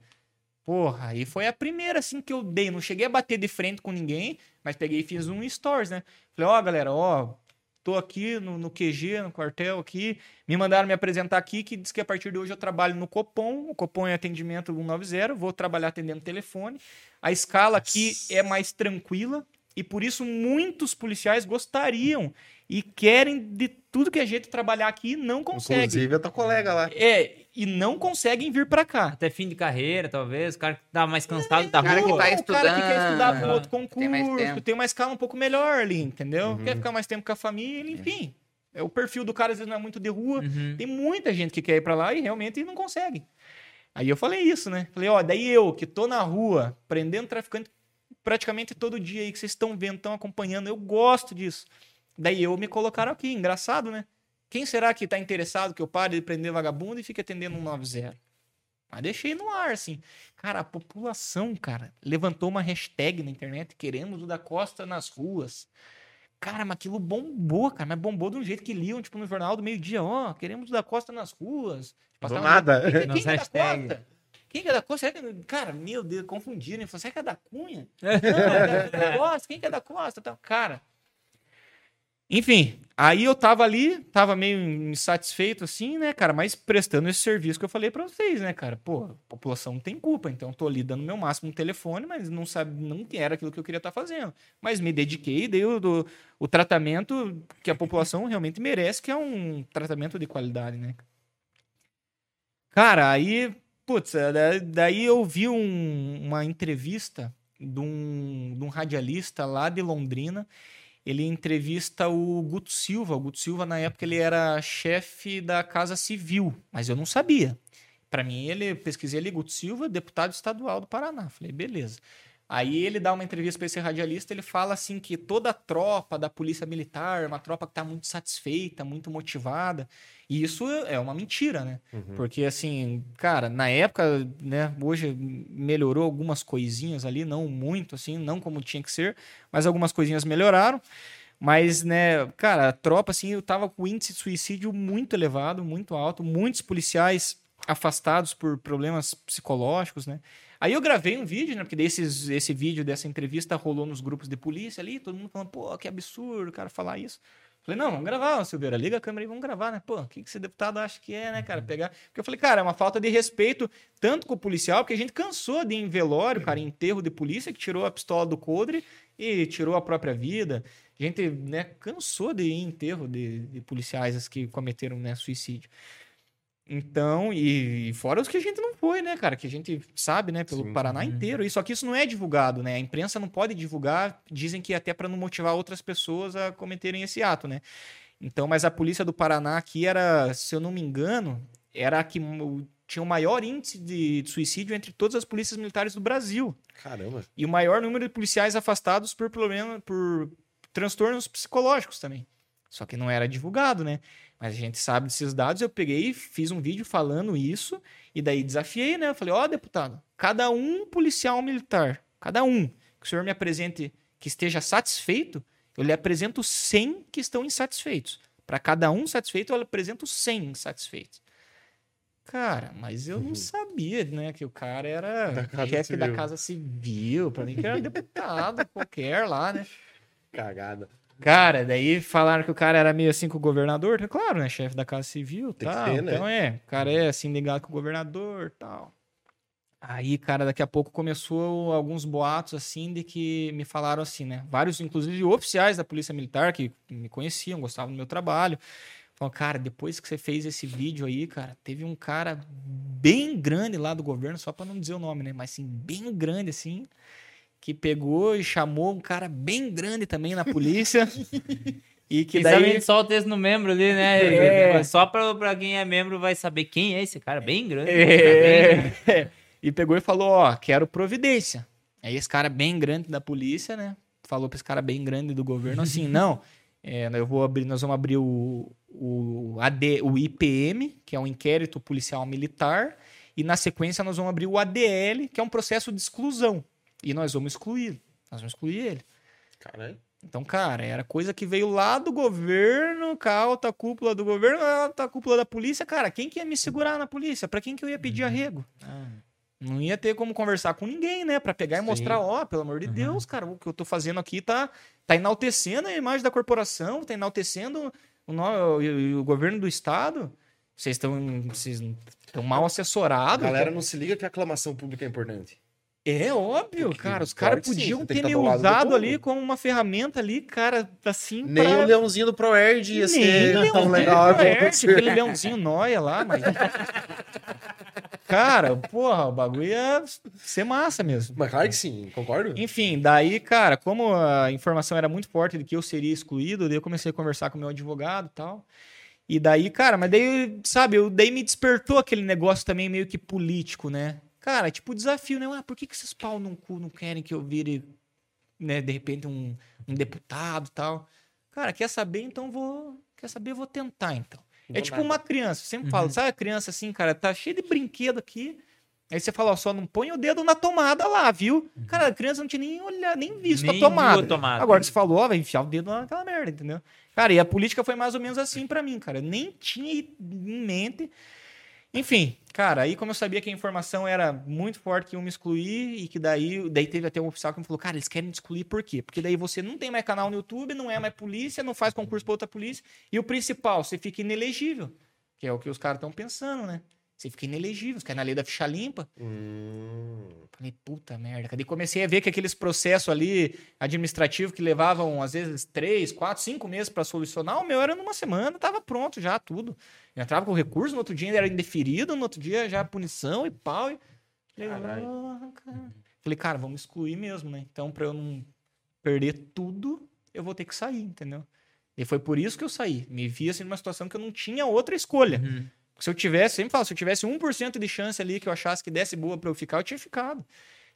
Porra, aí foi a primeira, assim, que eu dei. Não cheguei a bater de frente com ninguém, mas peguei e fiz um stories, né? Falei, ó, galera, ó, tô aqui no, no QG, no quartel aqui. Me mandaram me apresentar aqui, que diz que a partir de hoje eu trabalho no Copom. O Copom é atendimento 190, vou trabalhar atendendo telefone. A escala aqui é mais tranquila e por isso muitos policiais gostariam e querem de tudo que a gente trabalhar aqui e não conseguem. Inclusive, a tua colega lá. É, e não conseguem vir pra cá. Até fim de carreira, talvez. O cara que tá mais cansado da o cara que rua. tá o cara que quer estudar para outro Tem concurso, mais tem, uma escala um pouco melhor ali, entendeu? Uhum. Quer ficar mais tempo com a família, enfim. É, o perfil do cara às vezes não é muito de rua. Uhum. Tem muita gente que quer ir pra lá e realmente não consegue. Aí eu falei isso, né? Falei, ó, daí eu que tô na rua prendendo traficante praticamente todo dia aí que vocês estão vendo, estão acompanhando, eu gosto disso. Daí eu me colocaram aqui, engraçado, né? Quem será que tá interessado que eu pare de prender vagabundo e fique atendendo um 90? Mas deixei no ar, assim. Cara, a população, cara, levantou uma hashtag na internet, queremos o da Costa nas ruas. Cara, mas aquilo bombou, cara. Mas bombou de um jeito que liam, tipo, no jornal do meio-dia. Ó, queremos o da Costa nas ruas. Passava- nada. Quem, quem, Nas que é da hashtags. Costa? Quem que é da Costa? Será que- Cara, meu Deus, confundiram. Falaram, será que é da Cunha? Não, é da Costa. Quem que é da Costa? Tal. Cara, Enfim, aí eu tava ali, tava meio insatisfeito assim, né, cara, mas prestando esse serviço que eu falei pra vocês, né, cara? Pô, a população não tem culpa, então eu tô ali dando meu máximo no telefone, mas não sabe, não era aquilo que eu queria estar fazendo. Mas me dediquei, dei o, do- o tratamento que a população realmente merece, que é um tratamento de qualidade, né? Cara, aí, putz, é, da- daí eu vi um- uma entrevista de um, de um radialista lá de Londrina. Ele entrevista o Guto Silva. O Guto Silva, na época, ele era chefe da Casa Civil, mas eu não sabia. Para mim, ele pesquisei ali, Guto Silva, deputado estadual do Paraná. Falei, beleza. Aí ele dá uma entrevista para esse radialista, ele fala assim que toda a tropa da polícia militar é uma tropa que está muito satisfeita, muito motivada. E isso é uma mentira, né? Uhum. Porque, assim, cara, na época, né, hoje melhorou algumas coisinhas ali, não muito, assim, não como tinha que ser, mas algumas coisinhas melhoraram. Mas, né, cara, a tropa, assim, eu tava com o índice de suicídio muito elevado, muito alto, muitos policiais afastados por problemas psicológicos, né? Aí eu gravei um vídeo, né? Porque desses, esse vídeo dessa entrevista rolou nos grupos de polícia ali, todo mundo falando, pô, que absurdo o cara falar isso. Falei, não, vamos gravar, Silveira, liga a câmera e vamos gravar, né? Pô, o que, que esse deputado acha que é, né, cara? Pegar. Porque eu falei, cara, é uma falta de respeito tanto com o policial, porque a gente cansou de ir em velório, cara, em enterro de polícia, que tirou a pistola do coldre e tirou a própria vida. A gente, né, cansou de ir em enterro de, de policiais que cometeram, né, suicídio. Então, e, e fora os que a gente não foi, né, cara? Que a gente sabe, né, pelo Sim. Paraná inteiro. E só que isso não é divulgado, né? A imprensa não pode divulgar, dizem que até para não motivar outras pessoas a cometerem esse ato, né? Então, mas a polícia do Paraná aqui era, se eu não me engano, era a que tinha o maior índice de, de suicídio entre todas as polícias militares do Brasil. Caramba. E o maior número de policiais afastados por problema, por transtornos psicológicos também. Só que não era divulgado, né? Mas a gente sabe desses dados. Eu peguei, fiz um vídeo falando isso e daí desafiei, né? Eu falei: "Ó, deputado, cada um policial militar, cada um que o senhor me apresente que esteja satisfeito, eu lhe apresento 100 que estão insatisfeitos. Para cada um satisfeito, eu lhe apresento 100 insatisfeitos. Cara, mas eu não sabia, né, que o cara era Da chefe da Civil. Casa Civil. Pra mim que era deputado qualquer lá, né? Cagada. Cara, daí falaram que o cara era meio assim com o governador. Claro, né? Chefe da Casa Civil Tem que tal. ser, né? Então é, o cara é assim ligado com o governador tal. Aí, cara, daqui a pouco começou alguns boatos assim de que me falaram assim, né? Vários, inclusive, oficiais da Polícia Militar que me conheciam, gostavam do meu trabalho. Falaram, cara, depois que você fez esse vídeo aí, cara, teve um cara bem grande lá do governo, só pra não dizer o nome, né? Mas assim, bem grande assim, que pegou e chamou um cara bem grande também na polícia. e que daí. gente solta esse no membro ali, né? É. Só pra, pra quem é membro vai saber quem é esse cara, bem grande. É, e pegou e falou, ó, quero providência. Aí esse cara bem grande da polícia, né? Falou pra esse cara bem grande do governo assim, não, é, eu vou abrir, nós vamos abrir o, o, AD, o IPM, que é um inquérito policial militar, e na sequência nós vamos abrir o ADL, que é um processo de exclusão. E nós vamos excluir. Nós vamos excluir ele. Caralho. Então, cara, era coisa que veio lá do governo, com a alta cúpula do governo, a alta cúpula da polícia. Cara, quem que ia me segurar na polícia? Pra quem que eu ia pedir arrego? Não ia ter como conversar com ninguém, né? Pra pegar e Sim. mostrar, ó, pelo amor de Deus, cara, o que eu tô fazendo aqui tá, tá enaltecendo a imagem da corporação, tá enaltecendo o, o- o governo do estado. Vocês estão mal A assessorados. galera não se liga que a aclamação pública é importante. É óbvio, Tem que- cara. Os caras podiam ter me usado ali como uma ferramenta ali, cara, assim, Nem pra- o leãozinho do Proerd ia Nem ser tão leãozinho legal. do Laerte, aquele leãozinho nóia lá, mas... Cara, porra, o bagulho ia ser massa mesmo. Mas claro que sim, concordo. Enfim, daí, cara, como a informação era muito forte de que eu seria excluído, daí eu comecei a conversar com o meu advogado e tal. E daí, cara, mas daí, sabe, eu, daí me despertou aquele negócio também meio que político, né? Cara, tipo, desafio, né? Ah, por que, que esses pau no cu não querem que eu vire, né, de repente, um, um deputado e tal? Cara, quer saber? Então vou. Quer saber? Vou tentar, então. É Vou tipo nada. uma criança, eu sempre falo, sabe a criança assim, cara, tá cheio de brinquedo aqui. Aí você fala, ó, só não põe o dedo na tomada lá, viu? Cara, a criança não tinha nem olhado, nem visto Nem a tomada. viu a tomada. Agora você falou, ó, vai enfiar o dedo naquela merda, entendeu? Cara, e a política foi mais ou menos assim pra mim, cara. Eu nem tinha em mente. Enfim, cara, aí como eu sabia que a informação era muito forte que iam me excluir e que daí, daí teve até um oficial que me falou, cara, eles querem te excluir por quê? Porque daí você não tem mais canal no YouTube, não é mais polícia, não faz concurso pra outra polícia e o principal, você fica inelegível, que é o que os caras estão pensando, né? Você fica inelegível, você cai na lei da ficha limpa. Hum. Falei, puta merda. Daí comecei a ver que aqueles processos ali administrativos que levavam, às vezes, três, quatro, cinco meses para solucionar, o meu era numa semana, tava pronto já, tudo. Eu entrava com recurso, no outro dia era indeferido, no outro dia já punição e pau. E... Falei, Caralho. "Ah, cara." Falei, cara, vamos excluir mesmo, né? Então, pra eu não perder tudo, eu vou ter que sair, entendeu? E foi por isso que eu saí. Me vi assim numa situação que eu não tinha outra escolha. Uhum. Se eu tivesse, sempre falo, se eu tivesse 1% de chance ali que eu achasse que desse boa pra eu ficar, eu tinha ficado.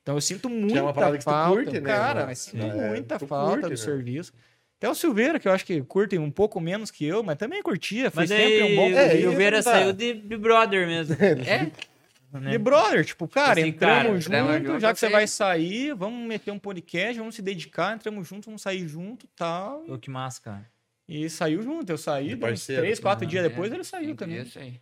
Então eu sinto muita uma parada que tu falta. curte, né, cara, mas sinto É, muita falta curte, do né? serviço. Até o Silveira, que eu acho que curtem um pouco menos que eu, mas também curtia. Foi Mas sempre aí, um bom. É, o isso Silveira tá. saiu de, de brother mesmo. É, né? de brother, tipo, cara, Assim, entramos cara, junto, junto, já que você vai sair, vamos meter um podcast, vamos se dedicar, entramos juntos, vamos sair junto tal. Pô, que massa, cara. E saiu junto. Eu saí, parceiro, três, quatro né? dias É, depois ele saiu também. dias, aí.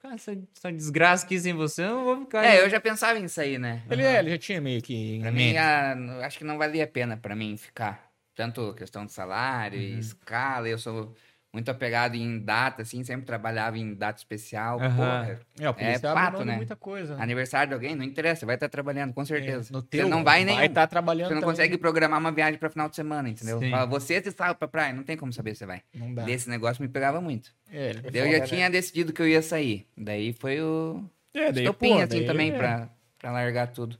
Cara, essa, essa desgraça aqui sem você, eu não vou ficar. É, eu já pensava em sair, né? Ele, é, ele já tinha meio que. em Pra mim, mente. ah, acho que não valia a pena pra mim ficar. Tanto questão de salário Uhum. e escala. Eu sou muito apegado em data, assim, sempre trabalhava em data especial. Aham. Porra, É, o pato, mão de né? muita coisa. né? aniversário de alguém, não interessa, vai estar trabalhando, com certeza. É, no você teu, não vai nem. Vai estar trabalhando Você não também. consegue programar uma viagem pra final de semana, entendeu? Sim. Fala, você se sabe pra praia, não tem como saber se você vai. Não dá. Desse negócio me pegava muito. É, ele- É eu já né? tinha decidido que eu ia sair. Daí foi o é, daí, estopim, pô, assim, daí- também, é. pra, pra largar tudo.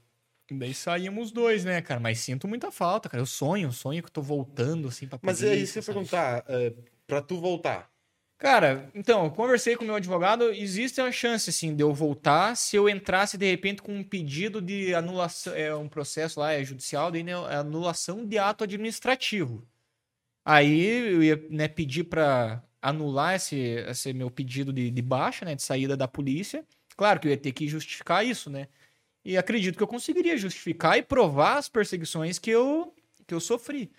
Daí saímos os dois, né, cara? Mas sinto muita falta, cara. Eu sonho, sonho que eu tô voltando, assim, pra Mas aí, se eu perguntar, é, pra tu voltar, Cara, então, eu conversei com o meu advogado, existe uma chance, assim, de eu voltar se eu entrasse, de repente, com um pedido de anulação, é um processo lá, é judicial, daí, né, é anulação de ato administrativo. Aí eu ia né, pedir para anular esse, esse meu pedido de, de baixa, né, de saída da polícia. Claro que eu ia ter que justificar isso, né? E acredito que eu conseguiria justificar e provar as perseguições que eu, que eu sofri.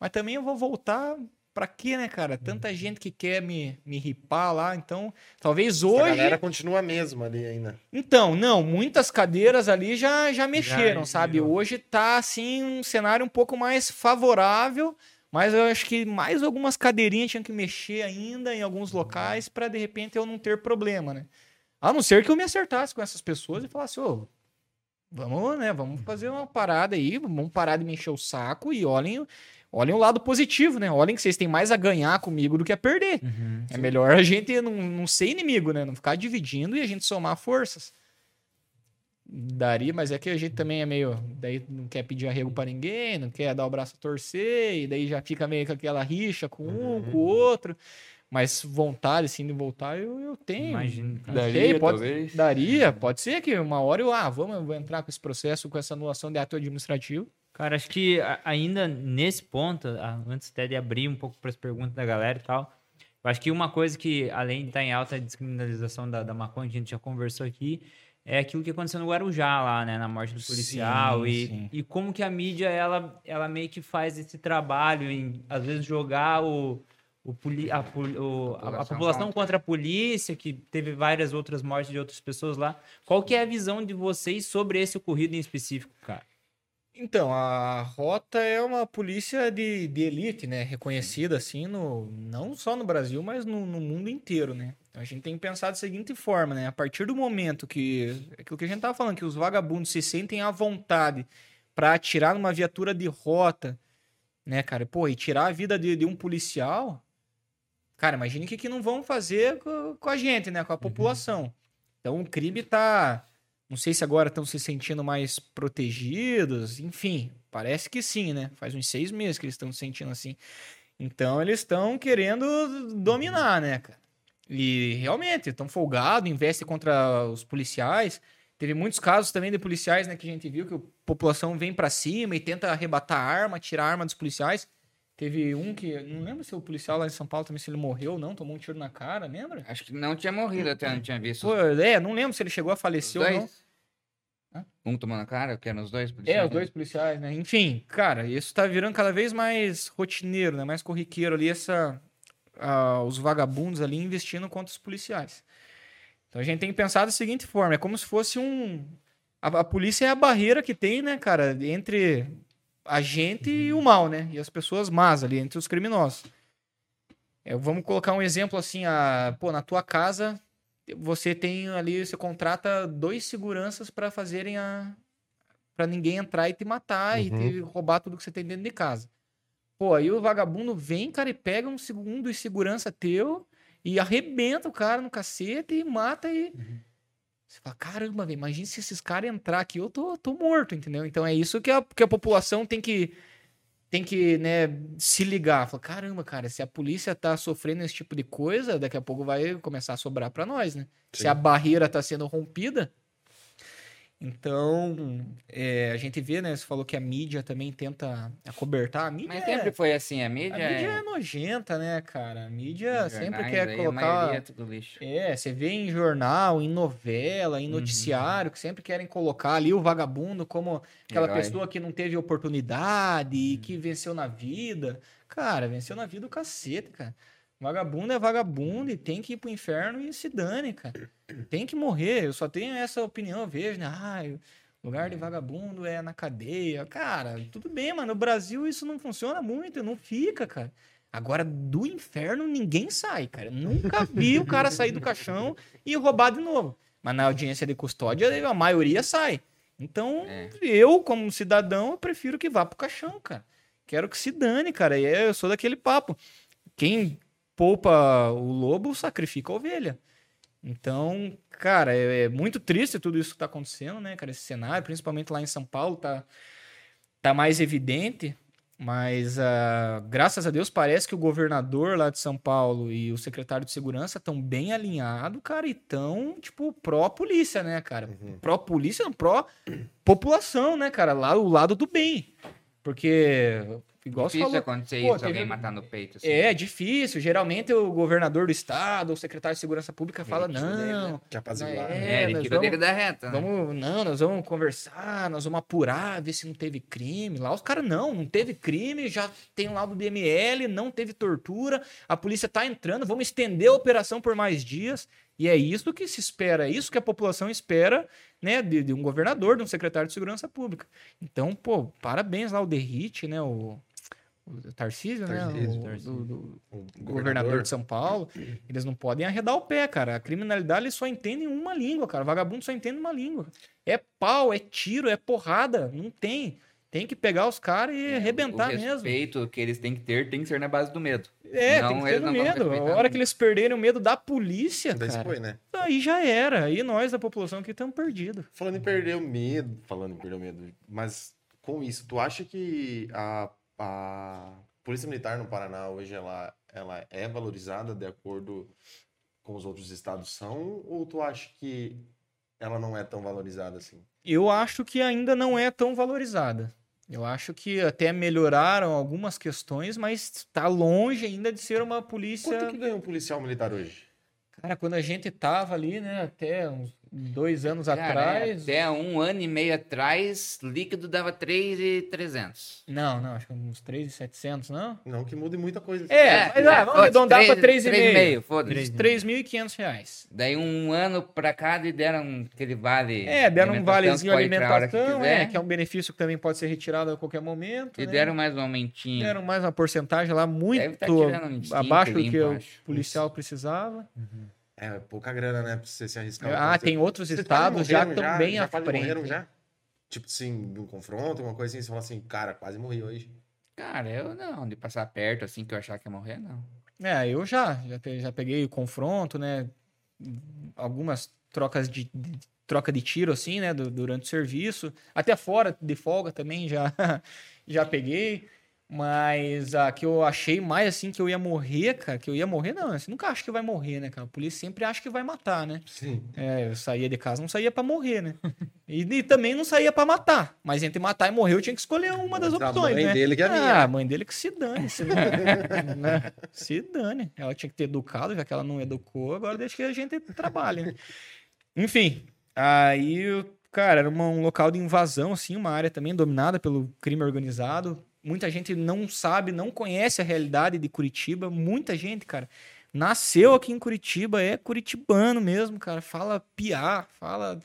Mas também eu vou voltar pra quê, né, cara? Tanta gente que quer me, me ripar lá, então talvez a hoje. galera continua a mesma ali ainda. Então, não, muitas cadeiras ali já, já mexeram, Já sabe? Hoje tá assim um cenário um pouco mais favorável, mas eu acho que mais algumas cadeirinhas tinham que mexer ainda em alguns locais pra de repente eu não ter problema, né? A não ser que eu me acertasse com essas pessoas e falasse, ô, vamos, né, vamos fazer uma parada aí, vamos parar de me encher o saco e olhem, olhem o lado positivo, né? Olhem que vocês têm mais a ganhar comigo do que a perder. Uhum. É melhor a gente não, não ser inimigo, né? Não ficar dividindo e a gente somar forças. Daria, mas é que a gente também é meio. Daí não quer pedir arrego pra ninguém, não quer dar o braço a torcer, e daí já fica meio com aquela rixa com um, com o outro. Mas vontade, assim, de voltar, eu, eu tenho. Imagino, cara. Não sei, pode, Daria, pode ser que uma hora eu, ah, vamos, eu vou entrar com esse processo, com essa anulação de ato administrativo. Cara, acho que a- ainda nesse ponto, a- antes até de abrir um pouco para as perguntas da galera e tal, eu acho que uma coisa que, além de estar em alta a descriminalização da, da maconha, que a gente já conversou aqui, é aquilo que aconteceu no Guarujá lá, né, na morte do policial Sim, e, sim. e como que a mídia, ela, ela meio que faz esse trabalho em, às vezes, jogar o, o, poli- a, o- a- a População população contra. contra a polícia, que teve várias outras mortes de outras pessoas lá. Qual que é a visão de vocês sobre esse ocorrido em específico, cara? Então, a Rota é uma polícia de, de elite, né? Reconhecida, assim, no, não só no Brasil, mas no, no mundo inteiro, né? Então, a gente tem que pensar da seguinte forma, né? A partir do momento que... Aquilo que a gente tava falando, que os vagabundos se sentem à vontade para atirar numa viatura de rota, né, cara? Pô, e tirar a vida de, de um policial... Cara, imagine o que, que não vão fazer com, com a gente, né? Com a população. Então, o crime tá... Não sei se agora estão se sentindo mais protegidos, enfim, parece que sim, né? Faz uns seis meses que eles estão se sentindo assim. Então eles estão querendo dominar, né, cara? E realmente, estão folgados, investem contra os policiais. Teve muitos casos também de policiais, né, que a gente viu que a população vem pra cima e tenta arrebatar a arma, tirar a arma dos policiais. Teve um que, não lembro se o policial lá em São Paulo também se ele morreu ou não, tomou um tiro na cara, lembra? Acho que não tinha morrido até, não tinha visto. Pô, é, não lembro se ele chegou a falecer ou não. Um tomando na cara, que eram os dois? É, policiais, os dois policiais, né? Enfim, cara, isso tá virando cada vez mais rotineiro, né? Mais corriqueiro ali, essa, ah, os vagabundos ali investindo contra os policiais. Então a gente tem que pensar da seguinte forma: é como se fosse um. A, a polícia é a barreira que tem, né, cara, entre a gente e o mal, né? E as pessoas más ali, entre os criminosos. É, vamos colocar um exemplo assim: a, pô, na tua casa você tem ali, você contrata dois seguranças para fazerem a. para ninguém entrar e te matar e Uhum. te roubar tudo que você tem dentro de casa. Pô, aí o vagabundo vem, cara, e pega um segundo de segurança teu e arrebenta o cara no cacete e mata e. Você fala, caramba, velho, imagina se esses caras entrar aqui, eu tô, tô morto, entendeu? Então é isso que a, que a população tem que, tem que, né, se ligar. Fala, caramba, cara, se a polícia tá sofrendo esse tipo de coisa, daqui a pouco vai começar a sobrar pra nós, né? Se Sim. a barreira tá sendo rompida. Então, é, a gente vê, né? Você falou que a mídia também tenta acobertar. A mídia, Mas é, sempre foi assim, a a mídia, mídia é... é nojenta, né, cara? A mídia sempre quer colocar. é. É, você vê em jornal, em novela, em Uhum. noticiário, que sempre querem colocar ali o vagabundo como aquela Herói. pessoa que não teve oportunidade e que venceu na vida. Cara, venceu na vida o cacete, cara. Vagabundo é vagabundo e tem que ir pro inferno e se dane, cara. Tem que morrer. Eu só tenho essa opinião, eu vejo, né? Ah, lugar de vagabundo é na cadeia. Cara, tudo bem, mas no Brasil isso não funciona muito, não fica, cara. Agora, do inferno, ninguém sai, cara. Nunca vi o cara sair do caixão e roubar de novo. Mas na audiência de custódia, a maioria sai. Então, É. eu, como cidadão, eu prefiro que vá pro caixão, cara. Quero que se dane, cara. E eu sou daquele papo. Quem poupa o lobo, sacrifica a ovelha. Então, cara, é, é muito triste tudo isso que tá acontecendo, né, cara? Esse cenário, principalmente lá em São Paulo, tá, tá mais evidente. Mas, ah, graças a Deus, parece que o governador lá de São Paulo e o secretário de segurança estão bem alinhados, cara, e tão, tipo, pró-polícia, né, cara? Uhum. Pró-polícia, não, pró-população, né, cara? Lá, o lado do bem. Porque, igual Difícil falou, acontecer Pô, isso, alguém teve- matar no peito. Assim. é difícil. Geralmente o governador do estado, o secretário de segurança pública fala: Ele dele, não, né? Que apaziguar. É, né? É, ele tirou vamos- dele da reta, né? vamos, não, nós vamos conversar, nós vamos apurar, ver se não teve crime. Lá os caras, não, não teve crime, já tem lá do DML, não teve tortura, a polícia tá entrando, vamos estender a operação por mais dias. E é isso que se espera, é isso que a população espera, né, de, de um governador, de um secretário de segurança pública. Então, pô, parabéns lá o Derrite, né, o, o Tarcísio, né, Tarcísio, o- Tarcísio. do- do, O governador de São Paulo, eles não podem arredar o pé, cara. A criminalidade eles só entendem uma língua, cara. O vagabundo só entende uma língua. É pau, é tiro, é porrada. Não tem. Tem que pegar os caras e É, arrebentar o mesmo. respeito que eles têm que ter tem que ser na base do medo. É, Não, tem que ter eles no não vão medo. A hora que eles perderem o medo da polícia, Daí se cara, foi, né? aí já era. Aí nós da população aqui estamos perdidos. Falando em perder o medo, falando em perder o medo, mas com isso, tu acha que a, a Polícia Militar no Paraná hoje ela, ela é valorizada de acordo com os outros estados são? Ou tu acha que ela não é tão valorizada assim? Eu acho que ainda não é tão valorizada. Eu acho que até melhoraram algumas questões, mas está longe ainda de ser uma polícia. Quanto que ganha um policial militar hoje? Cara, quando a gente tava ali, né, até uns dois anos Cara, é, atrás. até um ano e meio atrás, líquido dava 3,300. Não, não, acho que uns 3,700, não? Não que mude muita coisa. É, mas ah, vamos arredondar pra 3,5. foda-se. 3.500 reais. Daí um ano pra cá eles deram aquele vale. É, deram um valezinho que alimentação, quiser. é, que é um benefício que também pode ser retirado a qualquer momento. E né? deram mais um aumentinho. Deram mais uma porcentagem lá muito Deve tá abaixo do que o acho. policial precisava. É pouca grana, né? Pra você se arriscar. Ah, tem outros Vocês estados já bem já à frente. morreram já? Tipo assim, um confronto, uma coisa assim, você fala assim, cara, quase morri hoje. Cara, eu não, de passar perto assim que eu achar que ia morrer, não. É, eu já, já, já peguei o confronto, né? Algumas trocas de, de- troca de tiro, assim, né? du- durante o serviço. Até fora de folga também já, já peguei. Mas a que eu achei mais assim que eu ia morrer, cara, que eu ia morrer, não. Você nunca acha que vai morrer, né, cara? A polícia sempre acha que vai matar, né? Sim. É, eu saía de casa, não saía pra morrer, né? E, e também não saía pra matar. Mas entre matar e morrer, eu tinha que escolher uma das Mas a opções, mãe né? dele que é ah, minha. a mãe dele que se dane. Se, né? se dane. Ela tinha que ter educado, já que ela não educou, agora deixa que a gente trabalhe, né? Enfim, aí, cara, era uma- um local de invasão, assim, uma área também dominada pelo crime organizado. Muita gente não sabe, não conhece a realidade de Curitiba. Muita gente, cara. nasceu aqui em Curitiba, é curitibano mesmo, cara. Fala piá, fala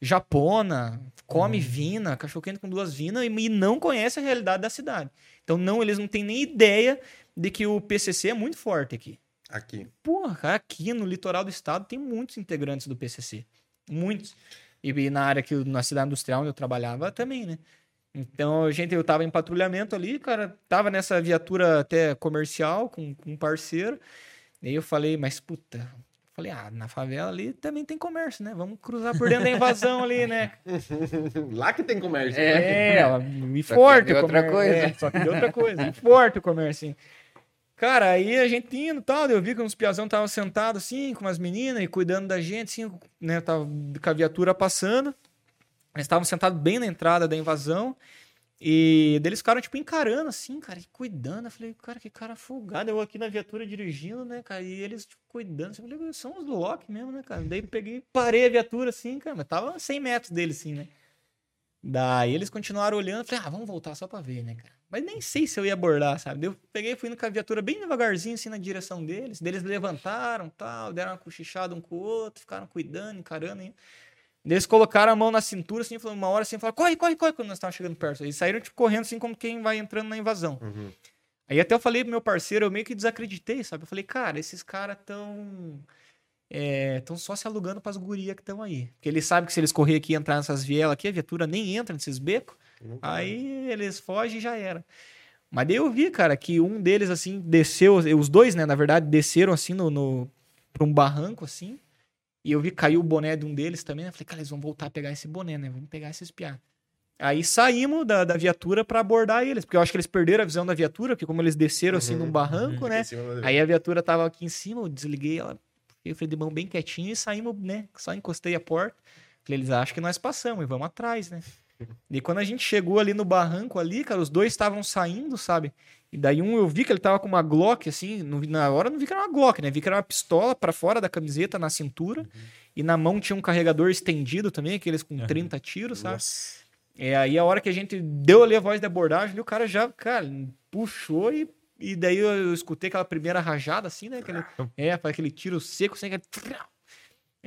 japona, come vina, cachorro-quente com duas vinas e, e não conhece a realidade da cidade. Então, não, eles não têm nem ideia de que o PCC é muito forte aqui. Aqui. Porra, cara, aqui no litoral do estado tem muitos integrantes do PCC. Muitos. E, na área que na cidade industrial onde eu trabalhava também, né? Então, a gente, eu tava em patrulhamento ali, cara, tava nessa viatura até comercial com, com um parceiro. E aí eu falei, mas puta, falei, ah, na favela ali também tem comércio, né? Vamos cruzar por dentro da invasão ali, né? Lá que tem comércio. É, e Só que forte deu o outra comércio. coisa. É, só que deu outra coisa. E forte o comércio, assim. Cara, aí a gente indo e tal, eu vi que uns piazão estavam sentados assim, com umas meninas e cuidando da gente, assim, né? Tava com a viatura passando. Eles estavam sentados bem na entrada da invasão. E deles ficaram, tipo, encarando, assim, cara, e cuidando. Eu falei, cara, que cara folgado. Eu aqui na viatura dirigindo, né, cara? E eles, tipo, cuidando. Eu falei, são os Loki mesmo, né, cara? Daí eu peguei, parei a viatura, assim, cara, mas tava a 100 metros deles, assim, né? Daí eles continuaram olhando, falei, ah, vamos voltar só pra ver, né, cara? Mas nem sei se eu ia abordar, sabe? Eu peguei fui indo com a viatura bem devagarzinho, assim, na direção deles. Daí Eles levantaram, tal, deram uma cochichada um com o outro, ficaram cuidando, encarando. Hein? Eles colocaram a mão na cintura, assim, falando uma hora, assim, falaram, corre, corre, corre, quando nós estávamos chegando perto. Eles saíram, tipo, correndo, assim, como quem vai entrando na invasão. Uhum. Aí até eu falei pro meu parceiro, eu meio que desacreditei, sabe? Eu falei, cara, esses caras tão. É, tão só se alugando pras gurias que estão aí. Porque eles sabem que se eles correr aqui e entrar nessas vielas aqui, a viatura nem entra nesses becos. Nunca Aí eles fogem e já era. Mas daí eu vi, cara, que um deles, assim, desceu. Os dois, né, na verdade, desceram, assim, no, no, pra um barranco, assim. E eu vi caiu o boné de um deles também. né? Eu falei, cara, eles vão voltar a pegar esse boné, né? Vamos pegar esses piá. Aí saímos da, da viatura pra abordar eles. Porque eu acho que eles perderam a visão da viatura, porque como eles desceram, assim, num barranco, Fica né? Aí a viatura tava aqui em cima, eu desliguei ela, fiquei o freio de mão bem quietinho e saímos, né? Só encostei a porta. Falei, eles acham que nós passamos e vamos atrás, né? E quando a gente chegou ali no barranco ali, cara, os dois estavam saindo, sabe? E daí um eu vi que ele tava com uma Glock, assim, não na hora não vi que era uma Glock, né? Vi que era uma pistola pra fora da camiseta, na cintura. E na mão tinha um carregador estendido também, aqueles com 30 tiros, sabe? Nossa. É, aí a hora que a gente deu ali a voz de abordagem, o cara já, cara, puxou e, e daí eu, eu escutei aquela primeira rajada, assim, né? Aquele, é, foi aquele tiro seco, assim, aquele...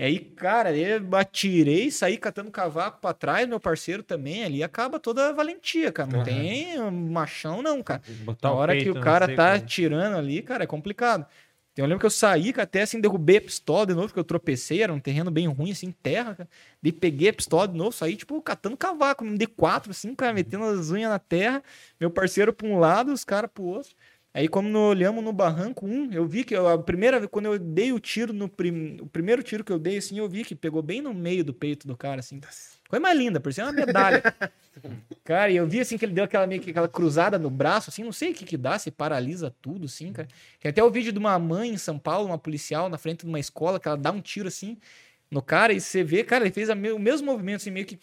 Aí, cara, eu atirei, saí catando cavaco pra trás, meu parceiro também, ali acaba toda a valentia, cara. Não Aham. tem machão, não, cara. Botar Na hora que peito o no cara tá né? atirando ali, cara, é complicado. Então, eu lembro que eu saí, cara, até assim, derrubei a pistola de novo, porque eu tropecei, era um terreno bem ruim, assim, terra, cara. Daí peguei a pistola de novo, saí, tipo, catando cavaco, um D4, assim, cara, metendo as unhas na terra, meu parceiro pra um lado, os caras pro outro. Aí, como nós olhamos no barranco, um, eu vi que eu- a primeira vez, quando eu dei o tiro no prim... o primeiro tiro que eu dei, assim, eu vi que pegou bem no meio do peito do cara, assim. Coisa mais linda, por ser uma medalha. Cara, e eu vi assim que ele deu aquela meio que aquela cruzada no braço, assim, não sei o que que dá, se paralisa tudo, assim, cara. Tem até o vídeo de uma mãe em São Paulo, uma policial, na frente de uma escola, que ela dá um tiro assim no cara e você vê, cara, ele fez me- o mesmo movimento, assim, meio que.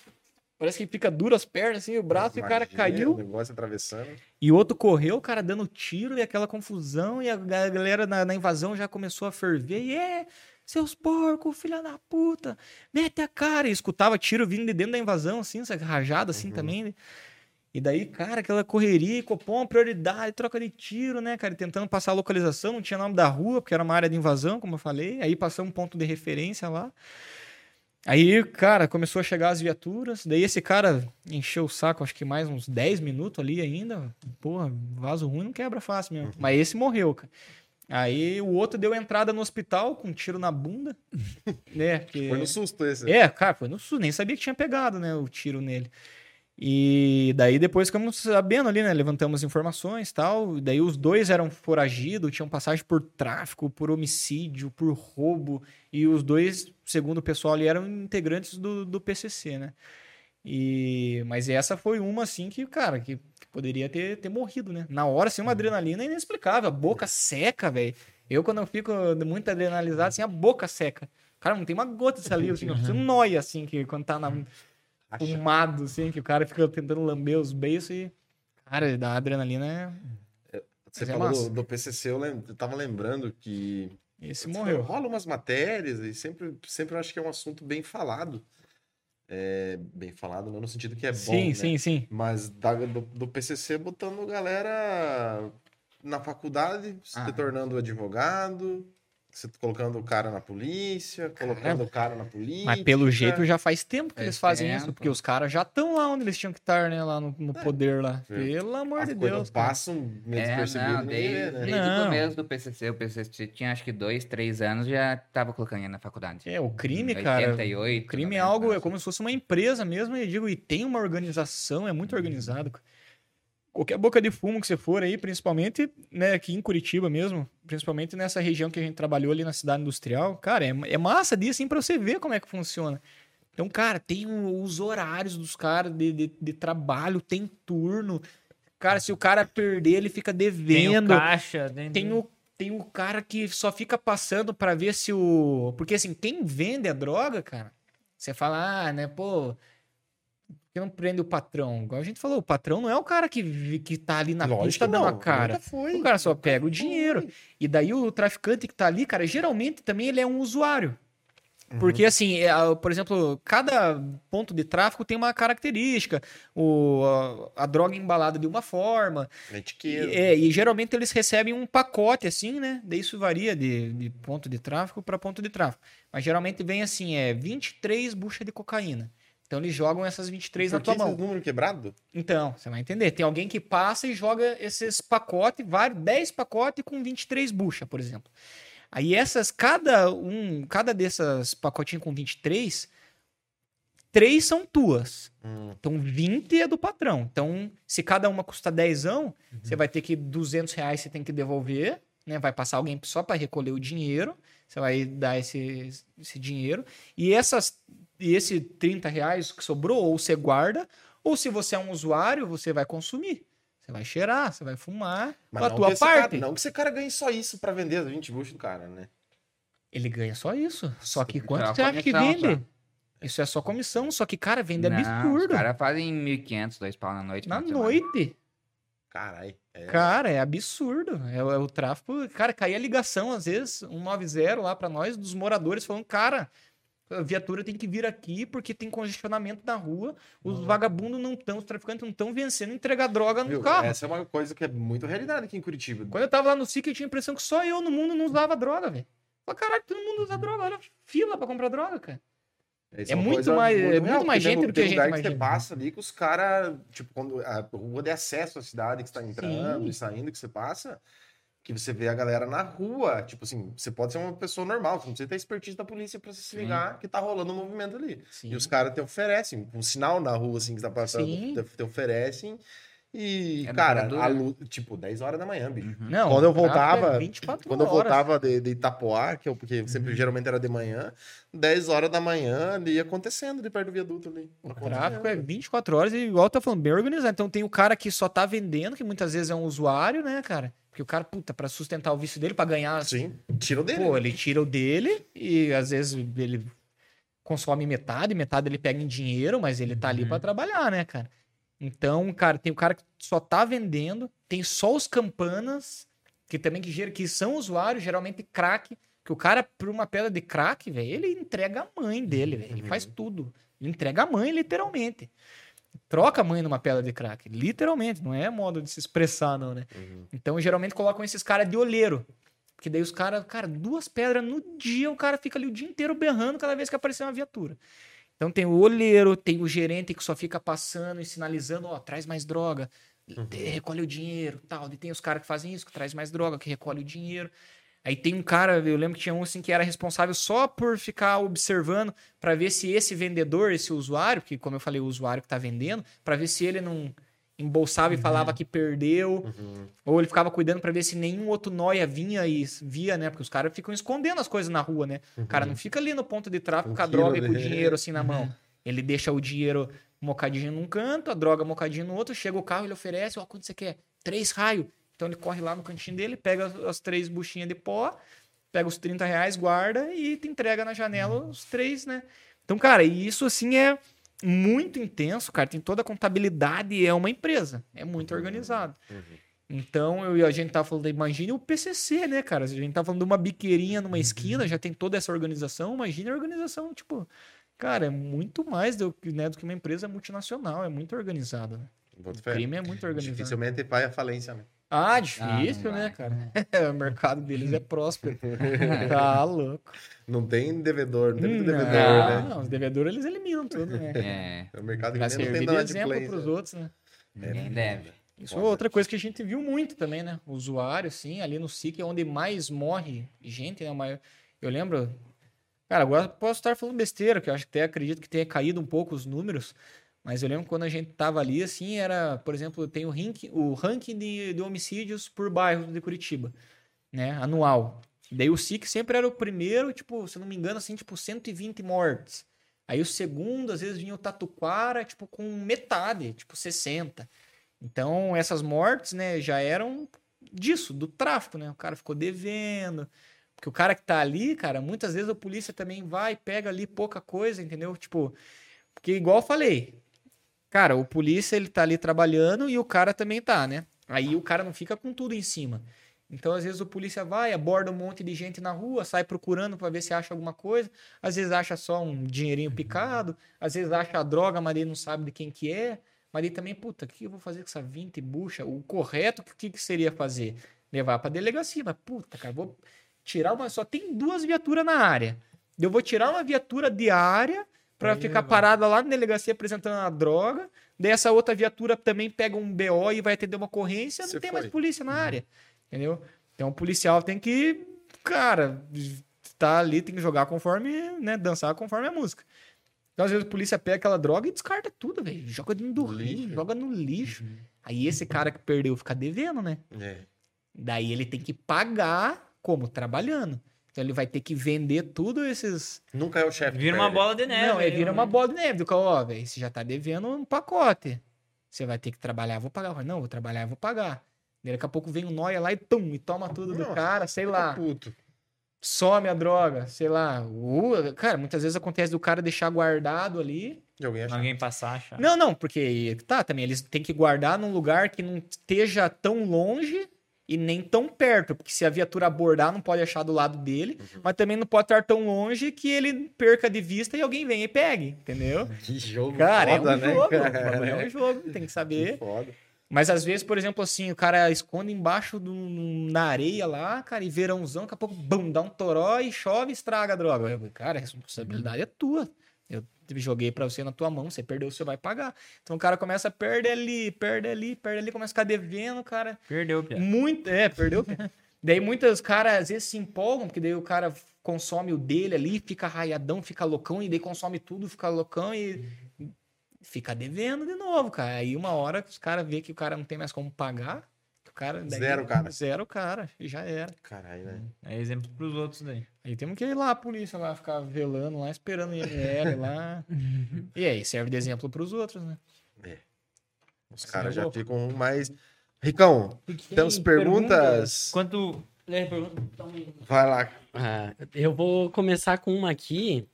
Parece que fica duro as pernas, assim, o braço, e o cara Imagina, caiu. O negócio atravessando. E o outro correu, o cara dando tiro e aquela confusão, e a ga- galera na, na invasão já começou a ferver. E é, seus porcos, filha da puta, mete a cara. E escutava tiro vindo de dentro da invasão, assim, essa rajada assim também. né? E daí, cara, aquela correria, Copom, prioridade, troca de tiro, né, cara? Tentando passar a localização, não tinha nome da rua, porque era uma área de invasão, como eu falei. Aí passou um ponto de referência lá. Aí, cara, começou a chegar as viaturas. Daí esse cara encheu o saco, acho que mais uns 10 minutos ali ainda. Porra, vaso ruim não quebra fácil mesmo. Mas esse morreu, cara. Aí o outro deu entrada no hospital com um tiro na bunda. né? Foi no susto esse. é, cara, foi no sul, nem sabia que tinha pegado, né, o tiro nele. E daí depois ficamos sabendo ali, né, levantamos informações e tal, daí os dois eram foragidos, tinham passagem por tráfico, por homicídio, por roubo, e os dois, segundo o pessoal ali, eram integrantes do, do PCC, né. E, mas essa foi uma, assim, que, cara, que poderia ter, ter morrido, né. Na hora, assim, uma adrenalina inexplicável, a boca seca, velho. Eu, quando eu fico muito adrenalizado, assim, a boca seca. Cara, não tem uma gota de saliva, assim, você noia, assim, que quando tá na, Acha- fumado, assim, que o cara fica tentando lamber os beiços e... Cara, da adrenalina, Você Mas é falou do, do PCC, eu, lem- eu tava lembrando que esse morreu. rola umas matérias e sempre, sempre eu acho que é um assunto bem falado. É, bem falado, não no sentido que é bom, sim, né? sim, sim. Mas da- do, do PCC botando galera na faculdade, se Ah. tornando advogado, Você tá colocando o cara na polícia, colocando o cara na polícia. Mas pelo jeito já faz tempo que Faz eles fazem isso, tempo. porque os caras já estão lá onde eles tinham que estar, né? Lá no, no É. poder lá. É. Pelo amor As de Deus. cara. passam meio É, despercebido, não, desde, né? desde Não. o começo do PCC, o PCC tinha acho que dois, três anos, já tava colocando ele na faculdade. É, o crime, Em cara. 88, O crime é 90, algo, é como se fosse uma empresa mesmo, e digo, e tem uma organização, é muito organizado. cara. Qualquer boca de fumo que você for aí, principalmente, né, aqui em Curitiba mesmo, principalmente nessa região que a gente trabalhou ali na cidade industrial, cara, é, é massa disso, assim, pra você ver como é que funciona. Então, cara, tem o- os horários dos caras de, de, de trabalho, tem turno. Cara, se o cara perder, ele fica Tem o devendo. caixa. Tem, Tem o, tem o cara que só fica passando pra ver se o. Porque assim, quem vende a droga, cara, você fala, ah, né, pô. Que não prende o patrão? Igual a gente falou, o patrão não é o cara que, que tá ali na Lógico pista dando a cara. foi. O cara só pega o dinheiro. E daí o traficante que tá ali, cara, geralmente também ele é um usuário. Uhum. Porque, assim, é, por exemplo, cada ponto de tráfico tem uma característica. O, a, a droga embalada de uma forma, e, é, e geralmente eles recebem um pacote assim, né? Daí isso varia de, de ponto de tráfico para ponto de tráfico. Mas geralmente vem assim, é 23 buchas de cocaína. Então eles jogam essas 23 na Por que tua esses mão. números quebrados? Então, você vai entender. Tem alguém que passa e joga esses pacotes, vários, 10 pacotes com 23 buchas, por exemplo. Aí essas, cada um, cada dessas pacotinhos com 23, três são tuas. Hum, Então, 20 é do patrão. Então, se cada uma custa 10, Uhum. você vai ter que 200 reais você tem que devolver, né? Vai passar alguém só para recolher o dinheiro. Você vai dar esse, esse dinheiro. E essas e esse 30 reais que sobrou, ou você guarda, ou se você é um usuário, você vai consumir. Você vai cheirar, você vai fumar mas com a não tua que esse parte. Cara, não que esse cara ganhe só isso pra vender as 20 buchas do cara, né? Ele ganha só isso. Só que quanto você acha que vende? só. Isso é só comissão, só que, cara, vende Não, absurdo. Os caras fazem 1.500, dois pau na noite. Na noite. Caralho. É. Cara, é absurdo. É, o- é o tráfico. Cara, caía a ligação, às vezes, 190 lá pra nós, dos moradores, falando, cara, a viatura tem que vir aqui porque tem congestionamento na rua, os vagabundos não estão, os traficantes não estão vencendo entregar droga no Viu? carro. Essa é uma coisa que é muito realidade aqui em Curitiba. Quando eu tava lá no SIC, eu tinha a impressão que só eu no mundo não usava droga, velho. Falei, caralho, todo mundo usa droga, olha, fila pra comprar droga, cara. Essa É muito mais- é muito real, mais porque gente tem- do que a gente lugar que imagina. você passa ali que os caras, tipo, quando a rua de acesso à cidade que você tá entrando Sim. e saindo, que você passa, que você vê a galera na rua, tipo assim, você pode ser uma pessoa normal, você não precisa ter expertise da polícia pra você se Sim. ligar que tá rolando um movimento ali. Sim. E os caras te oferecem, um sinal na rua, assim, que tá passando, Sim. te, te oferecem. E, É cara, a tipo, 10 horas da manhã, bicho. Não, Quando eu é voltava- 24 Quando eu voltava de, de Itapoá, que eu, porque sempre Uhum. geralmente era de manhã, 10 horas da manhã ali ia acontecendo ali perto do viaduto ali. O tráfico é 24 horas e igual tá falando, bem organizado. Então tem o cara que só tá vendendo, que muitas vezes é um usuário, né, cara? Porque o cara, puta, pra sustentar o vício dele, pra ganhar. Sim, tira o dele. Pô, ele tira o dele e às vezes ele consome metade, metade ele pega em dinheiro, mas ele tá ali Uhum. pra trabalhar, né, cara? Então, cara, tem o cara que só tá vendendo, tem só os campanas, que também que, que são usuários, geralmente crack, que o cara, por uma pedra de crack, velho, ele entrega a mãe dele, velho. Ele faz tudo. Ele entrega a mãe, literalmente. Troca a mãe numa pedra de crack. Literalmente, não é modo de se expressar, não, né? Uhum. Então, geralmente colocam esses caras de olheiro. Porque daí os caras, cara, duas pedras no dia, o cara fica ali o dia inteiro berrando cada vez que aparecer uma viatura. Então tem o olheiro, tem o gerente que só fica passando e sinalizando, ó, traz mais droga, te- recolhe o dinheiro, tal. E tem os caras que fazem isso, que traz mais droga, que recolhe o dinheiro. Aí tem um cara, eu lembro que tinha um assim que era responsável só por ficar observando pra ver se esse vendedor, esse usuário, que como eu falei, o usuário que tá vendendo, pra ver se ele não embolsava e falava que perdeu, Uhum. ou ele ficava cuidando pra ver se nenhum outro noia vinha e via, né? Porque os caras ficam escondendo as coisas na rua, né? O cara não fica ali no ponto de tráfico Um com a droga e com o dinheiro assim na mão. Ele deixa o dinheiro mocadinho num canto, a droga mocadinho no outro, chega o carro, ele oferece, ó, quanto você quer? Três raios. Então ele corre lá no cantinho dele, pega as, as três buchinhas de pó, pega os 30 reais, guarda e te entrega na janela os três, né? Então, cara, e isso assim é muito intenso, cara. Tem toda a contabilidade e é uma empresa. É muito organizado. Uhum. Então, eu, e a gente tava falando, imagine o PCC, né, cara? A gente tá falando de uma biqueirinha numa esquina, já tem toda essa organização. Imagine a organização, tipo, cara, é muito mais do, que- né, do que uma empresa multinacional, é muito organizado. Né? Boto O fé. crime é muito organizado. Dificilmente vai à falência, né? Ah, difícil, Ah, né, cara? o mercado deles é próspero. tá louco. Não tem devedor, não tem muito Hum, devedor, não, né? não, os devedores eles eliminam tudo, né? É, O mercado que não tem servir de nada exemplo play, pros né? outros, né? ninguém deve. Isso é outra coisa que a gente viu muito também, né? O usuário, assim, ali no SIC é onde mais morre gente, né? Mas eu lembro. Cara, agora posso estar falando besteira, que eu acho que até acredito que tenha caído um pouco os números. Mas eu lembro quando a gente tava ali, assim, era, por exemplo, tem o ranking, o ranking de, de homicídios por bairro de Curitiba, né? Anual. Daí o SIC sempre era o primeiro, tipo, se não me engano, assim, tipo, 120 mortes. Aí o segundo, às vezes, vinha o Tatuquara, tipo, com metade, tipo, 60. Então, essas mortes, né, já eram disso, do tráfico, né? O cara ficou devendo. Porque o cara que tá ali, cara, muitas vezes a polícia também vai pega ali pouca coisa, entendeu? Tipo, porque igual eu falei, cara, o polícia ele tá ali trabalhando e o cara também tá, né? Aí o cara não fica com tudo em cima. Então, às vezes, o polícia vai, aborda um monte de gente na rua, sai procurando pra ver se acha alguma coisa. Às vezes acha só um dinheirinho picado, às vezes acha a droga, mas ele não sabe de quem que é. Mas ele também, puta, o que eu vou fazer com essa 20 bucha? O correto, o que, que seria fazer? Levar pra delegacia. Mas, puta, cara, vou tirar uma. Só tem duas viaturas na área. Eu vou tirar uma viatura diária pra Aí ficar vai. parada lá na delegacia apresentando a droga. Daí essa outra viatura também pega um BO e vai atender uma ocorrência. Não Você tem foi. mais polícia na área. Entendeu? Então o policial tem que, cara, tá ali, tem que jogar conforme, né? Dançar conforme a música. Então, às vezes, a polícia pega aquela droga e descarta tudo, velho. Joga dentro do Lixo. rio, joga no lixo. Aí esse cara que perdeu fica devendo, né? É. Daí ele tem que pagar como? Trabalhando. Então ele vai ter que vender tudo esses. Nunca é o chefe. Vira uma bola de neve. Não, é vira ó. uma bola de neve do cara, ó, velho. Você já tá devendo um pacote. Você vai ter que trabalhar, vou pagar. Não, vou trabalhar, vou pagar. Daqui a pouco vem um nóia lá e tum, e toma tudo do Nossa, cara, sei lá. Puto. Some a droga, sei lá. Uh, cara, muitas vezes acontece do cara deixar guardado ali. De alguém achar. Alguém passar, achar. Não, não, porque tá, também eles têm que guardar num lugar que não esteja tão longe e nem tão perto, porque se a viatura abordar não pode achar do lado dele, Uhum. mas também não pode estar tão longe que ele perca de vista e alguém venha e pegue, entendeu? Que jogo Cara, foda, é um né? jogo, cara? é um jogo, tem que Que saber. foda. Mas às vezes, por exemplo, assim, o cara esconde embaixo do, na areia lá, cara, e verãozão, daqui a pouco, bum, dá um toró e chove estraga a droga. Eu, cara, a responsabilidade é tua. Eu joguei pra você na tua mão, você perdeu, você vai pagar. Então o cara começa a perder ali, perde ali, perde ali, começa a ficar devendo, cara. Perdeu, Pia. Muito, é, perdeu. daí muitos caras às vezes se empolgam, porque daí o cara consome o dele ali, fica raiadão, fica loucão, e daí consome tudo, fica loucão e fica devendo de novo, cara. Aí uma hora que os caras vê que o cara não tem mais como pagar, que o cara... daí- Zero cara. Zero cara, e já era. Caralho, né? É exemplo pros outros daí. Aí temos que ir lá, a polícia lá, ficar velando lá, esperando o IML lá. e aí, serve de exemplo pros outros, né? Os caras já jogou? ficam mais. Ricão, temos perguntas? Quanto. É, pergunta- Toma aí. Vai lá. Ah, eu vou começar com uma aqui.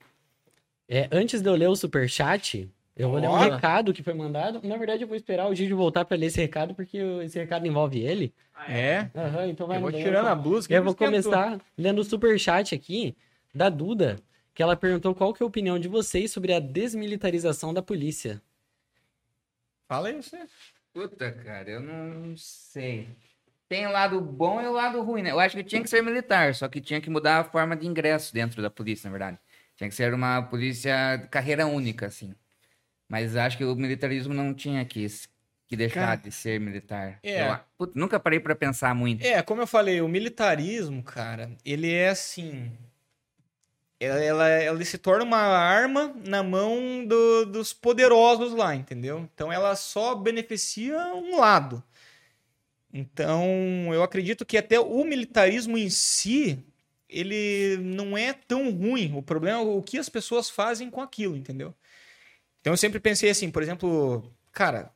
É, antes de eu ler o superchat, eu vou ler um recado que foi mandado. Na verdade, eu vou esperar o Gigi voltar pra ler esse recado, porque esse recado envolve ele. É. Aham, então vai Eu vou no- tirando a blusa. que Eu vou começar lendo o superchat aqui da Duda, que ela perguntou qual que é a opinião de vocês sobre a desmilitarização da polícia. Fala aí você. Puta, cara, eu não sei. Tem o lado bom e o lado ruim, né? Eu acho que tinha que ser militar, só que tinha que mudar a forma de ingresso dentro da polícia, na verdade. Tinha que ser uma polícia de carreira única, assim. Mas acho que o militarismo não tinha que, que deixar Cara, de ser militar. é. Eu, nunca parei pra pensar muito. É, como eu falei, o militarismo, cara, ele é assim. Ela, ela, ela se torna uma arma na mão do- dos poderosos lá, entendeu? Então ela só beneficia um lado. Então eu acredito que até o militarismo em si, ele não é tão ruim. O problema é o que as pessoas fazem com aquilo, entendeu? Então eu sempre pensei assim, por exemplo, cara,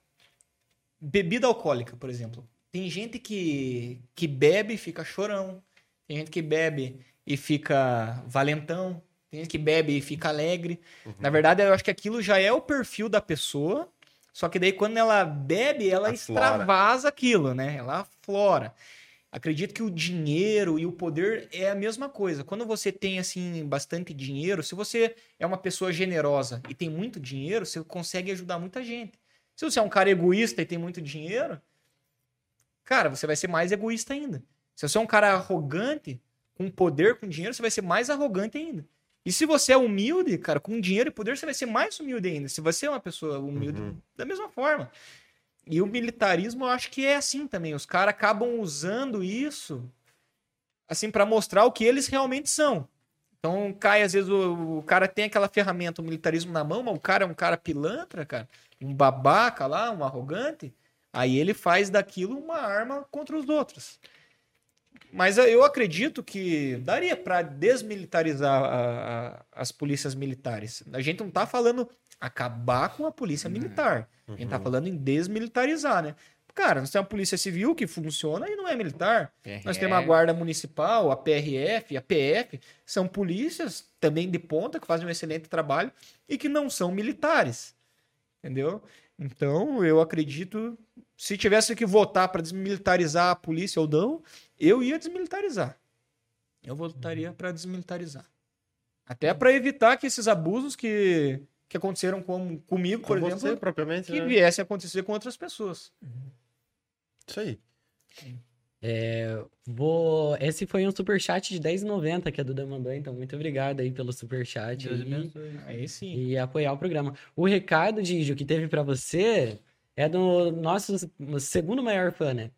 bebida alcoólica, por exemplo. Tem gente que, que bebe e fica chorão. Tem gente que bebe e fica valentão. Tem gente que bebe e fica alegre. Na verdade, eu acho que aquilo já é o perfil da pessoa. Só que daí, quando ela bebe, ela Aflora. extravasa aquilo, né? Ela aflora. Acredito que o dinheiro e o poder é a mesma coisa. Quando você tem, assim, bastante dinheiro, se você é uma pessoa generosa e tem muito dinheiro, você consegue ajudar muita gente. Se você é um cara egoísta e tem muito dinheiro, cara, você vai ser mais egoísta ainda. Se você é um cara arrogante, com poder, com dinheiro, você vai ser mais arrogante ainda. E se você é humilde, cara, com dinheiro e poder, você vai ser mais humilde ainda. Se você é uma pessoa humilde, Uhum. da mesma forma. E o militarismo, eu acho que é assim também. Os caras acabam usando isso, assim, para mostrar o que eles realmente são. Então, cai, às vezes, o, o cara tem aquela ferramenta, o militarismo na mão, mas o cara é um cara pilantra, cara, um babaca lá, um arrogante. Aí ele faz daquilo uma arma contra os outros. Mas eu acredito que daria para desmilitarizar a- a- as polícias militares. A gente não tá falando acabar com a polícia militar. A gente tá falando em desmilitarizar, né? Cara, nós temos a polícia civil que funciona e não é militar. Nós temos a Guarda Municipal, a PRF, a PF, são polícias também de ponta que fazem um excelente trabalho e que não são militares. Entendeu? Então, eu acredito, se tivesse que votar para desmilitarizar a polícia ou não, eu ia desmilitarizar. Eu votaria para desmilitarizar. Até para evitar que esses abusos que, que aconteceram com, comigo, por Com exemplo, você, propriamente. que né? viessem a acontecer com outras pessoas. Isso aí. Vou... Esse foi um superchat de 10,90 que a Duda mandou, então muito obrigado aí pelo superchat. Deus e- abençoe. Aí sim. e apoiar o programa. O recado, Gijo, que teve pra você é do nosso segundo maior fã, né?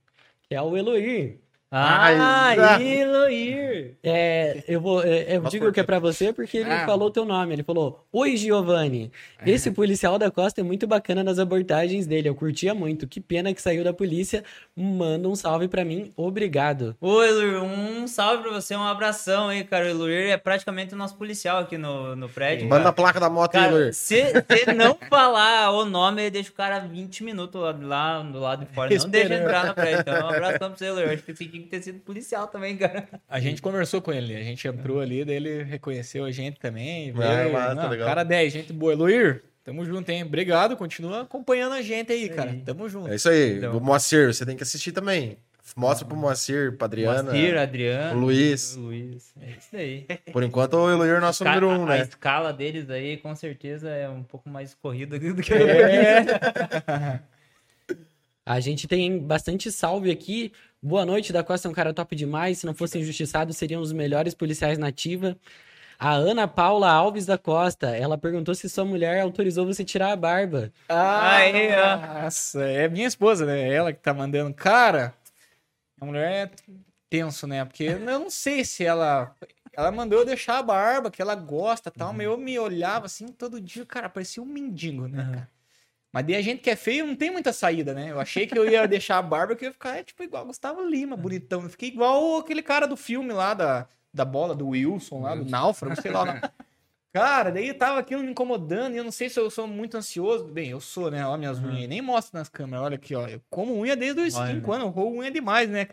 Que é o Eloir. Ah, Ah, Eloir! É, eu vou, é, eu Mas digo que é pra você porque ele Ah. falou o teu nome. Ele falou: Oi, Giovanni. Esse policial da Costa é muito bacana nas abordagens dele. Eu curtia muito. Que pena que saiu da polícia. Manda um salve pra mim. Obrigado. Ô, Eloir, um salve pra você, um abração aí, cara. O Eloir é praticamente o nosso policial aqui no, no prédio. Manda a placa da moto Cara, Luiz. se você não falar o nome, ele deixa o cara 20 minutos lá, lá do lado de fora. Não deixa Esperando. entrar no prédio. Então, um abração pra você, Eloir. Acho que você tinha que ter sido policial também, cara. A gente conversou com ele, a gente entrou ali, daí ele reconheceu a gente também. Veio, Ah, massa, não, legal. Cara 10, gente boa. Eloir, tamo junto, hein? Obrigado, continua acompanhando a gente aí, cara. aí. Tamo junto. É isso aí. Então. O Moacir, você tem que assistir também. Mostra pro Moacir, pra Adriana. Moacir, Adriano. o Luiz. o Luiz. É isso daí. Por enquanto, o Eloir é o nosso número um, a, a né? escala deles aí, com certeza, é um pouco mais corrida do que É. A gente tem bastante salve aqui. Boa noite, da Costa é um cara top demais. Se não fosse injustiçado, seriam os melhores policiais na ativa. A Ana Paula Alves da Costa, ela perguntou se sua mulher autorizou você tirar a barba. Aí, ó. Nossa, é minha esposa, né? Ela que tá mandando. Cara, a mulher é tenso, né? Porque eu não sei se ela. Ela mandou eu deixar a barba, que ela gosta e tal, mas eu me olhava assim todo dia, cara, parecia um mendigo, né, cara? Mas daí a gente que é feio não tem muita saída, né? Eu achei que eu ia deixar a barba, que eu ia ficar é, tipo igual Gustavo Lima, bonitão. Eu fiquei igual aquele cara do filme lá, da, da bola, do Wilson lá, do Náufrago, sei lá. nome. Cara, daí tava aquilo me incomodando e eu não sei se eu sou muito ansioso. Bem, eu sou, né? Olha minhas unhas, nem mostro nas câmeras. Olha aqui, ó. Eu como unha desde os Olha. 5 anos, eu roubo unha demais, né?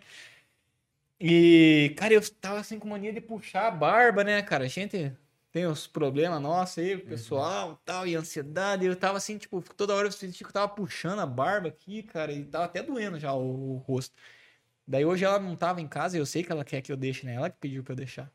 E, cara, eu tava assim com mania de puxar a barba, né, cara? A gente tem os problemas nossos aí, pessoal e tal, e ansiedade. Eu tava assim, tipo, toda hora eu senti que eu tava puxando a barba aqui, cara, e tava até doendo já o, o rosto. Daí hoje ela não tava em casa e eu sei que ela quer que eu deixe, né? Ela que pediu pra eu deixar.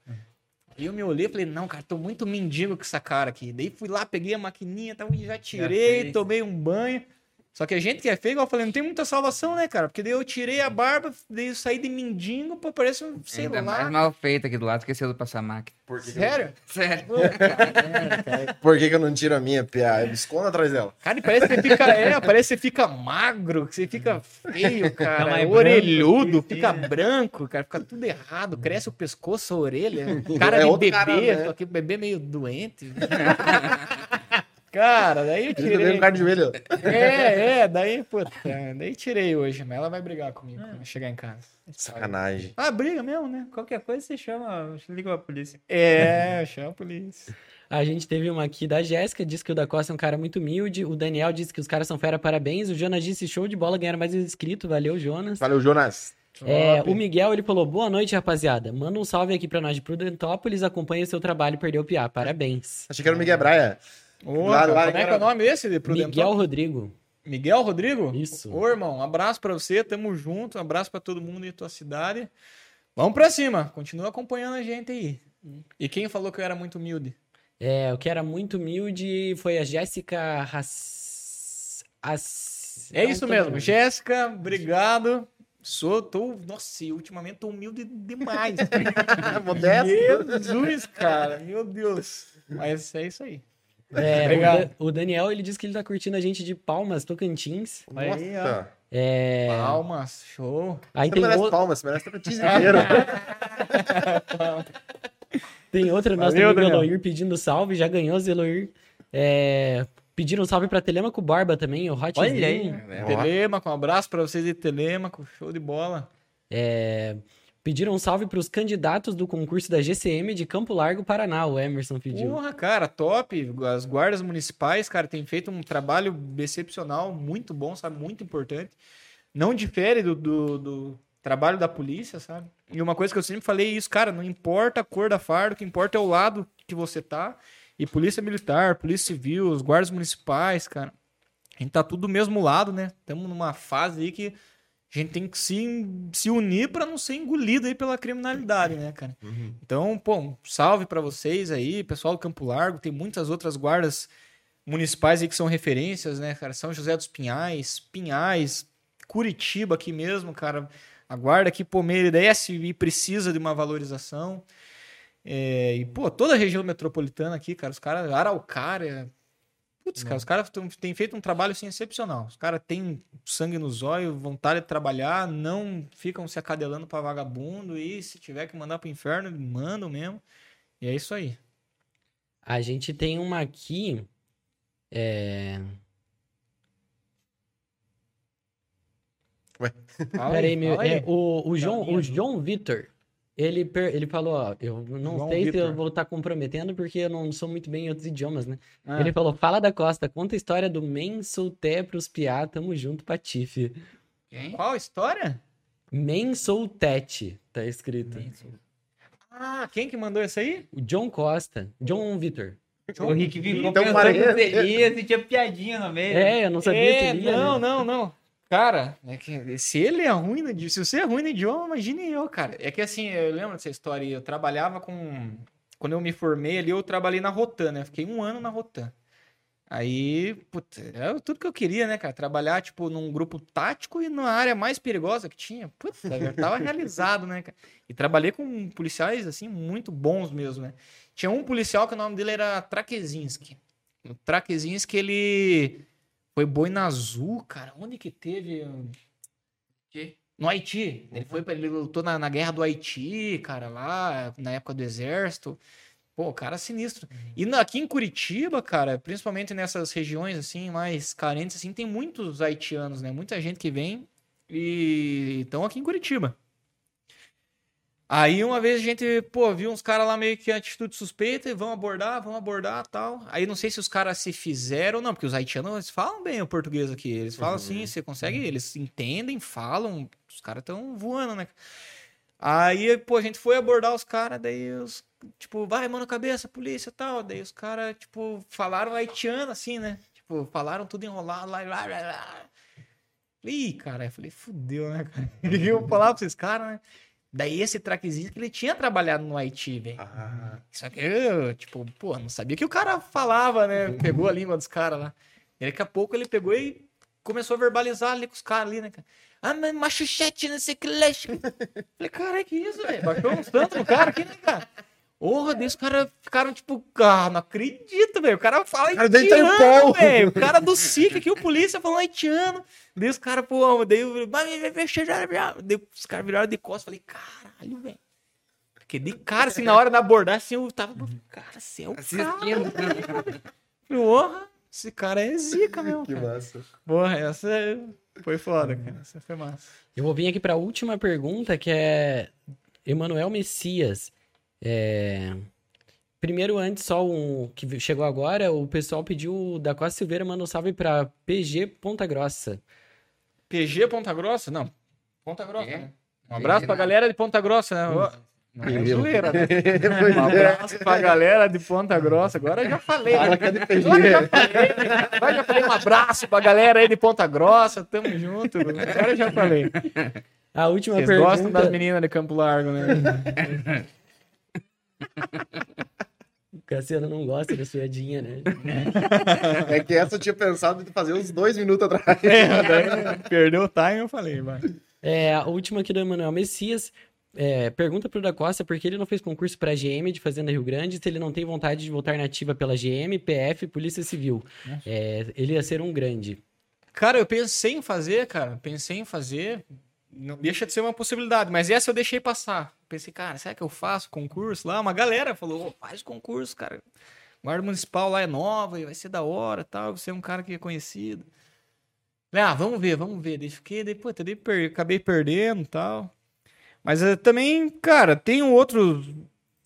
E eu me olhei e falei, não, cara, tô muito mendigo com essa cara aqui. Daí fui lá, peguei a maquininha, tal, e já tirei, fez. tomei um banho. Só que a gente que é feio, igual eu falei, não tem muita salvação, né, cara? Porque daí eu tirei a barba, daí eu saí de mendigo pra parecer um, sei Ainda lá. mais mal feito aqui do lado, esqueceu de passar a máquina. Por que, que Sério? Sério. por que, que eu não tiro a minha, PA? Eu me escondo atrás dela. Cara, e parece que você fica, é, parece que você fica magro, que você fica feio, cara. mais orelhudo, branco, fica assim, né? branco, cara, fica tudo errado. Cresce o pescoço, a orelha. Cara É de bebê, cara, né? só que bebê meio doente. cara, daí eu Ele também tirei. um cara de joelho. É, é, daí, puta, daí tirei hoje, mas ela vai brigar comigo quando chegar em casa. Sacanagem. Ah, briga mesmo, né? Qualquer coisa você chama, liga pra polícia. É, chama a polícia. A gente teve uma aqui da Jéssica, disse que o da Costa é um cara muito humilde. O Daniel disse que os caras são fera, parabéns. O Jonas disse show de bola, ganharam mais um inscrito. Valeu, Jonas. Valeu, Jonas. É, o Miguel, ele falou, boa noite, rapaziada. Manda um salve aqui pra nós de Prudentópolis, acompanha seu trabalho e perdeu o piá. Parabéns. Achei que era o Miguel Braia. Ô, Lá- lá como é que é o nome esse de Prudentópolis? Miguel Rodrigo. Miguel Rodrigo? Isso. Ô, irmão, um abraço pra você, tamo junto, um abraço pra todo mundo em tua cidade. Vamos pra cima, continua acompanhando a gente aí. E quem falou que eu era muito humilde? É, o que era muito humilde foi a Jéssica Hass... É isso mesmo, Jéssica, obrigado. Sou, tô, nossa, e ultimamente tô humilde demais. Modesto. Jesus, cara, meu Deus. Mas é isso aí. É, o, o Daniel, ele disse que ele tá curtindo a gente de Palmas, Tocantins. Aí, ó. É, Palmas, show. aí Você tem, merece o- palmas, você merece Tocantins inteiro. tem outra nossa Valeu, amiga Daniel. Eloir pedindo salve, já ganhou, Zeloir. É, pediram salve pra Telemaco Barba também, o Hot Olha aí. Ó. Telemaco, um abraço pra vocês de Telemaco, show de bola. É, pediram um salve pros candidatos do concurso da GCM de Campo Largo, Paraná, o Emerson pediu. Porra, cara, top. As guardas municipais, cara, têm feito um trabalho excepcional, muito bom, sabe? Muito importante. Não difere do, do, do trabalho da polícia, sabe? E uma coisa que eu sempre falei é isso, cara, não importa a cor da farda, o que importa é o lado que você tá. E polícia militar, polícia civil, os guardas municipais, cara. A gente tá tudo do mesmo lado, né? Estamos numa fase aí que a gente tem que se, se unir para não ser engolido aí pela criminalidade, né, cara? Então, pô, um salve pra vocês aí, pessoal do Campo Largo. Tem muitas outras guardas municipais aí que são referências, né, cara? São José dos Pinhais, Pinhais, Curitiba aqui mesmo, cara. A guarda aqui, pô, merece e precisa de uma valorização. É, e, pô, toda a região metropolitana aqui, cara, os caras, Araucária. Putz, cara, os caras têm feito um trabalho assim excepcional. Os caras têm sangue nos olhos, vontade de trabalhar, não ficam se acadelando pra vagabundo e se tiver que mandar pro inferno, mandam mesmo. E é isso aí. A gente tem uma aqui. É... Fala Peraí, meu, é, o, o, João, minha o João Vitor, ele, per- ele falou, ó, eu não João sei se eu vou estar comprometendo porque eu não sou muito bem em outros idiomas, né? Ah. Ele falou, fala da Costa, conta a história do Men Solté pros piá, tamo junto, Patife. Quem? Qual história? Men Soltete, tá escrito. Ah, quem que mandou isso aí? O John Costa, John Vitor. O Rick ficou Então pensando parece- que seria se tinha piadinha no meio. É, eu não sabia É, se lia, não, né? não, não. Cara, é que se ele é ruim no idioma, se você é ruim no idioma, imagine eu, cara. É que assim, eu lembro dessa história, eu trabalhava com. Quando eu me formei ali, eu trabalhei na Rotan, né? Fiquei um ano na Rotan. Aí, putz, era tudo que eu queria, né, cara? Trabalhar, tipo, num grupo tático e na área mais perigosa que tinha. Putz, eu tava realizado, né, cara? E trabalhei com policiais, assim, muito bons mesmo, né? Tinha um policial que o nome dele era Trakezinski. O Trakezinski, ele foi boina azul, cara. Onde que teve? Que? No Haiti. Ele foi ele lutou na, na guerra do Haiti, cara, lá, na época do exército. Pô, cara sinistro. E na- aqui em Curitiba, cara, principalmente nessas regiões assim mais carentes assim, tem muitos haitianos, né? Muita gente que vem e estão aqui em Curitiba. Aí uma vez a gente, pô, viu uns caras lá meio que atitude suspeita e vão abordar, vão abordar tal. Aí não sei se os caras se fizeram ou não, porque os haitianos eles falam bem o português aqui. Eles falam assim, você consegue, eles entendem, falam, os caras estão voando, né? Aí, pô, a gente foi abordar os caras, daí os, tipo, vai, mano, cabeça, polícia e tal. Daí os caras, tipo, falaram haitiano assim, né? Tipo, falaram tudo enrolado lá. lá, lá, lá. Ih, cara, eu falei, fudeu, né, cara? Eu vou falar pra esses caras, né? Daí esse traquezinho que ele tinha trabalhado no Haiti, velho. Ah, Só que eu, tipo, pô, não sabia que o cara falava, né? Pegou a língua dos caras lá. E daqui a pouco ele pegou e começou a verbalizar ali com os caras ali, né, cara? Ah, mas machuchete, não sei que. Falei, cara, que isso, velho? Baixou uns tanto no cara aqui, né, cara? Porra, daí os caras ficaram tipo, ah, não acredito, velho. O cara fala O cara tá haitiano, velho. O cara do SIC aqui, o polícia falando haitiano. Daí os caras, pô, daí, eu- daí os caras viraram de costas. Falei, caralho, velho. Porque de cara, assim, na hora da abordagem, assim, eu tava, cara, você é o cara. Assistindo. Falei, Porra, esse cara é zica mesmo, que cara. massa. Porra, essa é- foi foda, cara. Essa foi massa. Eu vou vir aqui para a última pergunta, que é Emanuel Messias. É, Primeiro, antes, só um que chegou agora, o pessoal pediu da Costa Silveira, manda um salve para PG Ponta Grossa. PG Ponta Grossa? Não. Ponta Grossa, É? né? Um abraço pra galera de Ponta Grossa, né? Não é é zoeira, né? Pois Um é. abraço pra galera de Ponta Grossa. Agora eu já falei, né? é. Agora eu já falei, né? Agora eu já falei um abraço pra galera aí de Ponta Grossa. Tamo junto. Agora eu já falei. A última Vocês pergunta. gostam das meninas de Campo Largo, né? O Cassiano não gosta da piadinha, né? É que essa eu tinha pensado em fazer uns dois minutos atrás. É, daí perdeu o time, eu falei, vai. É, a última aqui do Emanuel Messias. É, pergunta pro Da Costa por que ele não fez concurso pra GM de Fazenda Rio Grande se ele não tem vontade de voltar na ativa pela GM, PF, Polícia Civil. É, ele ia ser um grande. Cara, eu pensei em fazer, cara. Pensei em fazer. Não deixa de ser uma possibilidade, mas essa eu deixei passar. Pensei, cara, será que eu faço concurso lá? Uma galera falou, "Ô, faz concurso, cara. Guarda municipal lá é nova e vai ser da hora tal. Você é um cara que é conhecido. Ah, vamos ver, vamos ver. Daí fiquei, depois daí per- acabei perdendo tal. Mas eh, também, cara, tenho outros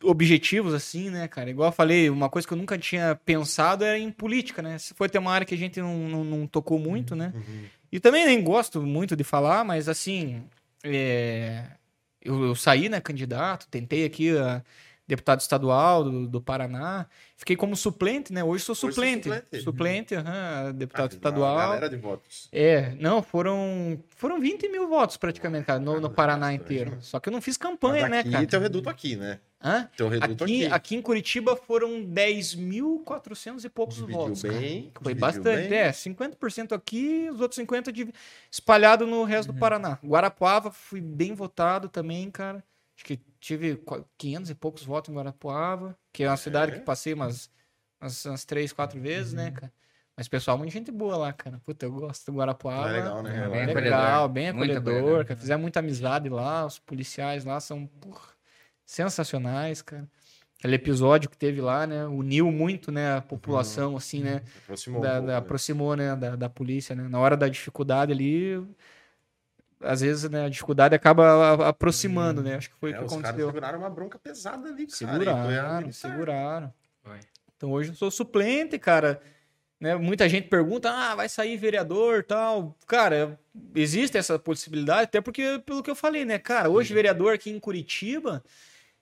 objetivos assim, né, cara? Igual eu falei, uma coisa que eu nunca tinha pensado era em política, né? Se foi ter uma área que a gente não, não, não tocou muito, né? E também nem gosto muito de falar, mas assim, é, eu, eu saí, né, candidato, tentei aqui a deputado estadual do, do Paraná, fiquei como suplente, né? Hoje sou Hoje sou suplente. suplente. Suplente, aham, deputado Ah, estadual. Uma galera de votos. É, não, foram, foram 20 mil votos praticamente, cara, no, no Cara, Paraná inteiro. né? Só que eu não fiz campanha, né, aqui, cara? teu reduto aqui, né? Hã? Teu reduto Aqui, aqui. aqui em Curitiba foram 10.400 e poucos Dividiu votos. cara. bem, Foi dividiu bastante, bem. é. 50% aqui, os outros 50% de... espalhado no resto do Paraná. Guarapuava, fui bem votado também, cara. Acho que tive qua- 500 e poucos votos em Guarapuava, que é uma cidade que passei umas, umas, umas 3, 4 vezes, né, cara? Mas pessoal, muita gente boa lá, cara. Puta, eu gosto do Guarapuava. É legal, né? É, Bem legal, acolhedor. bem acolhedor, cara. Fizemos muita amizade lá, os policiais lá são porra, sensacionais, cara. Aquele episódio que teve lá, né? Uniu muito, né, a população, assim, né? Aproximou da- um pouco, da- né? aproximou, né, da, da polícia, né? Na hora da dificuldade ali, às vezes, né, a dificuldade acaba aproximando, né? Acho que foi o É, que os caras aconteceu. seguraram uma bronca pesada ali, cara. Seguraram, seguraram. Foi. Então hoje eu sou suplente, cara. Né? Muita gente pergunta, ah, vai sair vereador tal. Cara, existe essa possibilidade, até porque, pelo que eu falei, né, cara, hoje vereador aqui em Curitiba,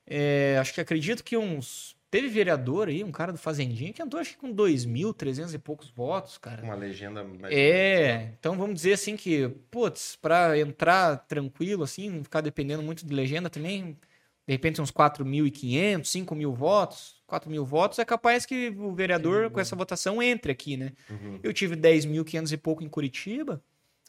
é, acho que acredito que uns. Teve vereador aí, um cara do Fazendinha, que entrou acho que com 2.300 e poucos votos, cara. Uma legenda mais. É, então vamos dizer assim que, putz, pra entrar tranquilo, assim, não ficar dependendo muito de legenda também, de repente uns 4.500, 5 mil votos, 4 mil votos, é capaz que o vereador com essa votação entre aqui, né? Uhum. Eu tive 10.500 e pouco em Curitiba,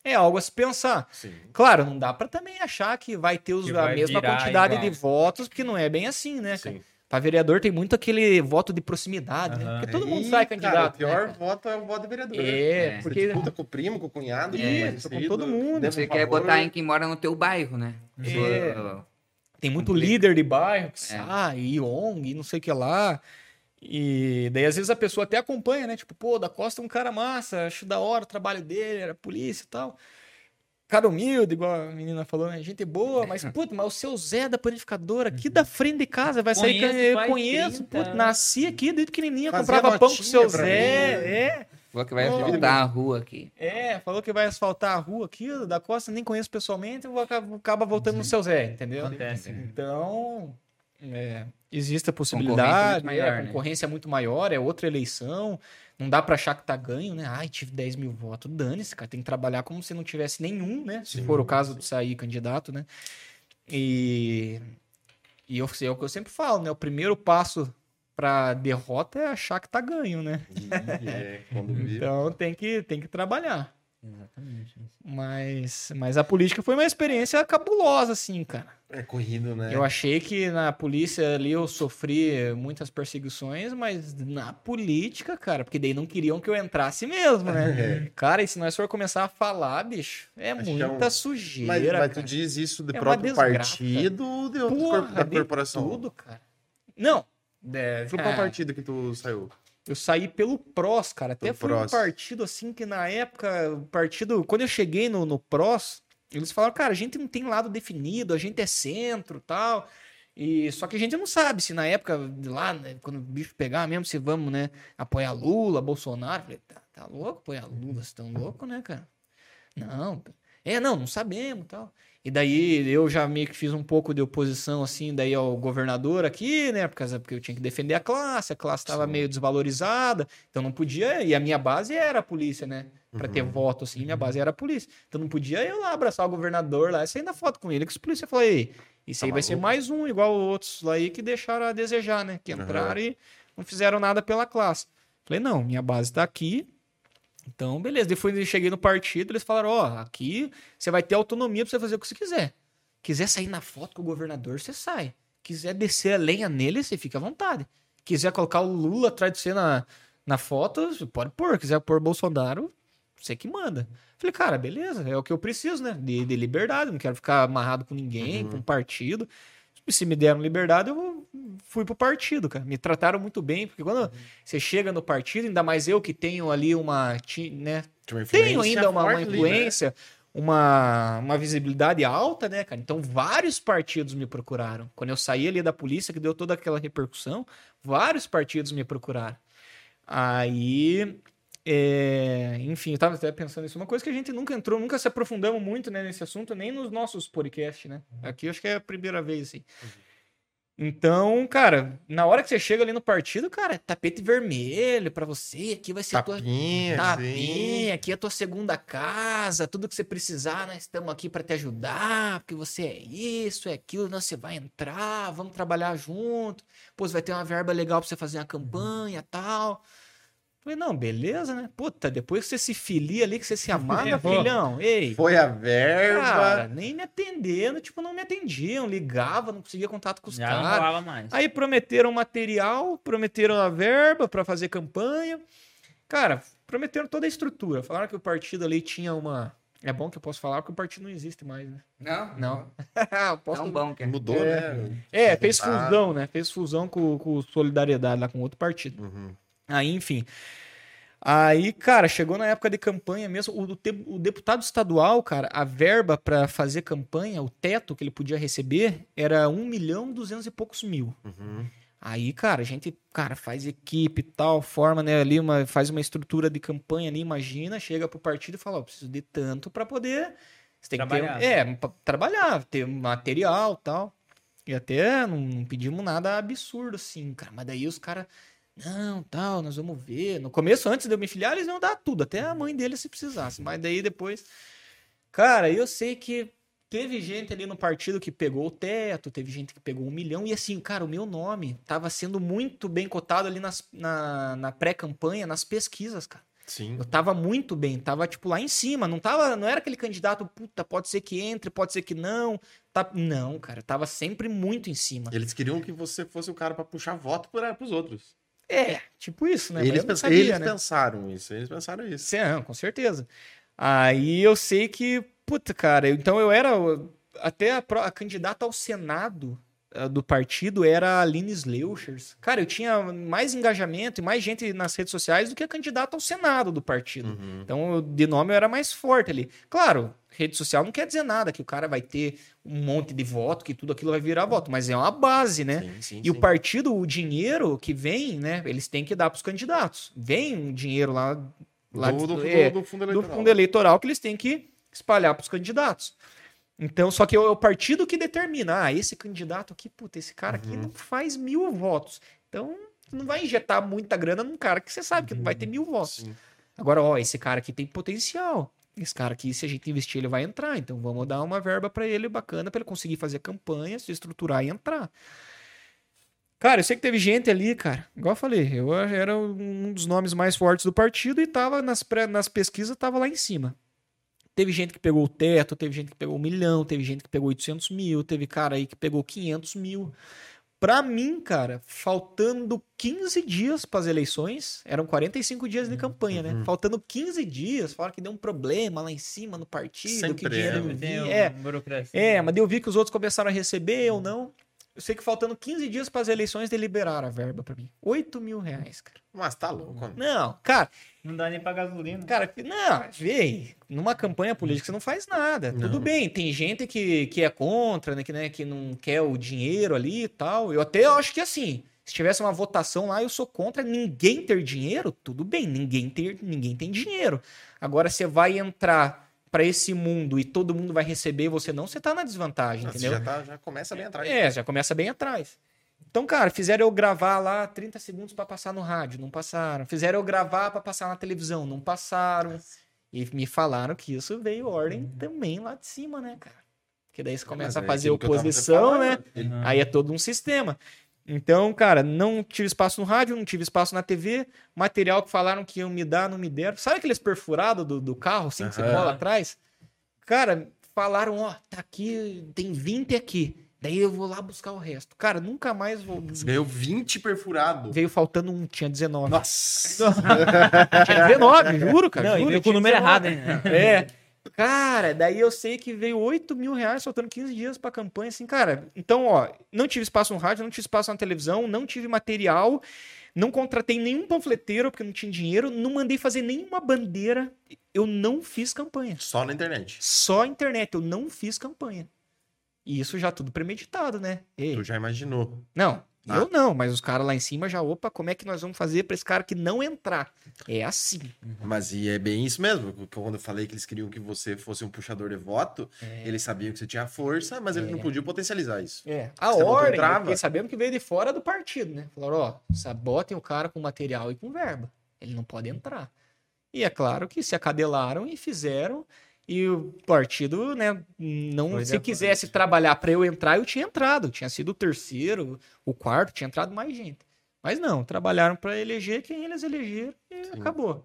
é algo a se pensar. Sim. Claro, não dá pra também achar que vai ter os- Que a mesma quantidade de votos, porque não é bem assim, né, cara? Pra vereador tem muito aquele voto de proximidade, né? Aham. Porque todo mundo Ih, sai cara, candidato. o pior né, voto é o voto de vereador. cara? É, É. Você porque disputa com o primo, com o cunhado, Isso, com com todo mundo. Você um quer favor. botar em quem mora no teu bairro, né? É. Tem muito Complica. líder de bairro que É. sai, e ONG, e não sei o que lá. E daí, às vezes, a pessoa até acompanha, né? Tipo, pô, da Costa é um cara massa, acho da hora o trabalho dele, era polícia e tal. Cara humilde, igual a menina falou, né? Gente boa, mas, puta, mas o seu Zé da panificadora aqui da frente de casa vai sair. Conheço, eu faz conheço, 30 puta, nasci aqui desde pequenininha, Fazia comprava pão com o seu Zé. mim. É, Falou que vai Oh. asfaltar a rua aqui. é, falou que vai asfaltar a rua aqui, da Costa nem conheço pessoalmente, eu vou acaba, voltando no seu Zé, entendeu? Acontece. Então, é, existe a Concorrência possibilidade, muito maior, é, a né? concorrência é muito maior, é outra eleição, não dá pra achar que tá ganho, né? Ai, tive 10 mil votos, dane-se, cara, tem que trabalhar como se não tivesse nenhum, né? Se Sim. for o caso de sair candidato, né? E, e eu, é o que eu sempre falo, né? O primeiro passo pra derrota é achar que tá ganho, né? Ih, É. Então tem que, tem que trabalhar. Exatamente. Mas, mas a política foi uma experiência cabulosa, assim, cara. É corrido, né? Eu achei que na polícia ali eu sofri muitas perseguições, mas na política, cara, porque daí não queriam que eu entrasse mesmo, né? Cara, e se nós for começar a falar, bicho, é Acho é muita um- sujeira. Mas, mas tu diz isso do É próprio partido ou de outro Porra, da de corporação? tudo, cara. Não. É, Foi qual partido que tu saiu? Eu saí pelo PROS, cara. Até Pelo foi PROS. um partido assim que na época, o partido, quando eu cheguei no, no PROS, eles falaram, cara, a gente não tem lado definido, a gente é centro tal. E só que a gente não sabe se na época lá, né, quando o bicho pegar mesmo, se vamos, né, apoiar Lula, Bolsonaro. Falei, tá, tá louco apoiar Lula? Vocês estão loucos, né, cara? Não. É, não, não sabemos tal. E daí eu já meio que fiz um pouco de oposição, assim, daí ao governador aqui, né? Por causa, porque eu tinha que defender a classe, a classe estava meio desvalorizada, então não podia. E a minha base era a polícia, né? Pra ter Uhum. voto, assim, minha base era a polícia. Então não podia eu lá abraçar o governador lá e sair na foto com ele, que os polícia falou, ei, isso Tá aí vai ser maluco? mais um, igual outros lá aí que deixaram a desejar, né? Que Uhum. entraram e não fizeram nada pela classe. Falei, não, minha base tá aqui, Então, beleza. Depois eu cheguei no partido, eles falaram: ó, aqui você vai ter autonomia pra você fazer o que você quiser. Quiser sair na foto com o governador, você sai. Quiser descer a lenha nele, você fica à vontade. Quiser colocar o Lula atrás de você na, na foto, você pode pôr. Quiser pôr Bolsonaro, você que manda. Falei, cara, beleza, é o que eu preciso, né? De, de liberdade, não quero ficar amarrado com ninguém, com um partido. E se me deram liberdade, eu fui pro partido, cara. Me trataram muito bem, porque quando você chega no partido, ainda mais eu que tenho ali uma, né, uma tenho influência ainda uma, uma ali, né? influência, uma, uma visibilidade alta, né, cara? Então, vários partidos me procuraram. Quando eu saí ali da polícia, que deu toda aquela repercussão, vários partidos me procuraram. Aí, é, enfim, eu tava até pensando nisso. Uma coisa que a gente nunca entrou, nunca se aprofundamos muito né, nesse assunto, nem nos nossos podcasts, né? Aqui eu acho que é a primeira vez, assim. Então, cara, na hora que você chega ali no partido, cara, tapete vermelho pra você, aqui vai ser a tua Tapinha, aqui é a tua segunda casa, tudo que você precisar, nós estamos aqui para te ajudar, porque você é isso, é aquilo, não, você vai entrar, vamos trabalhar junto, pô, você vai ter uma verba legal para você fazer uma campanha tal. Falei, não, beleza, né? Puta, depois que você se filia ali, que você se amarga, Errou. filhão, ei, Foi a verba. cara, nem me atendendo, tipo, não me atendiam, ligava, não conseguia contato com os Já não caras. falava mais. Aí prometeram material, prometeram a verba para fazer campanha. Cara, prometeram toda a estrutura. Falaram que o partido ali tinha uma. É bom que eu posso falar que o partido não existe mais, né? Não? Não. Eu posso- Tão bom que é. Mudou, né? É, fez fusão, né? Fez fusão com, com Solidariedade lá com outro partido. Uhum. Aí, enfim. Aí, cara, chegou na época de campanha mesmo. O, te- o deputado estadual, cara, a verba para fazer campanha, o teto que ele podia receber era 1 milhão e 200 e poucos mil. Uhum. Aí, cara, a gente, cara, faz equipe e tal, forma, né, ali, uma, faz uma estrutura de campanha ali, imagina, chega pro partido e fala, ó, preciso de tanto pra poder... Você tem Trabalhar. que ter, é, pra trabalhar, ter material tal. E até não, não pedimos nada absurdo, assim, cara. Mas daí os caras, não, tal, nós vamos ver. No começo, antes de eu me filiar, eles iam dar tudo, até a mãe dele se precisasse. Mas daí depois... Cara, eu sei que teve gente ali no partido que pegou o teto, teve gente que pegou um milhão. E assim, cara, o meu nome tava sendo muito bem cotado ali nas- na, na pré-campanha, nas pesquisas, cara. Sim. Eu tava muito bem, tava tipo lá em cima, não tava, não era aquele candidato, puta, pode ser que entre, pode ser que não. Tá, não, cara, tava sempre muito em cima. Eles queriam que você fosse o cara pra puxar voto para os outros. É, tipo isso, né? Eles, pens- sabia, eles né? pensaram isso, eles pensaram isso. Sim, com certeza. Aí eu sei que, puta, cara, então eu era até a, a candidata ao Senado ah, do partido era a Aline Sleuchers. Cara, eu tinha mais engajamento e mais gente nas redes sociais do que a candidata ao Senado do partido. Uhum. Então, eu- de nome eu era mais forte ali. Claro, rede social não quer dizer nada, que o cara vai ter um monte de voto, que tudo aquilo vai virar voto, mas é uma base, né? Sim, sim, E o sim. partido, o dinheiro que vem, né? Eles têm que dar para os candidatos. Vem um dinheiro lá, lá do, do, é, do, do fundo do eleitoral. fundo eleitoral que eles têm que espalhar para os candidatos. Então, só que é o partido que determina. Ah, esse candidato aqui, puta, esse cara aqui Uhum. não faz mil votos. Então, não vai injetar muita grana num cara que você sabe que não vai ter mil votos. Agora, ó, esse cara aqui tem potencial. Esse cara aqui, se a gente investir, ele vai entrar. Então, vamos dar uma verba para ele bacana para ele conseguir fazer campanha, se estruturar e entrar. Cara, eu sei que teve gente ali, cara. Igual eu falei, eu era um dos nomes mais fortes do partido e tava nas, pré- nas pesquisas, tava lá em cima. Teve gente que pegou o teto, teve gente que pegou um milhão, teve gente que pegou 800 mil, teve cara aí que pegou 500 mil. Pra mim, cara, faltando 15 dias para as eleições, eram 45 dias de campanha, né? Uhum. Faltando 15 dias, falaram que deu um problema lá em cima no partido, que Sempre dinheiro é, É, burocracia. é, mas eu vi que os outros começaram a receber ou não. Eu sei que faltando 15 dias para as eleições, deliberaram a verba pra mim. 8 mil reais, cara. Mas tá louco, mano. Não, cara, Não dá nem pra gasolina. Cara, não, vê, numa campanha política você não faz nada. Não. Tudo bem, tem gente que, que é contra, né que, né, que não quer o dinheiro ali e tal. Eu até acho que assim, se tivesse uma votação lá, eu sou contra ninguém ter dinheiro, tudo bem, ninguém, ter, ninguém tem dinheiro. Agora, você vai entrar pra esse mundo e todo mundo vai receber e você não, você tá na desvantagem, Você entendeu? já, tá, já começa bem atrás. É, já começa bem atrás. Então, cara, fizeram eu gravar lá 30 segundos pra passar no rádio, não passaram. Fizeram eu gravar pra passar na televisão, não passaram. E me falaram que isso veio ordem também lá de cima, né, cara? Porque daí você começa a Mas é fazer tava oposição, né? Ele- Aí é todo um sistema. Então, cara, não tive espaço no rádio, não tive espaço na TV. Material que falaram que iam me dar, não me deram. Sabe aqueles perfurados do, do carro, assim, que você cola atrás? Cara, falaram, ó, tá aqui, tem 20 aqui. Daí eu vou lá buscar o resto. Cara, nunca mais vou. Você ganhou 20 perfurado. Veio faltando um, tinha 19. Nossa! Tinha 19, juro, cara. Não, e juro, veio com o número 19. errado, hein? É. Cara, daí eu sei que veio 8 mil reais faltando 15 dias pra campanha, assim, cara. Então, ó, não tive espaço no rádio, não tive espaço na televisão, não tive material, não contratei nenhum panfleteiro porque não tinha dinheiro, não mandei fazer nenhuma bandeira, eu não fiz campanha. Só na internet. Só internet, eu não fiz campanha. E isso já tudo premeditado, né? Ei, Tu já imaginou. não, Ah. eu não, mas os caras lá em cima já, opa, como é que nós vamos fazer pra esse cara que não entrar? É assim. Mas e é bem isso mesmo. Quando eu falei que eles queriam que você fosse um puxador de voto, É. eles sabiam que você tinha força, mas eles não podiam potencializar isso. É. A Você ordem, fiquei sabendo que veio de fora do partido, né? Falaram, ó, sabotem o cara com material e com verba. Ele não pode entrar. E é claro que se acadelaram e fizeram. E o partido, né, não, Foi se de quisesse trabalhar para eu entrar, eu tinha entrado. Eu tinha sido o terceiro, o quarto, tinha entrado mais gente. Mas não, trabalharam para eleger quem eles elegeram e Sim. acabou.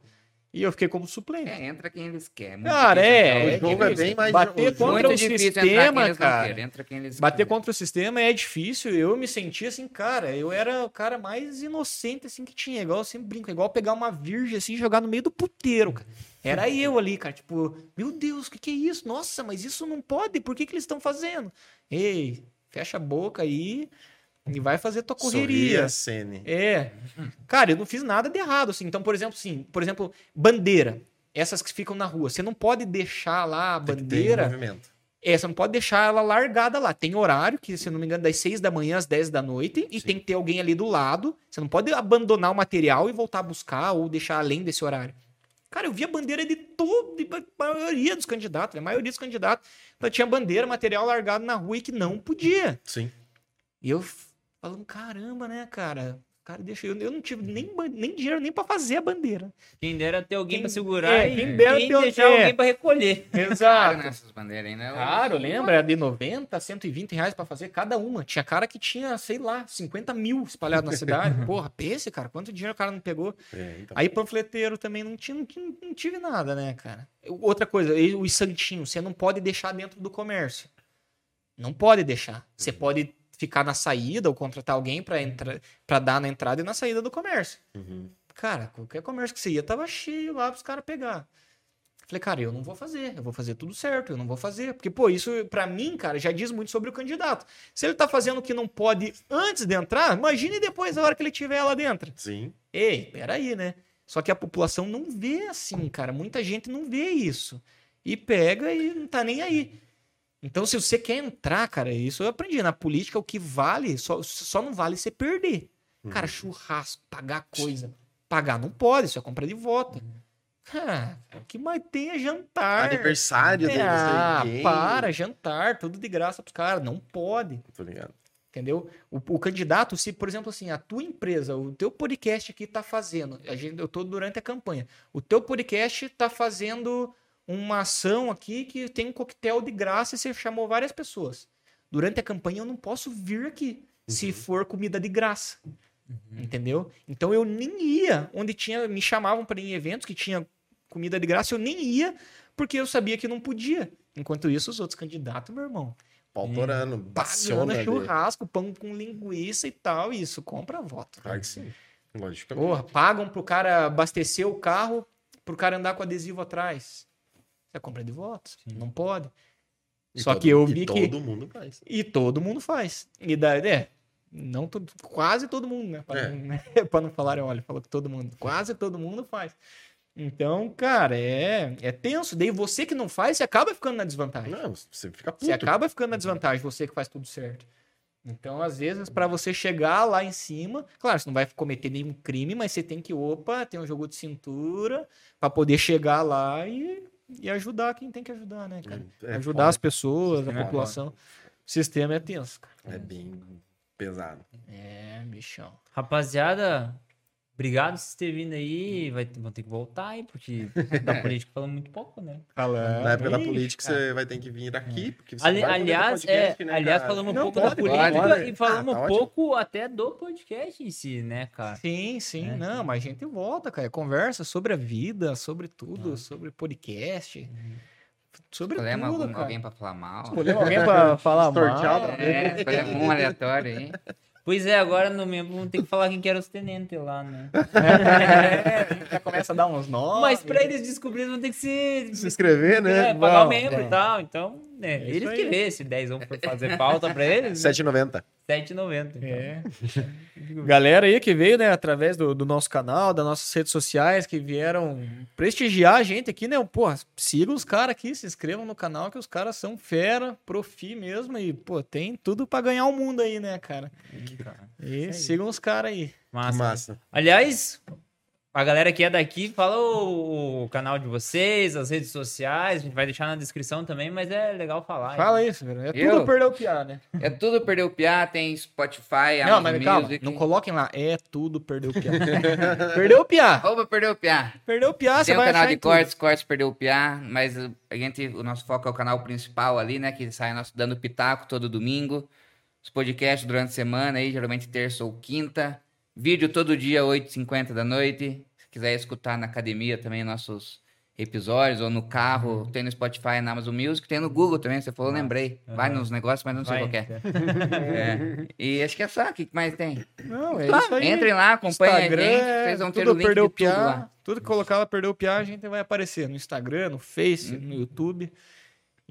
E eu fiquei como suplente. É, entra quem eles querem. Muito Cara, é, entrar o é jogo é difícil. bem mais- Bater contra Muito o difícil entrar quem sistema, cara. querem. Entra quem eles Bater querem. contra o sistema é difícil. Eu me senti assim, cara, eu era o cara mais inocente assim que tinha. Igual eu sempre brinco, igual pegar uma virgem assim e jogar no meio do puteiro, cara. Era eu ali, cara, tipo, meu Deus, o que, que é isso? Nossa, mas isso não pode, por que, que eles estão fazendo? Ei, fecha a boca aí e vai fazer tua correria. Sorria, Sene. É. Cara, eu não fiz nada de errado, assim. Então, por exemplo, assim, por exemplo, bandeira. Essas que ficam na rua. Você não pode deixar lá a Tem bandeira. movimento. É, você não pode deixar ela largada lá. Tem horário, que, se não me engano, das 6 da manhã às 10 da noite, e Sim. tem que ter alguém ali do lado. Você não pode abandonar o material e voltar a buscar ou deixar além desse horário. Cara, eu via bandeira de todo, de maioria dos candidatos, a maioria dos candidatos. Então, tinha bandeira, material largado na rua e que não podia. Sim. E eu falando, caramba, né, cara? Cara, deixa eu. Eu não tive nem, nem dinheiro nem pra fazer a bandeira. Quem dera ter alguém Quem- pra segurar é, e quem dera quem ter alguém- deixar alguém pra recolher. Caro Exato. nessas bandeiras ainda. Caro, lembra? Era de 90, 120 reais pra fazer cada uma. Tinha cara que tinha, sei lá, 50 mil espalhado na cidade. Porra, pense, cara, quanto dinheiro o cara não pegou. É, então. Aí panfleteiro também não, tinha, não, não tive nada, né, cara? Outra coisa, os santinhos, você não pode deixar dentro do comércio. Não pode deixar. Você pode ficar na saída ou contratar alguém pra entrar, para dar na entrada e na saída do comércio. Uhum. Cara, qualquer comércio que você ia tava cheio lá pros caras pegar. Falei, cara, eu não vou fazer, eu vou fazer tudo certo, eu não vou fazer. Porque, pô, isso pra mim, cara, já diz muito sobre o candidato. Se ele tá fazendo o que não pode antes de entrar, imagine depois, a hora que ele estiver lá dentro. Sim. Ei, peraí, né? Só que a população não vê assim, cara. Muita gente não vê isso. E pega e não tá nem aí. Então, se você quer entrar, cara, isso eu aprendi. Na política, o que vale, só, só não vale você perder. Cara, churrasco, pagar coisa. Pagar não pode, isso é compra de voto. Cara, o que mais tem é jantar. Aniversário É, ah, para, jantar, tudo de graça pros caras. Não pode. Tô ligado. Entendeu? O, o candidato, se, por exemplo, assim, a tua empresa, o teu podcast aqui tá fazendo, a gente, eu tô durante a campanha, o teu podcast tá fazendo uma ação aqui que tem um coquetel de graça e você chamou várias pessoas. Durante a campanha eu não posso vir aqui se for comida de graça. Entendeu? Então eu nem ia onde tinha, me chamavam para ir em eventos que tinha comida de graça, eu nem ia porque eu sabia que não podia. Enquanto isso, os outros candidatos, meu irmão, Pautorando, pagando passiona. ali. churrasco, pão com linguiça e tal, e isso compra voto. Claro que sim. Lógico. Porra, pagam pro cara abastecer o carro, pro cara andar com adesivo atrás. É compra de votos. Não pode. E Só todo- que eu e vi que. Todo mundo faz. E todo mundo faz. E daí, é. Não todo, quase todo mundo, né? Pra, É. não, né? não falar, olha, falou que todo mundo. Quase todo mundo faz. Então, cara, é, é tenso. Daí você que não faz, você acaba ficando na desvantagem. Não, você fica puto. Você acaba ficando na desvantagem, você que faz tudo certo. Então, às vezes, pra você chegar lá em cima, claro, você não vai cometer nenhum crime, mas você tem que, opa, tem um jogo de cintura pra poder chegar lá e, e ajudar quem tem que ajudar, né, cara? É ajudar foda. as pessoas, a é população. O sistema é tenso, cara. É bem pesado. É, bichão. Rapaziada, Obrigado por vocês terem vindo aí. Vai, vão ter que voltar aí, porque da política falando muito pouco, né? Falando. Na época da política, cara. você vai ter que vir aqui. Porque você Ali- aliás, ter podcast, é, né, aliás, falamos um Não, pouco pode, da política pode. e falamos Ah, tá um pouco até do podcast em si, né, cara? Sim, sim. É. Não, mas a gente volta, cara. Conversa sobre a vida, sobre tudo, sobre podcast. Sobre Escolhemos tudo, algum- cara. alguém pra falar mal. Escolhemos alguém pra falar Sortear mal. É, escolhemos um aleatório aí. Pois é, agora no membro vamos ter que falar quem que era os tenentes lá, né? É, já começa a dar uns nomes. Mas pra eles descobrirem vão ter que se, Se inscrever, né? é, pagar o membro é. e tal. Então, é, É eles que vê se 10 vão fazer falta pra eles. né? 7,90. 7,90. Então. É. Galera aí que veio, né, através do, do nosso canal, das nossas redes sociais, que vieram prestigiar a gente aqui, né? Pô, sigam os caras aqui, se inscrevam no canal, que os caras são fera, profi mesmo, e, pô, tem tudo pra ganhar o mundo aí, né, cara? E sigam os caras aí. Massa. Massa. Aliás, a galera que é daqui, fala o, o canal de vocês, as redes sociais, a gente vai deixar na descrição também, mas é legal falar. Fala isso, velho. É Eu? tudo perder o piá, né? É tudo Perdeu o Piá, tem Spotify, Não, Amazon mas calma, Music. não coloquem lá. É tudo perder o piá. perdeu o piá. Arroba Perdeu o Piá. Perdeu o piá, você Tem o vai canal de tudo. cortes, cortes Perdeu o Piá, mas a gente, o nosso foco é o canal principal ali, né? Que sai nosso dando pitaco todo domingo. Os podcasts durante a semana aí, geralmente terça ou quinta. Vídeo todo dia, 8h50 da noite. Se quiser escutar na academia também nossos episódios, ou no carro, tem no Spotify, na Amazon Music, tem no Google também, você falou, eu lembrei. Vai nos negócios, mas não sei Vai. qual que é. É. E acho que é só, o que mais tem? Não, é isso aí. Entrem lá, acompanhem a Instagram, gente, vocês vão ter o link perdeu de tudo piá, lá. tudo que colocar lá perdeu o piá, a gente vai aparecer no Instagram, no Face, Uhum. no YouTube.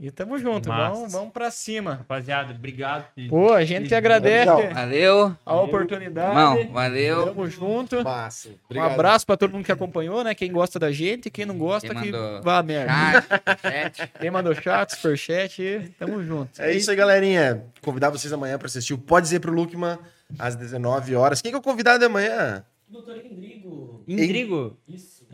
E tamo junto, Massa. vamos, vamos pra cima. Rapaziada, obrigado. Pô, a gente que agradece Valeu, a oportunidade. irmão, valeu. Tamo junto. Massa. Um abraço pra todo mundo que acompanhou, né? Quem gosta da gente, quem não gosta, Quem que vá merda. Chat, chat. Quem mandou chat, superchat, e tamo junto. É isso aí, galerinha. Convidar vocês amanhã pra assistir o Pode Dizer pro Lukman, às 19 horas. Quem que é o convidado amanhã? Doutor Indrigo. Indrigo, Isso.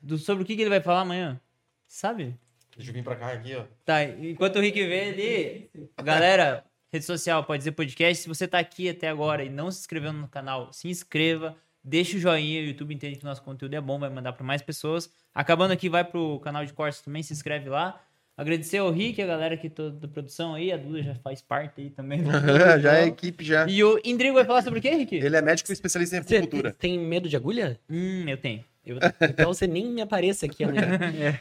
do, sobre o que, que ele vai falar amanhã? Sabe? Deixa eu vir pra cá aqui, ó. Tá, enquanto o Rick vê ali, galera, rede social, pode dizer podcast. Se você tá aqui até agora e não se inscreveu no canal, se inscreva, deixa o joinha, o YouTube entende que nosso conteúdo é bom, vai mandar para mais pessoas. Acabando aqui, vai pro canal de cortes também, se inscreve lá. Agradecer ao Rick, a galera aqui toda da produção aí, a Duda já faz parte aí também. já é equipe, já. E o Indrigo vai falar sobre o quê, Rick? Ele é médico especialista em Você acupuntura. tem medo de agulha? Hum, eu tenho. Eu, Então você nem me apareça aqui amanhã.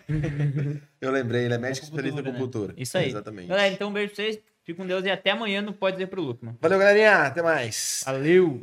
Eu lembrei, ele é médico especialista em né? acupuntura. Isso aí. Exatamente. Galera, então um beijo pra vocês. Fique com Deus e até amanhã no Pode Dizer pro Lucas. Valeu, galerinha. Até mais. Valeu!